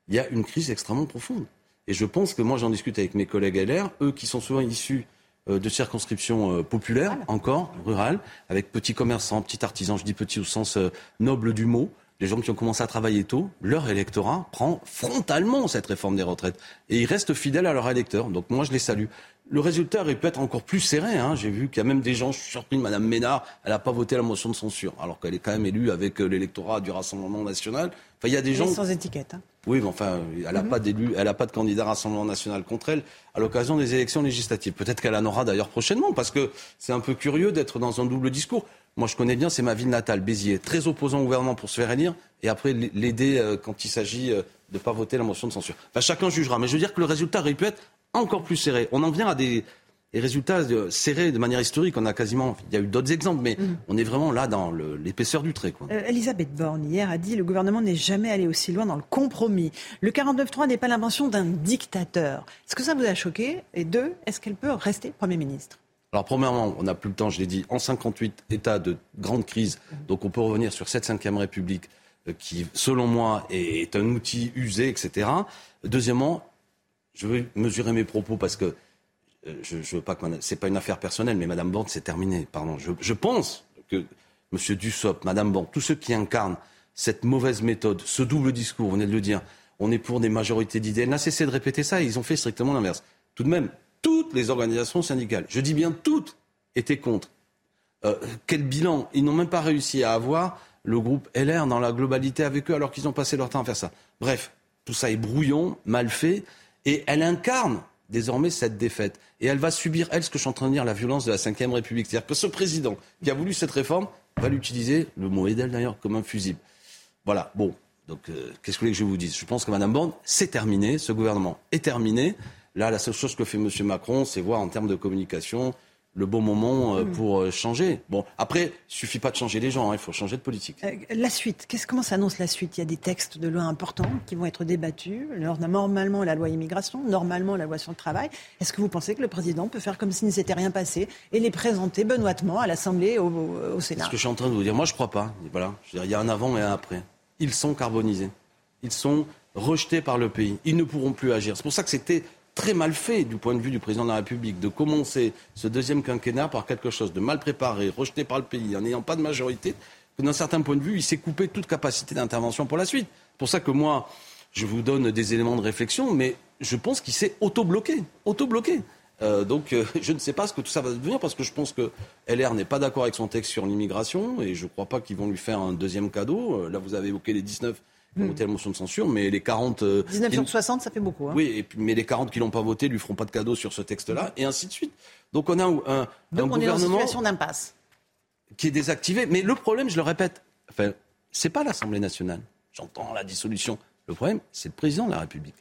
Il y a une crise extrêmement profonde. Et je pense que moi j'en discute avec mes collègues LR, eux qui sont souvent issus euh, de circonscriptions euh, populaires, encore, rurales, avec petits commerçants, petits artisans, je dis petits au sens euh, noble du mot, les gens qui ont commencé à travailler tôt, leur électorat prend frontalement cette réforme des retraites. Et ils restent fidèles à leur électeur. Donc moi, je les salue. Le résultat aurait pu être encore plus serré. Hein. J'ai vu qu'il y a même des gens, je suis surpris de Mme Ménard, elle n'a pas voté la motion de censure, alors qu'elle est quand même élue avec l'électorat du Rassemblement national. Enfin, il y a des gens... sans étiquette. Hein. Oui, mais enfin, elle n'a mhm. pas d'élu, elle n'a pas de candidat Rassemblement national contre elle à l'occasion des élections législatives. Peut-être qu'elle en aura d'ailleurs prochainement, parce que c'est un peu curieux d'être dans un double discours. Moi, je connais bien, c'est ma ville natale, Béziers, très opposant au gouvernement pour se faire élire, et après l'aider euh, quand il s'agit euh, de ne pas voter la motion de censure. Enfin, chacun jugera, mais je veux dire que le résultat aurait pu être encore plus serré. On en vient à des, les résultats serrés de manière historique. On a quasiment, il y a eu d'autres exemples, mais mhm. on est vraiment là dans l'épaisseur du trait. Euh, Elisabeth Borne, hier, a dit le gouvernement n'est jamais allé aussi loin dans le compromis. Le 49-3 n'est pas l'invention d'un dictateur. Est-ce que ça vous a choqué? Et deux, est-ce qu'elle peut rester Premier ministre? Alors premièrement, on n'a plus le temps, je l'ai dit, en 58, état de grande crise, mhm. donc on peut revenir sur cette 5 République euh, qui, selon moi, est, un outil usé, etc. Deuxièmement, je veux mesurer mes propos parce que euh, je, je veux pas que c'est pas une affaire personnelle, mais Madame Borne, c'est terminé. Pardon. Je, pense que Monsieur Dussopt, Madame Borne, tous ceux qui incarnent cette mauvaise méthode, ce double discours, vous venez de le dire, on est pour des majorités d'idées. Elle n'a cessé de répéter ça et ils ont fait strictement l'inverse. Tout de même, toutes les organisations syndicales, je dis bien toutes, étaient contre. Euh, quel bilan? Ils n'ont même pas réussi à avoir le groupe LR dans la globalité avec eux alors qu'ils ont passé leur temps à faire ça. Bref, tout ça est brouillon, mal fait, et elle incarne désormais cette défaite. Et elle va subir, elle, ce que je suis en train de dire, la violence de la Ve République. C'est-à-dire que ce président qui a voulu cette réforme va l'utiliser, le mot Edel d'ailleurs, comme un fusible. Voilà, bon. Donc, euh, qu'est-ce que vous voulez que je vous dise? Je pense que Mme Borne, c'est terminé, ce gouvernement est terminé. Là, la seule chose que fait M. Macron, c'est voir en termes de communication le bon moment euh, hmm. pour euh, changer. Bon, après, il suffit pas de changer les gens, hein, il faut changer de politique. Euh, la suite, qu'est-ce, comment s'annonce la suite? Il y a des textes de loi importants qui vont être débattus. normalement, la loi immigration, normalement, la loi sur le travail. Est-ce que vous pensez que le président peut faire comme s'il ne s'était rien passé et les présenter benoîtement à l'Assemblée, au, au Sénat? Ce que je suis en train de vous dire, moi, je crois pas. Voilà, je il y a un avant et un après. Ils sont carbonisés. Ils sont rejetés par le pays. Ils ne pourront plus agir. C'est pour ça que c'était très mal fait du point de vue du président de la République de commencer ce deuxième quinquennat par quelque chose de mal préparé, rejeté par le pays, en n'ayant pas de majorité. que d'un certain point de vue, il s'est coupé toute capacité d'intervention pour la suite. C'est pour ça que moi, je vous donne des éléments de réflexion, mais je pense qu'il s'est auto-bloqué. Auto-bloqué. Euh, donc euh, je ne sais pas ce que tout ça va devenir parce que je pense que LR n'est pas d'accord avec son texte sur l'immigration et je ne crois pas qu'ils vont lui faire un deuxième cadeau. Euh, là, vous avez évoqué les 19 qui ont voté la motion de censure, mais les 40... 19 sur 60, ça fait beaucoup. Hein. Oui, et puis, mais les 40 qui l'ont pas voté lui feront pas de cadeau sur ce texte-là, et ainsi de suite. Donc on a un, un, Donc un on est dans une gouvernement situation d'impasse. qui est désactivé. Mais le problème, je le répète, enfin, c'est pas l'Assemblée nationale. J'entends la dissolution. Le problème, c'est le président de la République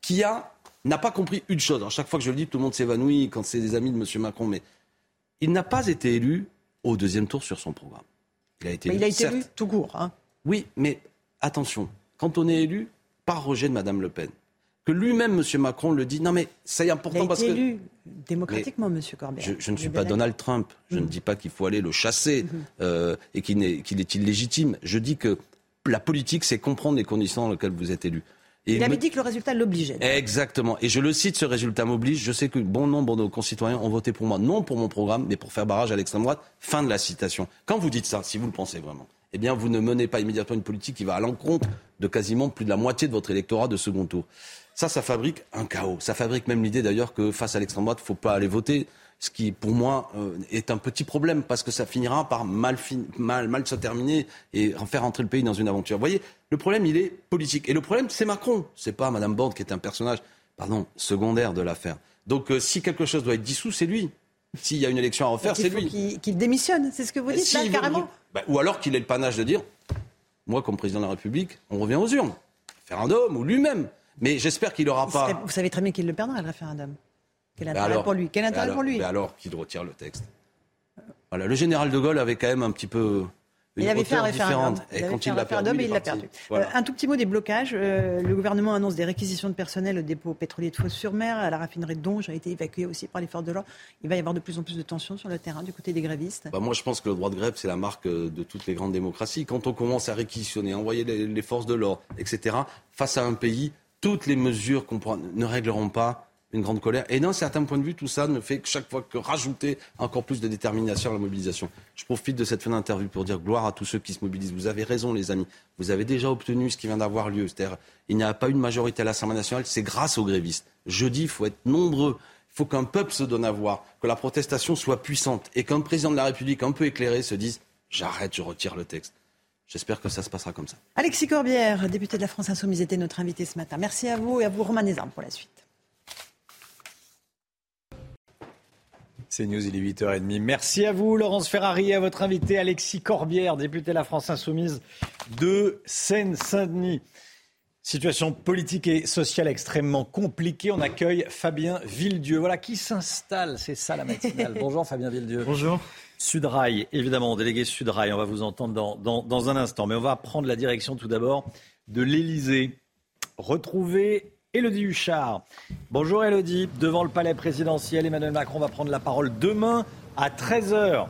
qui a n'a pas compris une chose. Alors, chaque fois que je le dis, tout le monde s'évanouit quand c'est des amis de M. Macron, mais il n'a pas été élu au deuxième tour sur son programme. Il a été Mais élu, il a été certes. élu tout court. Hein. Oui, mais attention, quand on est élu par rejet de Mme Le Pen, que lui-même, M. Macron, le dit, non mais c'est Il important a parce été que... élu démocratiquement, Monsieur Corbett. Je, je ne suis pas Donald Trump. Je ne dis pas qu'il faut aller le chasser euh, et qu'il est illégitime. Je dis que la politique, c'est comprendre les conditions dans lesquelles vous êtes élu. Et Il avait me- dit que le résultat l'obligeait. Exactement. Et je le cite, ce résultat m'oblige. Je sais que bon nombre de nos concitoyens ont voté pour moi, non pour mon programme, mais pour faire barrage à l'extrême droite. Fin de la citation. Quand vous dites ça, si vous le pensez vraiment, eh bien, vous ne menez pas immédiatement une politique qui va à l'encontre de quasiment plus de la moitié de votre électorat de second tour. Ça, ça fabrique un chaos. Ça fabrique même l'idée d'ailleurs que face à l'extrême droite, il ne faut pas aller voter. Ce qui, pour moi, euh, est un petit problème parce que ça finira par mal, fin- mal, mal se terminer et faire entrer le pays dans une aventure. Vous voyez, le problème, il est politique. Et le problème, c'est Macron. C'est pas Madame Borne qui est un personnage, pardon, secondaire de l'affaire. Donc, euh, si quelque chose doit être dissous, c'est lui. S'il y a une élection à refaire, c'est faut lui. qu'il démissionne, c'est ce que vous dites là, veut- carrément Bah, ou alors qu'il ait le panache de dire, moi, comme président de la République, on revient aux urnes. Référendum ou lui-même. Mais j'espère qu'il n'aura pas. Vous savez très bien qu'il le perdra, le référendum. Quel intérêt alors- pour lui? Quel intérêt alors- pour lui? mais alors qu'il retire le texte. Voilà, le général de Gaulle avait quand même un petit peu. Il avait fait un référendum. différente. Il Et avait quand fait un il l'a référendum perdu, et il est l'a parti. perdu. Voilà. Un tout petit mot des blocages. Euh, le gouvernement annonce des réquisitions de personnel au dépôt pétrolier de Fos-sur-Mer. À la raffinerie de Donge a été évacué aussi par les forces de l'ordre. Il va y avoir de plus en plus de tensions sur le terrain du côté des grévistes. Bah, moi, je pense que le droit de grève, c'est la marque euh, de toutes les grandes démocraties. Quand on commence à réquisitionner, envoyer les, les forces de l'ordre, etc., face à un pays, toutes les mesures qu'on prend ne régleront pas une grande colère. Et d'un certain point de vue, tout ça ne fait que chaque fois que rajouter encore plus de détermination à la mobilisation. Je profite de cette fin d'interview pour dire gloire à tous ceux qui se mobilisent. Vous avez raison, les amis. Vous avez déjà obtenu ce qui vient d'avoir lieu. C'est-à-dire, il n'y a pas eu de majorité à l'Assemblée nationale. C'est grâce aux grévistes. Jeudi, il faut être nombreux. Il faut qu'un peuple se donne à voir, que la protestation soit puissante et qu'un président de la République un peu éclairé se dise j'arrête, je retire le texte. J'espère que ça se passera comme ça. Alexis Corbière, député de la France Insoumise, était notre invité ce matin. Merci à vous et à vous, Romain Desarmes, pour la suite. C'est News, il est 8h30. Merci à vous, Laurence Ferrari, et à votre invité Alexis Corbière, député de la France Insoumise de Seine-Saint-Denis. Situation politique et sociale extrêmement compliquée. On accueille Fabien Villedieu. Voilà qui s'installe. C'est ça la matinale. Bonjour Fabien Villedieu. Bonjour. Sudrail, évidemment, délégué Sudrail. On va vous entendre dans, dans- dans un instant. Mais on va prendre la direction tout d'abord de l'Élysée. Retrouver Élodie Huchard. Bonjour Élodie. Devant le palais présidentiel, Emmanuel Macron va prendre la parole demain à 13h.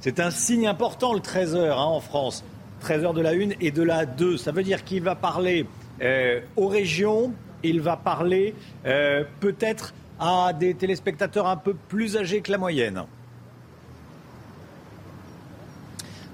C'est un signe important le 13h en France. 13h de la 1 et de la 2. Ça veut dire qu'il va parler euh, aux régions, il va parler euh, peut-être à des téléspectateurs un peu plus âgés que la moyenne.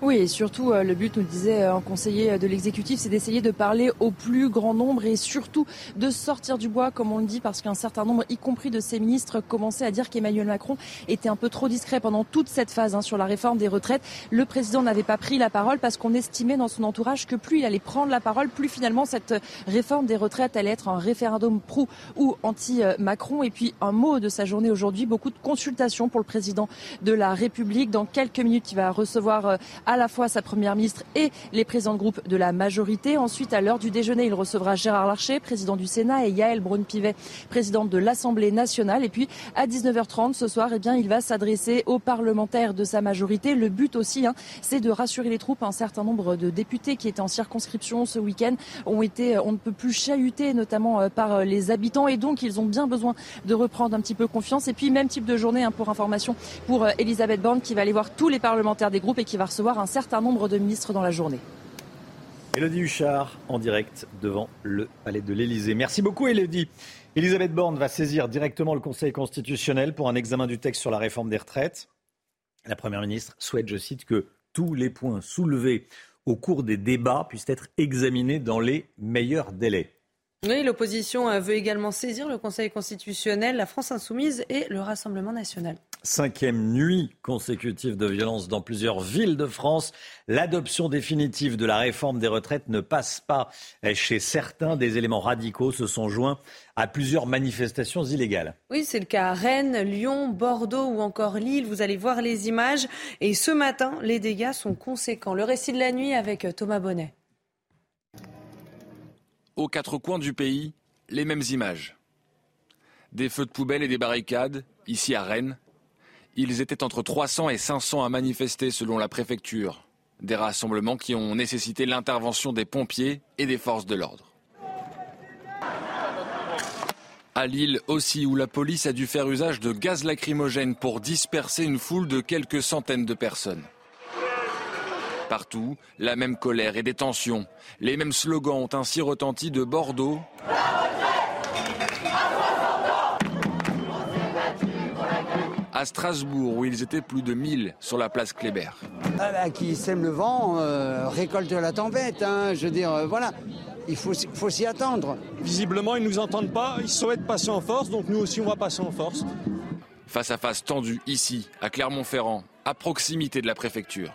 Oui, et surtout, euh, le but, nous le disait euh, un conseiller de l'exécutif, c'est d'essayer de parler au plus grand nombre et surtout de sortir du bois, comme on le dit, parce qu'un certain nombre, y compris de ses ministres, commençaient à dire qu'Emmanuel Macron était un peu trop discret pendant toute cette phase hein, sur la réforme des retraites. Le président n'avait pas pris la parole parce qu'on estimait dans son entourage que plus il allait prendre la parole, plus finalement cette réforme des retraites allait être un référendum pro ou anti-Macron. Et puis un mot de sa journée aujourd'hui, beaucoup de consultations pour le président de la République. Dans quelques minutes, il va recevoir euh, à la fois sa première ministre et les présidents de groupe de la majorité. Ensuite, à l'heure du déjeuner, il recevra Gérard Larcher, président du Sénat, et Yael Braun-Pivet, présidente de l'Assemblée nationale. Et puis, à 19h30 ce soir, eh bien, il va s'adresser aux parlementaires de sa majorité. Le but aussi, hein, c'est de rassurer les troupes. Un certain nombre de députés qui étaient en circonscription ce week-end ont été, on ne peut plus chahutés, notamment euh, par euh, les habitants. Et donc, ils ont bien besoin de reprendre un petit peu confiance. Et puis, même type de journée, hein, pour information, pour euh, Elisabeth Borne, qui va aller voir tous les parlementaires des groupes et qui va recevoir un certain nombre de ministres dans la journée. Elodie Huchard en direct devant le palais de l'Élysée. Merci beaucoup Elodie. Elisabeth Borne va saisir directement le Conseil constitutionnel pour un examen du texte sur la réforme des retraites. La Première ministre souhaite, je cite, que tous les points soulevés au cours des débats puissent être examinés dans les meilleurs délais. Oui, l'opposition euh, veut également saisir le Conseil constitutionnel, la France insoumise et le Rassemblement national. Cinquième nuit consécutive de violence dans plusieurs villes de France. L'adoption définitive de la réforme des retraites ne passe pas. Chez certains, des éléments radicaux se sont joints à plusieurs manifestations illégales. Oui, c'est le cas à Rennes, Lyon, Bordeaux ou encore Lille. Vous allez voir les images. Et ce matin, les dégâts sont conséquents. Le récit de la nuit avec Thomas Bonnet aux quatre coins du pays, les mêmes images. Des feux de poubelle et des barricades, ici à Rennes. Ils étaient entre 300 et 500 à manifester selon la préfecture. Des rassemblements qui ont nécessité l'intervention des pompiers et des forces de l'ordre. À Lille aussi, où la police a dû faire usage de gaz lacrymogène pour disperser une foule de quelques centaines de personnes. Partout, la même colère et des tensions. Les mêmes slogans ont ainsi retenti de Bordeaux. À Strasbourg, où ils étaient plus de 1000 sur la place Kléber. Ah bah, qui sème le vent euh, récolte la tempête. Hein. je veux dire, euh, voilà, il faut, faut s'y attendre. Visiblement, ils ne nous entendent pas. Ils souhaitent passer en force, donc nous aussi, on va passer en force. Face à face tendu ici, à Clermont-Ferrand, à proximité de la préfecture.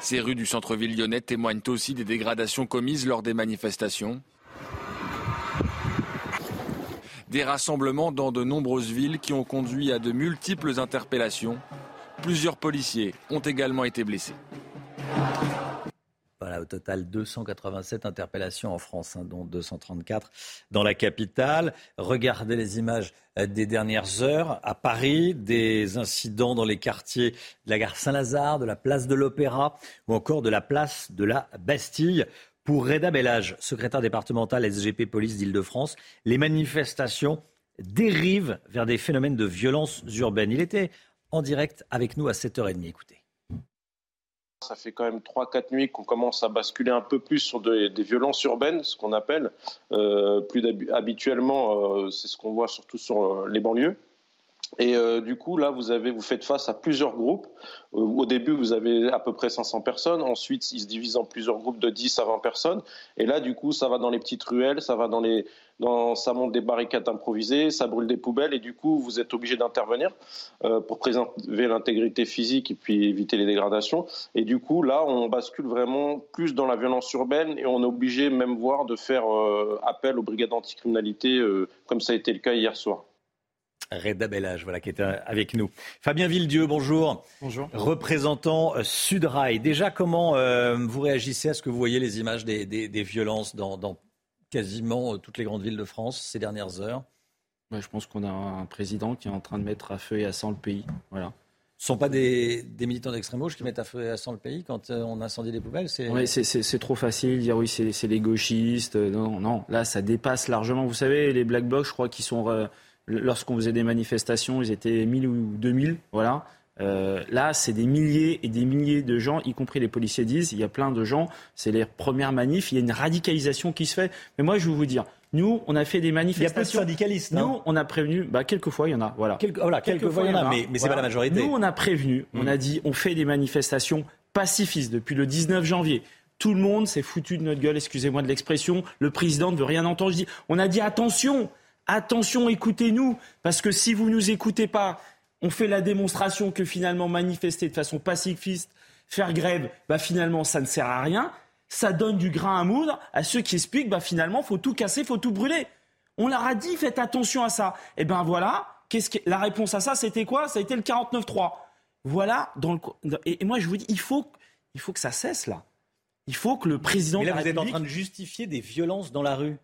Ces rues du centre-ville lyonnais témoignent aussi des dégradations commises lors des manifestations. Des rassemblements dans de nombreuses villes qui ont conduit à de multiples interpellations. Plusieurs policiers ont également été blessés. Voilà, au total 287 interpellations en France, hein, dont 234 dans la capitale. Regardez les images euh, des dernières heures à Paris, des incidents dans les quartiers de la gare Saint-Lazare, de la place de l'Opéra ou encore de la place de la Bastille. Pour Reda Bellage, secrétaire départemental SGP Police d'Île-de-France, les manifestations dérivent vers des phénomènes de violence urbaine. Il était en direct avec nous à 7h30. Écoutez. Ça fait quand même 3-4 nuits qu'on commence à basculer un peu plus sur des, violences urbaines, ce qu'on appelle. Euh, plus habituellement, euh, c'est ce qu'on voit surtout sur euh, les banlieues. Et du coup, là, vous, avez, vous faites face à plusieurs groupes. au début, vous avez à peu près 500 personnes. Ensuite, ils se divisent en plusieurs groupes de 10 à 20 personnes. Et là, du coup, ça va dans les petites ruelles, ça va dans les, ça monte des barricades improvisées, ça brûle des poubelles et du coup vous êtes obligé d'intervenir euh, pour préserver l'intégrité physique et puis éviter les dégradations. Et du coup là on bascule vraiment plus dans la violence urbaine et on est obligé même voir de faire euh, appel aux brigades anticriminalité euh, comme ça a été le cas hier soir. Reda Bellage, voilà, qui est avec nous. Fabien Villedieu, bonjour. Bonjour. Représentant Sudrail. Déjà, comment vous réagissez à ce que vous voyez les images des, violences dans, dans quasiment euh, toutes les grandes villes de France ces dernières heures? je pense qu'on a un président qui est en train de mettre à feu et à sang le pays. Voilà. Ce ne sont pas des, militants d'extrême gauche qui mettent à feu et à sang le pays quand euh, on incendie des poubelles? C'est... trop facile de dire oui, c'est, les gauchistes. Non, non, là, ça dépasse largement. Vous savez, les Black Blocs, je crois qu'ils sont. Lorsqu'on faisait des manifestations, ils étaient 1000 ou 2000. Voilà. Euh, là, c'est des milliers et des milliers de gens, y compris les policiers disent, il y a plein de gens, c'est les premières manifs, il y a une radicalisation qui se fait. Mais moi, je vais vous dire, nous, on a fait des manifestations. Il y a pas de syndicalistes. Nous, hein. on a prévenu, bah, quelquefois, il y en a. Voilà. voilà, quelquefois, il y en a, mais, mais c'est pas la majorité. Nous, on a prévenu, on mm. a dit, on fait des manifestations pacifistes depuis le 19 janvier. Tout le monde s'est foutu de notre gueule, excusez-moi de l'expression. Le président ne veut rien entendre. Je dis, on a dit attention, attention, écoutez-nous, parce que si vous nous écoutez pas, on fait la démonstration que finalement manifester de façon pacifiste, faire grève, bah finalement ça ne sert à rien. Ça donne du grain à moudre à ceux qui expliquent bah finalement faut tout casser, faut tout brûler. On leur a dit faites attention à ça. Et eh ben voilà, qu'est-ce que la réponse à ça c'était quoi? Ça a été le 49-3. Voilà dans le et moi je vous dis il faut il faut que ça cesse là. Il faut que le président Mais là, vous êtes en train de justifier des violences dans la rue.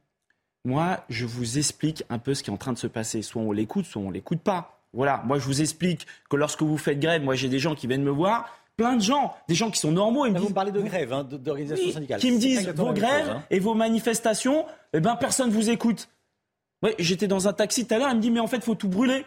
Moi, je vous explique un peu ce qui est en train de se passer. Soit on l'écoute, soit on l'écoute pas. Voilà, moi je vous explique que lorsque vous faites grève, moi j'ai des gens qui viennent me voir, plein de gens, des gens qui sont normaux. Ils me disent, vous parlez de grève, hein, d'organisation syndicale. Qui me disent vos grèves hein. et vos manifestations, eh ben personne vous écoute. Ouais, j'étais dans un taxi tout à l'heure, il me dit mais en fait faut tout brûler.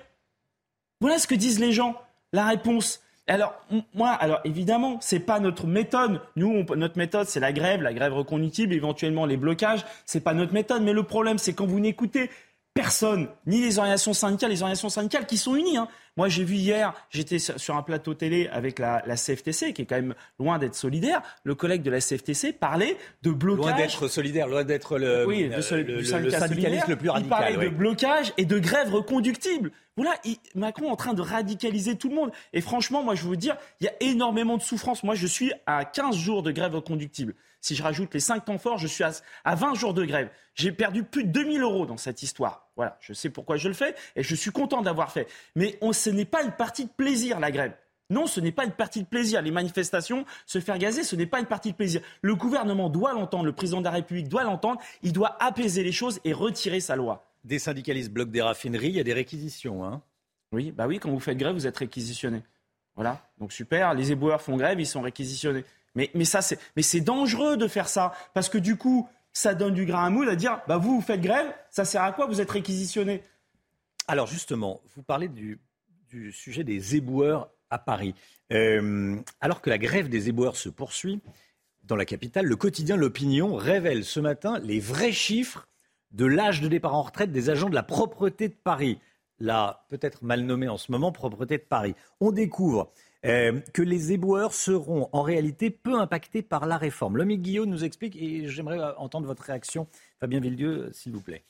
Voilà ce que disent les gens. La réponse. Alors moi, alors évidemment, c'est pas notre méthode. Nous, notre méthode, c'est la grève, la grève reconductible, éventuellement les blocages. C'est pas notre méthode. Mais le problème, c'est quand vous n'écoutez personne, ni les organisations syndicales, les organisations syndicales qui sont unies. Hein. Moi, j'ai vu hier, j'étais sur un plateau télé avec la, CFTC, qui est quand même loin d'être solidaire. Le collègue de la CFTC parlait de blocage. Loin d'être solidaire, loin d'être le, oui, le, syndicalisme le plus radical. Il parlait de blocage et de grève reconductible. Voilà, Macron est en train de radicaliser tout le monde. Et franchement, moi, je veux vous dire, il y a énormément de souffrance. Moi, je suis à 15 jours de grève reconductible. Si je rajoute les 5 temps forts, je suis à, à 20 jours de grève. J'ai perdu plus de 2000 euros dans cette histoire. Voilà, je sais pourquoi je le fais et je suis content d'avoir fait. Mais on, ce n'est pas une partie de plaisir, la grève. Non, ce n'est pas une partie de plaisir. Les manifestations, se faire gazer, ce n'est pas une partie de plaisir. Le gouvernement doit l'entendre, le président de la République doit l'entendre, il doit apaiser les choses et retirer sa loi. Des syndicalistes bloquent des raffineries, il y a des réquisitions. Hein oui, bah oui, quand vous faites grève, vous êtes réquisitionné. Voilà, donc super, les éboueurs font grève, ils sont réquisitionnés. Mais, ça, c'est, mais c'est dangereux de faire ça, parce que du coup, ça donne du grain à moudre à dire bah vous, vous faites grève, ça sert à quoi Vous êtes réquisitionné? Alors justement, vous parlez du, sujet des éboueurs à Paris. Euh, alors que la grève des éboueurs se poursuit dans la capitale, le quotidien L'Opinion révèle ce matin les vrais chiffres de l'âge de départ en retraite des agents de la propreté de Paris. La peut-être mal nommée en ce moment propreté de Paris. On découvre euh, que les éboueurs seront en réalité peu impactés par la réforme. L'homme Guillaume nous explique, et j'aimerais entendre votre réaction, Fabien Villedieu, s'il vous plaît.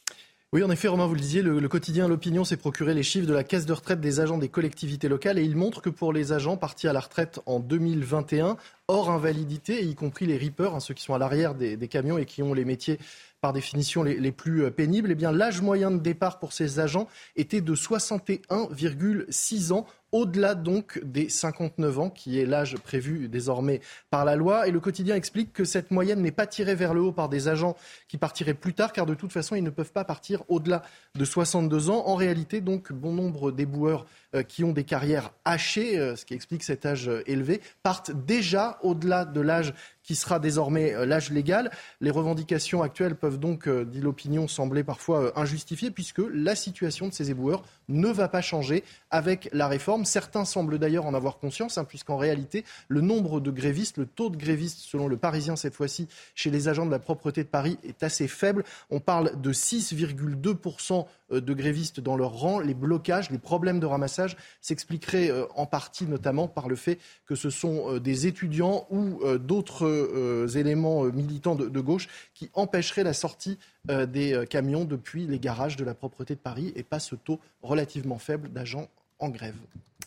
Oui, en effet, Romain, vous le disiez, le, quotidien L'Opinion s'est procuré les chiffres de la caisse de retraite des agents des collectivités locales et il montre que pour les agents partis à la retraite en 2021, hors invalidité, y compris les reapers, hein, ceux qui sont à l'arrière des, camions et qui ont les métiers par définition les, plus euh, pénibles, eh l'âge moyen de départ pour ces agents était de 61,6 ans au-delà donc des 59 ans, qui est l'âge prévu désormais par la loi. Et le quotidien explique que cette moyenne n'est pas tirée vers le haut par des agents qui partiraient plus tard, car de toute façon, ils ne peuvent pas partir au-delà de 62 ans. En réalité, donc, bon nombre d'éboueurs euh, qui ont des carrières hachées, euh, ce qui explique cet âge élevé, partent déjà au-delà de l'âge qui sera désormais euh, l'âge légal. Les revendications actuelles peuvent donc, euh, dit l'opinion, sembler parfois euh, injustifiées puisque la situation de ces éboueurs ne va pas changer avec la réforme. Certains semblent d'ailleurs en avoir conscience, hein, puisqu'en réalité, le nombre de grévistes, le taux de grévistes, selon le Parisien cette fois-ci, chez les agents de la propreté de Paris est assez faible. On parle de 6,2% de grévistes dans leur rang. Les blocages, les problèmes de ramassage s'expliqueraient en partie notamment par le fait que ce sont des étudiants ou d'autres euh, éléments euh, militants de, gauche qui empêcheraient la sortie euh, des camions depuis les garages de la propreté de Paris et pas ce taux relativement faible d'agents en grève.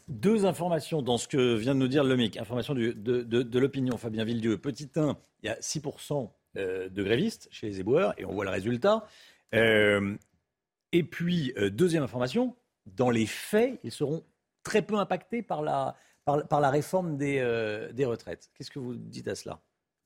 Deux informations dans ce que vient de nous dire le MIC. Information de, de, l'opinion, Fabien Villedieu. Petit 1, il y a 6% de grévistes chez les éboueurs et on voit le résultat. Et puis, deuxième information, dans les faits, ils seront très peu impactés par la, par, la réforme des, des retraites. Qu'est-ce que vous dites à cela?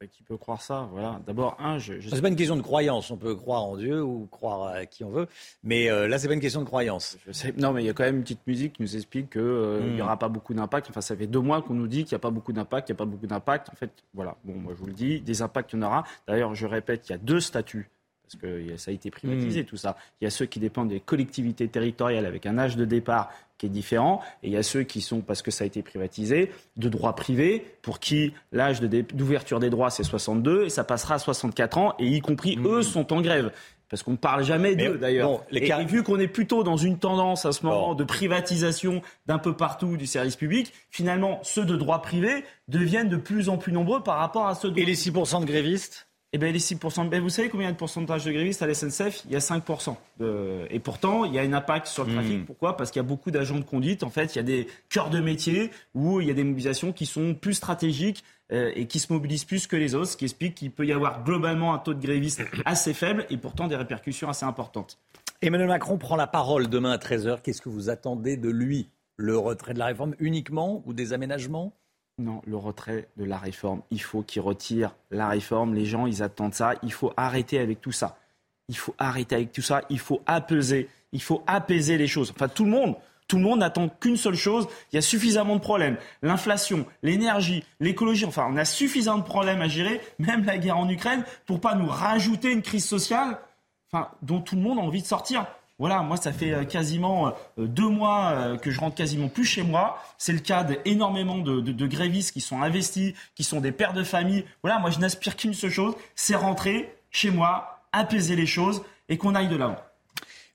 Qui peut croire ça Voilà. D'abord, un, je. je... C'est pas une question de croyance. On peut croire en Dieu ou croire à qui on veut, mais euh, là, c'est pas une question de croyance. Je sais... Non, mais il y a quand même une petite musique qui nous explique qu'il euh, n'y hmm. aura pas beaucoup d'impact. Enfin, ça fait deux mois qu'on nous dit qu'il n'y a pas beaucoup d'impact, qu'il n'y a pas beaucoup d'impact. En fait, voilà. Bon, moi, je vous le dis, des impacts, il y en aura. D'ailleurs, je répète, il y a deux statuts parce que ça a été privatisé, hmm. tout ça. Il y a ceux qui dépendent des collectivités territoriales avec un âge de départ qui est différent, et il y a ceux qui sont, parce que ça a été privatisé, de droit privé, pour qui l'âge d'ouverture des droits, c'est 62, et ça passera à 64 ans, et y compris, hmm. eux, sont en grève parce qu'on ne parle jamais d'eux d'ailleurs. et, vu qu'on est plutôt dans une tendance à ce moment de privatisation d'un peu partout du service public, finalement ceux de droit privé deviennent de plus en plus nombreux par rapport à ceux de... Et les 6% de grévistes eh bien, les 6%. Ben, vous savez combien de pourcentage de grévistes à la SNCF Il y a 5%. De... Et pourtant, il y a un impact sur le trafic. Hmm. Pourquoi? Parce qu'il y a beaucoup d'agents de conduite. En fait, il y a des cœurs de métier où il y a des mobilisations qui sont plus stratégiques euh, et qui se mobilisent plus que les autres, ce qui explique qu'il peut y avoir globalement un taux de grévistes assez faible et pourtant des répercussions assez importantes. Emmanuel Macron prend la parole demain à 13h. Qu'est-ce que vous attendez de lui? Le retrait de la réforme uniquement ou des aménagements? Non, le retrait de la réforme. Il faut qu'il retire la réforme. Les gens, ils attendent ça. Il faut arrêter avec tout ça. Il faut arrêter avec tout ça. Il faut apaiser. Il faut apaiser les choses. Enfin, tout le monde, tout le monde n'attend qu'une seule chose. Il y a suffisamment de problèmes. L'inflation, l'énergie, l'écologie. Enfin, on a suffisamment de problèmes à gérer, même la guerre en Ukraine, pour pas nous rajouter une crise sociale, enfin, dont tout le monde a envie de sortir. Voilà, moi, ça fait euh, quasiment euh, deux mois euh, que je rentre quasiment plus chez moi. C'est le cas d'énormément de, grévistes qui sont investis, qui sont des pères de famille. Voilà, moi, je n'aspire qu'une seule chose, c'est rentrer chez moi, apaiser les choses et qu'on aille de l'avant.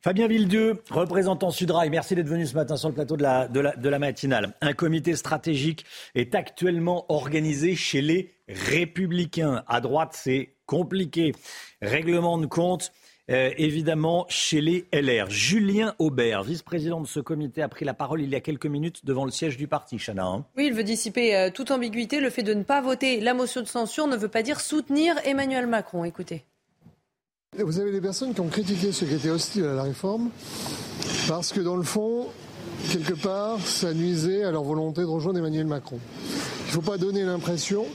Fabien Villedieu, représentant Sudrail, merci d'être venu ce matin sur le plateau de la, de, la, de la matinale. Un comité stratégique est actuellement organisé chez les Républicains. À droite, c'est compliqué. Règlement de compte. Euh, évidemment chez les LR. Julien Aubert, vice-président de ce comité, a pris la parole il y a quelques minutes devant le siège du parti, Chana. Hein. Oui, il veut dissiper euh, toute ambiguïté. Le fait de ne pas voter la motion de censure ne veut pas dire soutenir Emmanuel Macron. Écoutez. Vous avez des personnes qui ont critiqué ceux qui étaient hostiles à la réforme parce que dans le fond, quelque part, ça nuisait à leur volonté de rejoindre Emmanuel Macron. Il ne faut pas donner l'impression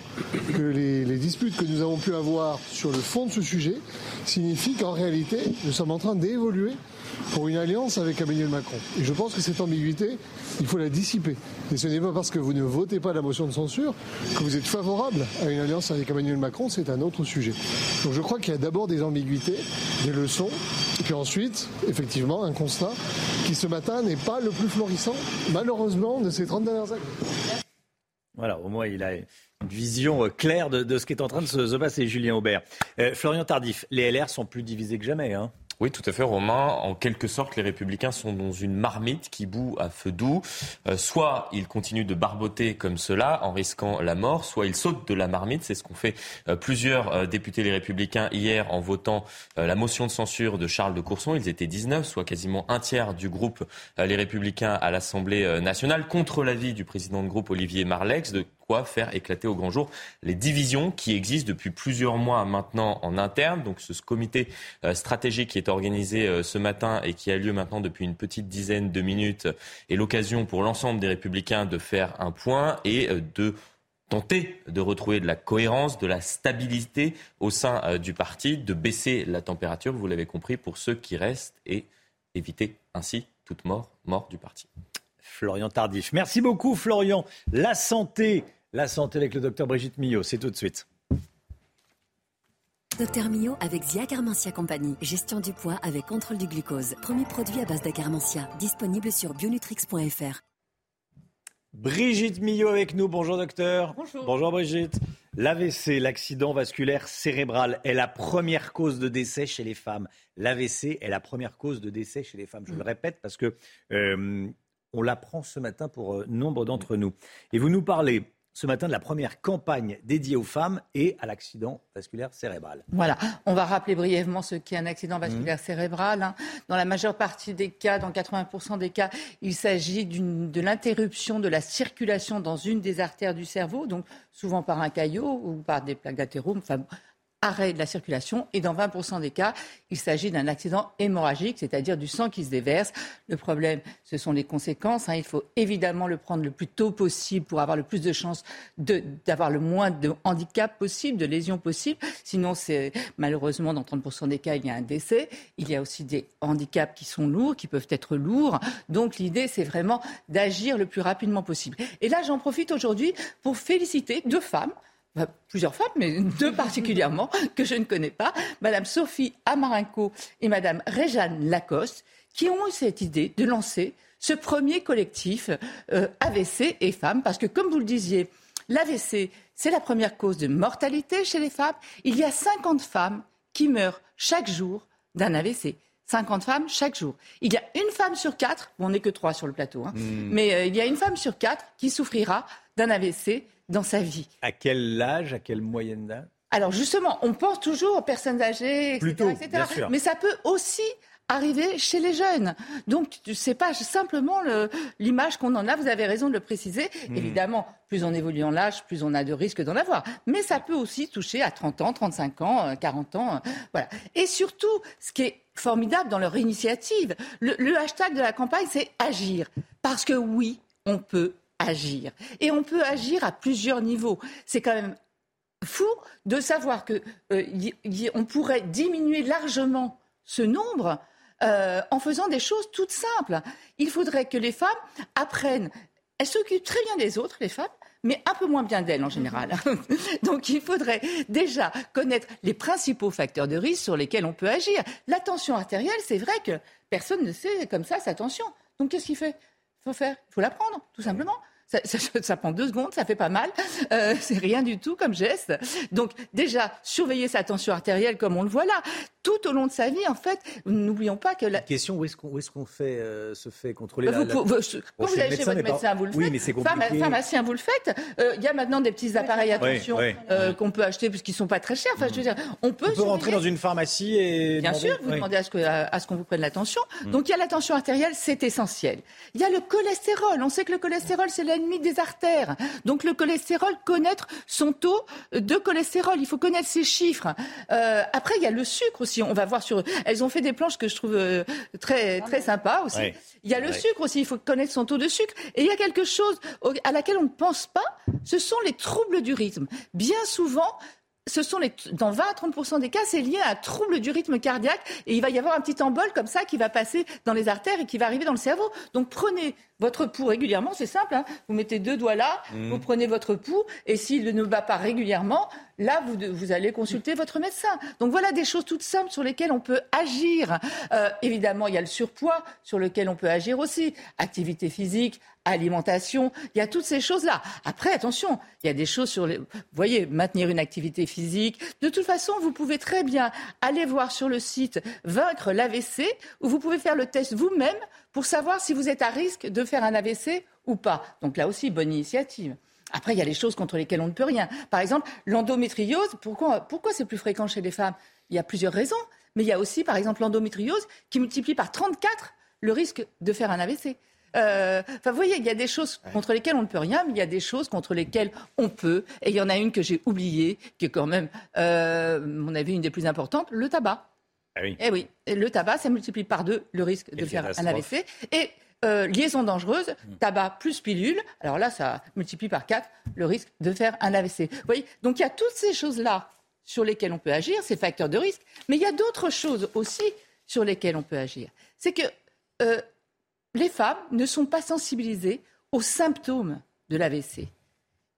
que les, disputes que nous avons pu avoir sur le fond de ce sujet signifient qu'en réalité, nous sommes en train d'évoluer pour une alliance avec Emmanuel Macron. Et je pense que cette ambiguïté, il faut la dissiper. Et ce n'est pas parce que vous ne votez pas la motion de censure que vous êtes favorable à une alliance avec Emmanuel Macron, c'est un autre sujet. Donc je crois qu'il y a d'abord des ambiguïtés, des leçons, et puis ensuite, effectivement, un constat qui ce matin n'est pas le plus florissant, malheureusement, de ces 30 dernières années. Voilà, au moins il a une vision euh, claire de, ce qui est en train de se, se passer, Julien Aubert. Euh, Florian Tardif, les LR sont plus divisés que jamais. Hein. Oui, tout à fait, Romain. En quelque sorte, les Républicains sont dans une marmite qui bout à feu doux. Euh, soit ils continuent de barboter comme cela en risquant la mort, soit ils sautent de la marmite. C'est ce qu'ont fait euh, plusieurs euh, députés les Républicains hier en votant la motion de censure de Charles de Courson. Ils étaient 19, soit quasiment un tiers du groupe les Républicains à l'Assemblée nationale, contre l'avis du président de groupe Olivier Marlex de faire éclater au grand jour les divisions qui existent depuis plusieurs mois maintenant en interne. Donc ce comité euh, stratégique qui est organisé euh, ce matin et qui a lieu maintenant depuis une petite dizaine de minutes est l'occasion pour l'ensemble des républicains de faire un point et euh, de tenter de retrouver de la cohérence, de la stabilité au sein du parti, de baisser la température, vous l'avez compris, pour ceux qui restent et éviter ainsi toute mort, mort du parti. Florian Tardif. Merci beaucoup Florian. La santé, la santé avec le docteur Brigitte Millot, c'est tout de suite. Docteur Mio avec Zia Carmentia Compagnie. Gestion du poids avec contrôle du glucose. Premier produit à base d'acarmentia. Disponible sur bionutrix.fr. Brigitte Millot avec nous. Bonjour docteur. Bonjour. Bonjour Brigitte. L'AVC, l'accident vasculaire cérébral, est la première cause de décès chez les femmes. L'AVC est la première cause de décès chez les femmes. Je le répète parce que euh, on l'apprend ce matin pour euh, nombre d'entre nous. Et vous nous parlez ce matin de la première campagne dédiée aux femmes et à l'accident vasculaire cérébral. Voilà, on va rappeler brièvement ce qu'est un accident vasculaire mmh. cérébral. Hein. Dans la majeure partie des cas, dans 80% des cas, il s'agit de l'interruption de la circulation dans une des artères du cerveau, donc souvent par un caillot ou par des plaques d'athérome. Enfin, arrêt de la circulation et dans 20% des cas, il s'agit d'un accident hémorragique, c'est-à-dire du sang qui se déverse. Le problème, ce sont les conséquences. Hein. Il faut évidemment le prendre le plus tôt possible pour avoir le plus de chances d'avoir le moins de handicap possible, de lésions possibles. Sinon, c'est malheureusement dans 30% des cas, il y a un décès. Il y a aussi des handicaps qui sont lourds, qui peuvent être lourds. Donc l'idée, c'est vraiment d'agir le plus rapidement possible. Et là, j'en profite aujourd'hui pour féliciter deux femmes plusieurs femmes, mais deux particulièrement, que je ne connais pas, Madame Sophie Amarenko et Madame Réjeanne Lacoste, qui ont eu cette idée de lancer ce premier collectif euh, AVC et femmes, parce que comme vous le disiez, l'AVC, c'est la première cause de mortalité chez les femmes. Il y a 50 femmes qui meurent chaque jour d'un AVC. 50 femmes chaque jour. Il y a une femme sur quatre, bon, on n'est que trois sur le plateau, hein, mmh. mais euh, il y a une femme sur quatre qui souffrira d'un AVC dans sa vie. À quel âge, à quelle moyenne d'âge? Alors justement, on pense toujours aux personnes âgées, etc. Plutôt, etc. Bien sûr. Mais ça peut aussi arriver chez les jeunes. Donc, c'est pas simplement l'image qu'on en a, vous avez raison de le préciser. Mmh. Évidemment, plus on évolue en l'âge, plus on a de risques d'en avoir. Mais ça peut aussi toucher à 30 ans, 35 ans, 40 ans. Voilà. Et surtout, ce qui est formidable dans leur initiative, le, le hashtag de la campagne, c'est agir. Parce que oui, on peut agir. Et on peut agir à plusieurs niveaux. C'est quand même fou de savoir que euh, y, y, on pourrait diminuer largement ce nombre euh, en faisant des choses toutes simples. Il faudrait que les femmes apprennent. Elles s'occupent très bien des autres, les femmes, mais un peu moins bien d'elles en général. Donc il faudrait déjà connaître les principaux facteurs de risque sur lesquels on peut agir. La tension artérielle, c'est vrai que personne ne sait comme ça sa tension. Donc qu'est-ce qu'il fait? Faut faire, il faut la prendre, tout simplement. Ça, ça, ça, prend deux secondes, ça fait pas mal. Euh, c'est rien du tout comme geste. Donc déjà, surveiller sa tension artérielle comme on le voit là. tout au long de sa vie, en fait, n'oublions pas que la question où est-ce qu'on est qu'on fait euh, se fait contrôler bah, la, vous, vous, quand vous allez chez votre médecin, vous le faites. Oui, mais c'est compliqué. Pharmacien, vous le faites. Euh, Il y a maintenant des petits appareils attention euh, qu'on peut acheter parce qu'ils sont pas très chers. Enfin, je veux dire, on peut, on peut rentrer dans une pharmacie et bien sûr, vous demandez à ce que à, ce qu'on vous prenne l'attention. Mm. Donc il y a la tension artérielle, c'est essentiel. Il y a le cholestérol. On sait que le cholestérol c'est des artères. Donc le cholestérol, connaître son taux de cholestérol, il faut connaître ses chiffres. Euh, après il y a le sucre aussi. On va voir sur. Elles ont fait des planches que je trouve euh, très très sympas aussi. Il y a le sucre aussi. Il faut connaître son taux de sucre. Et il y a quelque chose à laquelle on ne pense pas. Ce sont les troubles du rythme. Bien souvent, ce sont les, dans 20 à 30 des cas, c'est lié à un trouble du rythme cardiaque et il va y avoir un petit embol comme ça qui va passer dans les artères et qui va arriver dans le cerveau. Donc prenez votre pouls régulièrement, c'est simple, hein. vous mettez deux doigts là, mmh. vous prenez votre pouls et s'il ne bat pas régulièrement, là vous, vous, allez consulter votre médecin. Donc voilà des choses toutes simples sur lesquelles on peut agir. Euh, évidemment, il y a le surpoids sur lequel on peut agir aussi, activité physique, alimentation, il y a toutes ces choses-là. Après, attention, il y a des choses sur les... Vous voyez, maintenir une activité physique. De toute façon, vous pouvez très bien aller voir sur le site Vaincre l'AVC, où vous pouvez faire le test vous-même pour savoir si vous êtes à risque de faire un AVC ou pas. Donc là aussi, bonne initiative. Après, il y a les choses contre lesquelles on ne peut rien. Par exemple, l'endométriose, pourquoi, pourquoi c'est plus fréquent chez les femmes? Il y a plusieurs raisons. Mais il y a aussi, par exemple, l'endométriose qui multiplie par 34 le risque de faire un AVC. Euh, enfin, vous voyez, il y a des choses contre lesquelles on ne peut rien, mais il y a des choses contre lesquelles on peut. Et il y en a une que j'ai oubliée, qui est quand même, euh, mon avis, une des plus importantes, le tabac. Ah oui. Eh oui, le tabac, ça multiplie par deux le risque de faire un AVC. Et euh, liaison dangereuse, hmm. tabac plus pilule, alors là, ça multiplie par quatre le risque de faire un AVC. Vous voyez, donc il y a toutes ces choses-là sur lesquelles on peut agir, ces facteurs de risque, mais il y a d'autres choses aussi sur lesquelles on peut agir. C'est que euh, les femmes ne sont pas sensibilisées aux symptômes de l'AVC.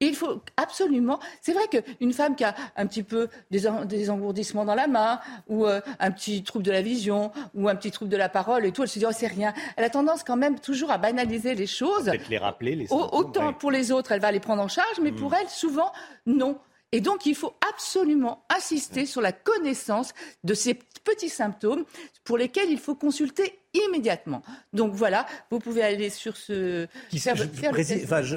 Il faut absolument. C'est vrai qu'une femme qui a un petit peu des, engourdissements dans la main, ou euh, un petit trouble de la vision, ou un petit trouble de la parole et tout, elle se dit oh c'est rien. Elle a tendance quand même toujours à banaliser les choses. Peut-être les rappeler les. Autant pour les autres, elle va les prendre en charge, mais pour mm. elle, souvent non. Et donc, il faut absolument insister sur la connaissance de ces petits symptômes pour lesquels il faut consulter immédiatement. Donc voilà, vous pouvez aller sur ce.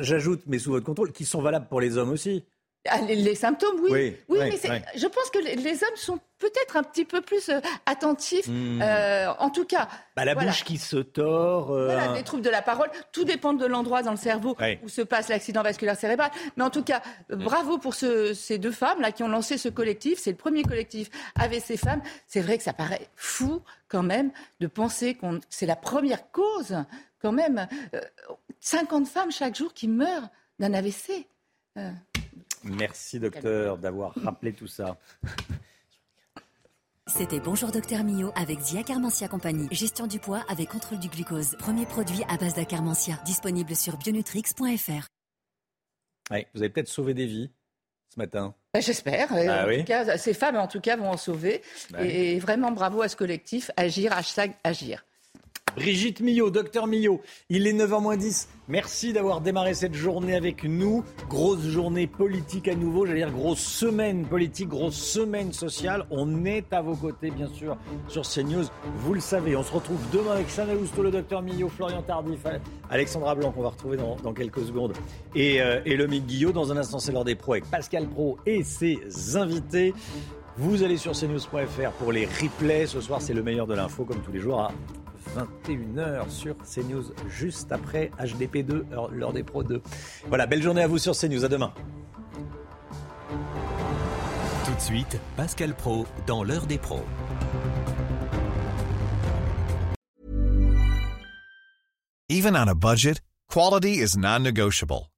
J'ajoute, mais sous votre contrôle, qui sont valables pour les hommes aussi. Ah, les, symptômes, oui. Oui, mais je pense que les, hommes sont peut-être un petit peu plus euh, attentifs. Hmm. Euh, en tout cas. Bah, la bouche qui se tord. Euh, voilà, les troubles de la parole. Tout dépend de l'endroit dans le cerveau où se passe l'accident vasculaire cérébral. Mais en tout cas, bravo pour ces deux femmes là qui ont lancé ce collectif. C'est le premier collectif ces femmes. C'est vrai que ça paraît fou quand même de penser que c'est la première cause quand même. 50 femmes chaque jour qui meurent d'un AVC. Merci docteur d'avoir rappelé tout ça. C'était Bonjour Docteur Mio avec Zia Carmentia Compagnie. Gestion du poids avec contrôle du glucose. Premier produit à base d'acarmentia. Disponible sur bionutrix.fr. vous avez peut-être sauvé des vies ce matin. Bah, j'espère. Ah cas, ces femmes, en tout cas, vont en sauver. Bah et vraiment, bravo à ce collectif. Agir, hashtag agir. Brigitte Millot, docteur Millot. Il est 9h 10. Merci d'avoir démarré cette journée avec nous. Grosse journée politique à nouveau, j'allais dire grosse semaine politique, grosse semaine sociale. On est à vos côtés, bien sûr, sur CNews. Vous le savez, on se retrouve demain avec Chanel Housteau, le docteur Millot, Florian Tardif, Alexandra Blanc, qu'on va retrouver dans, quelques secondes, et, euh, le Guillot. Dans un instant, c'est l'heure des pros avec Pascal Pro et ses invités. Vous allez sur cnews.fr pour les replays. Ce soir, c'est le meilleur de l'info, comme tous les jours, 21h sur CNews, juste après HDP2, l'heure des pros 2. Voilà, belle journée à vous sur CNews, à demain. Tout de suite, Pascal Pro dans l'heure des pros. Even on a budget, quality is non-negotiable.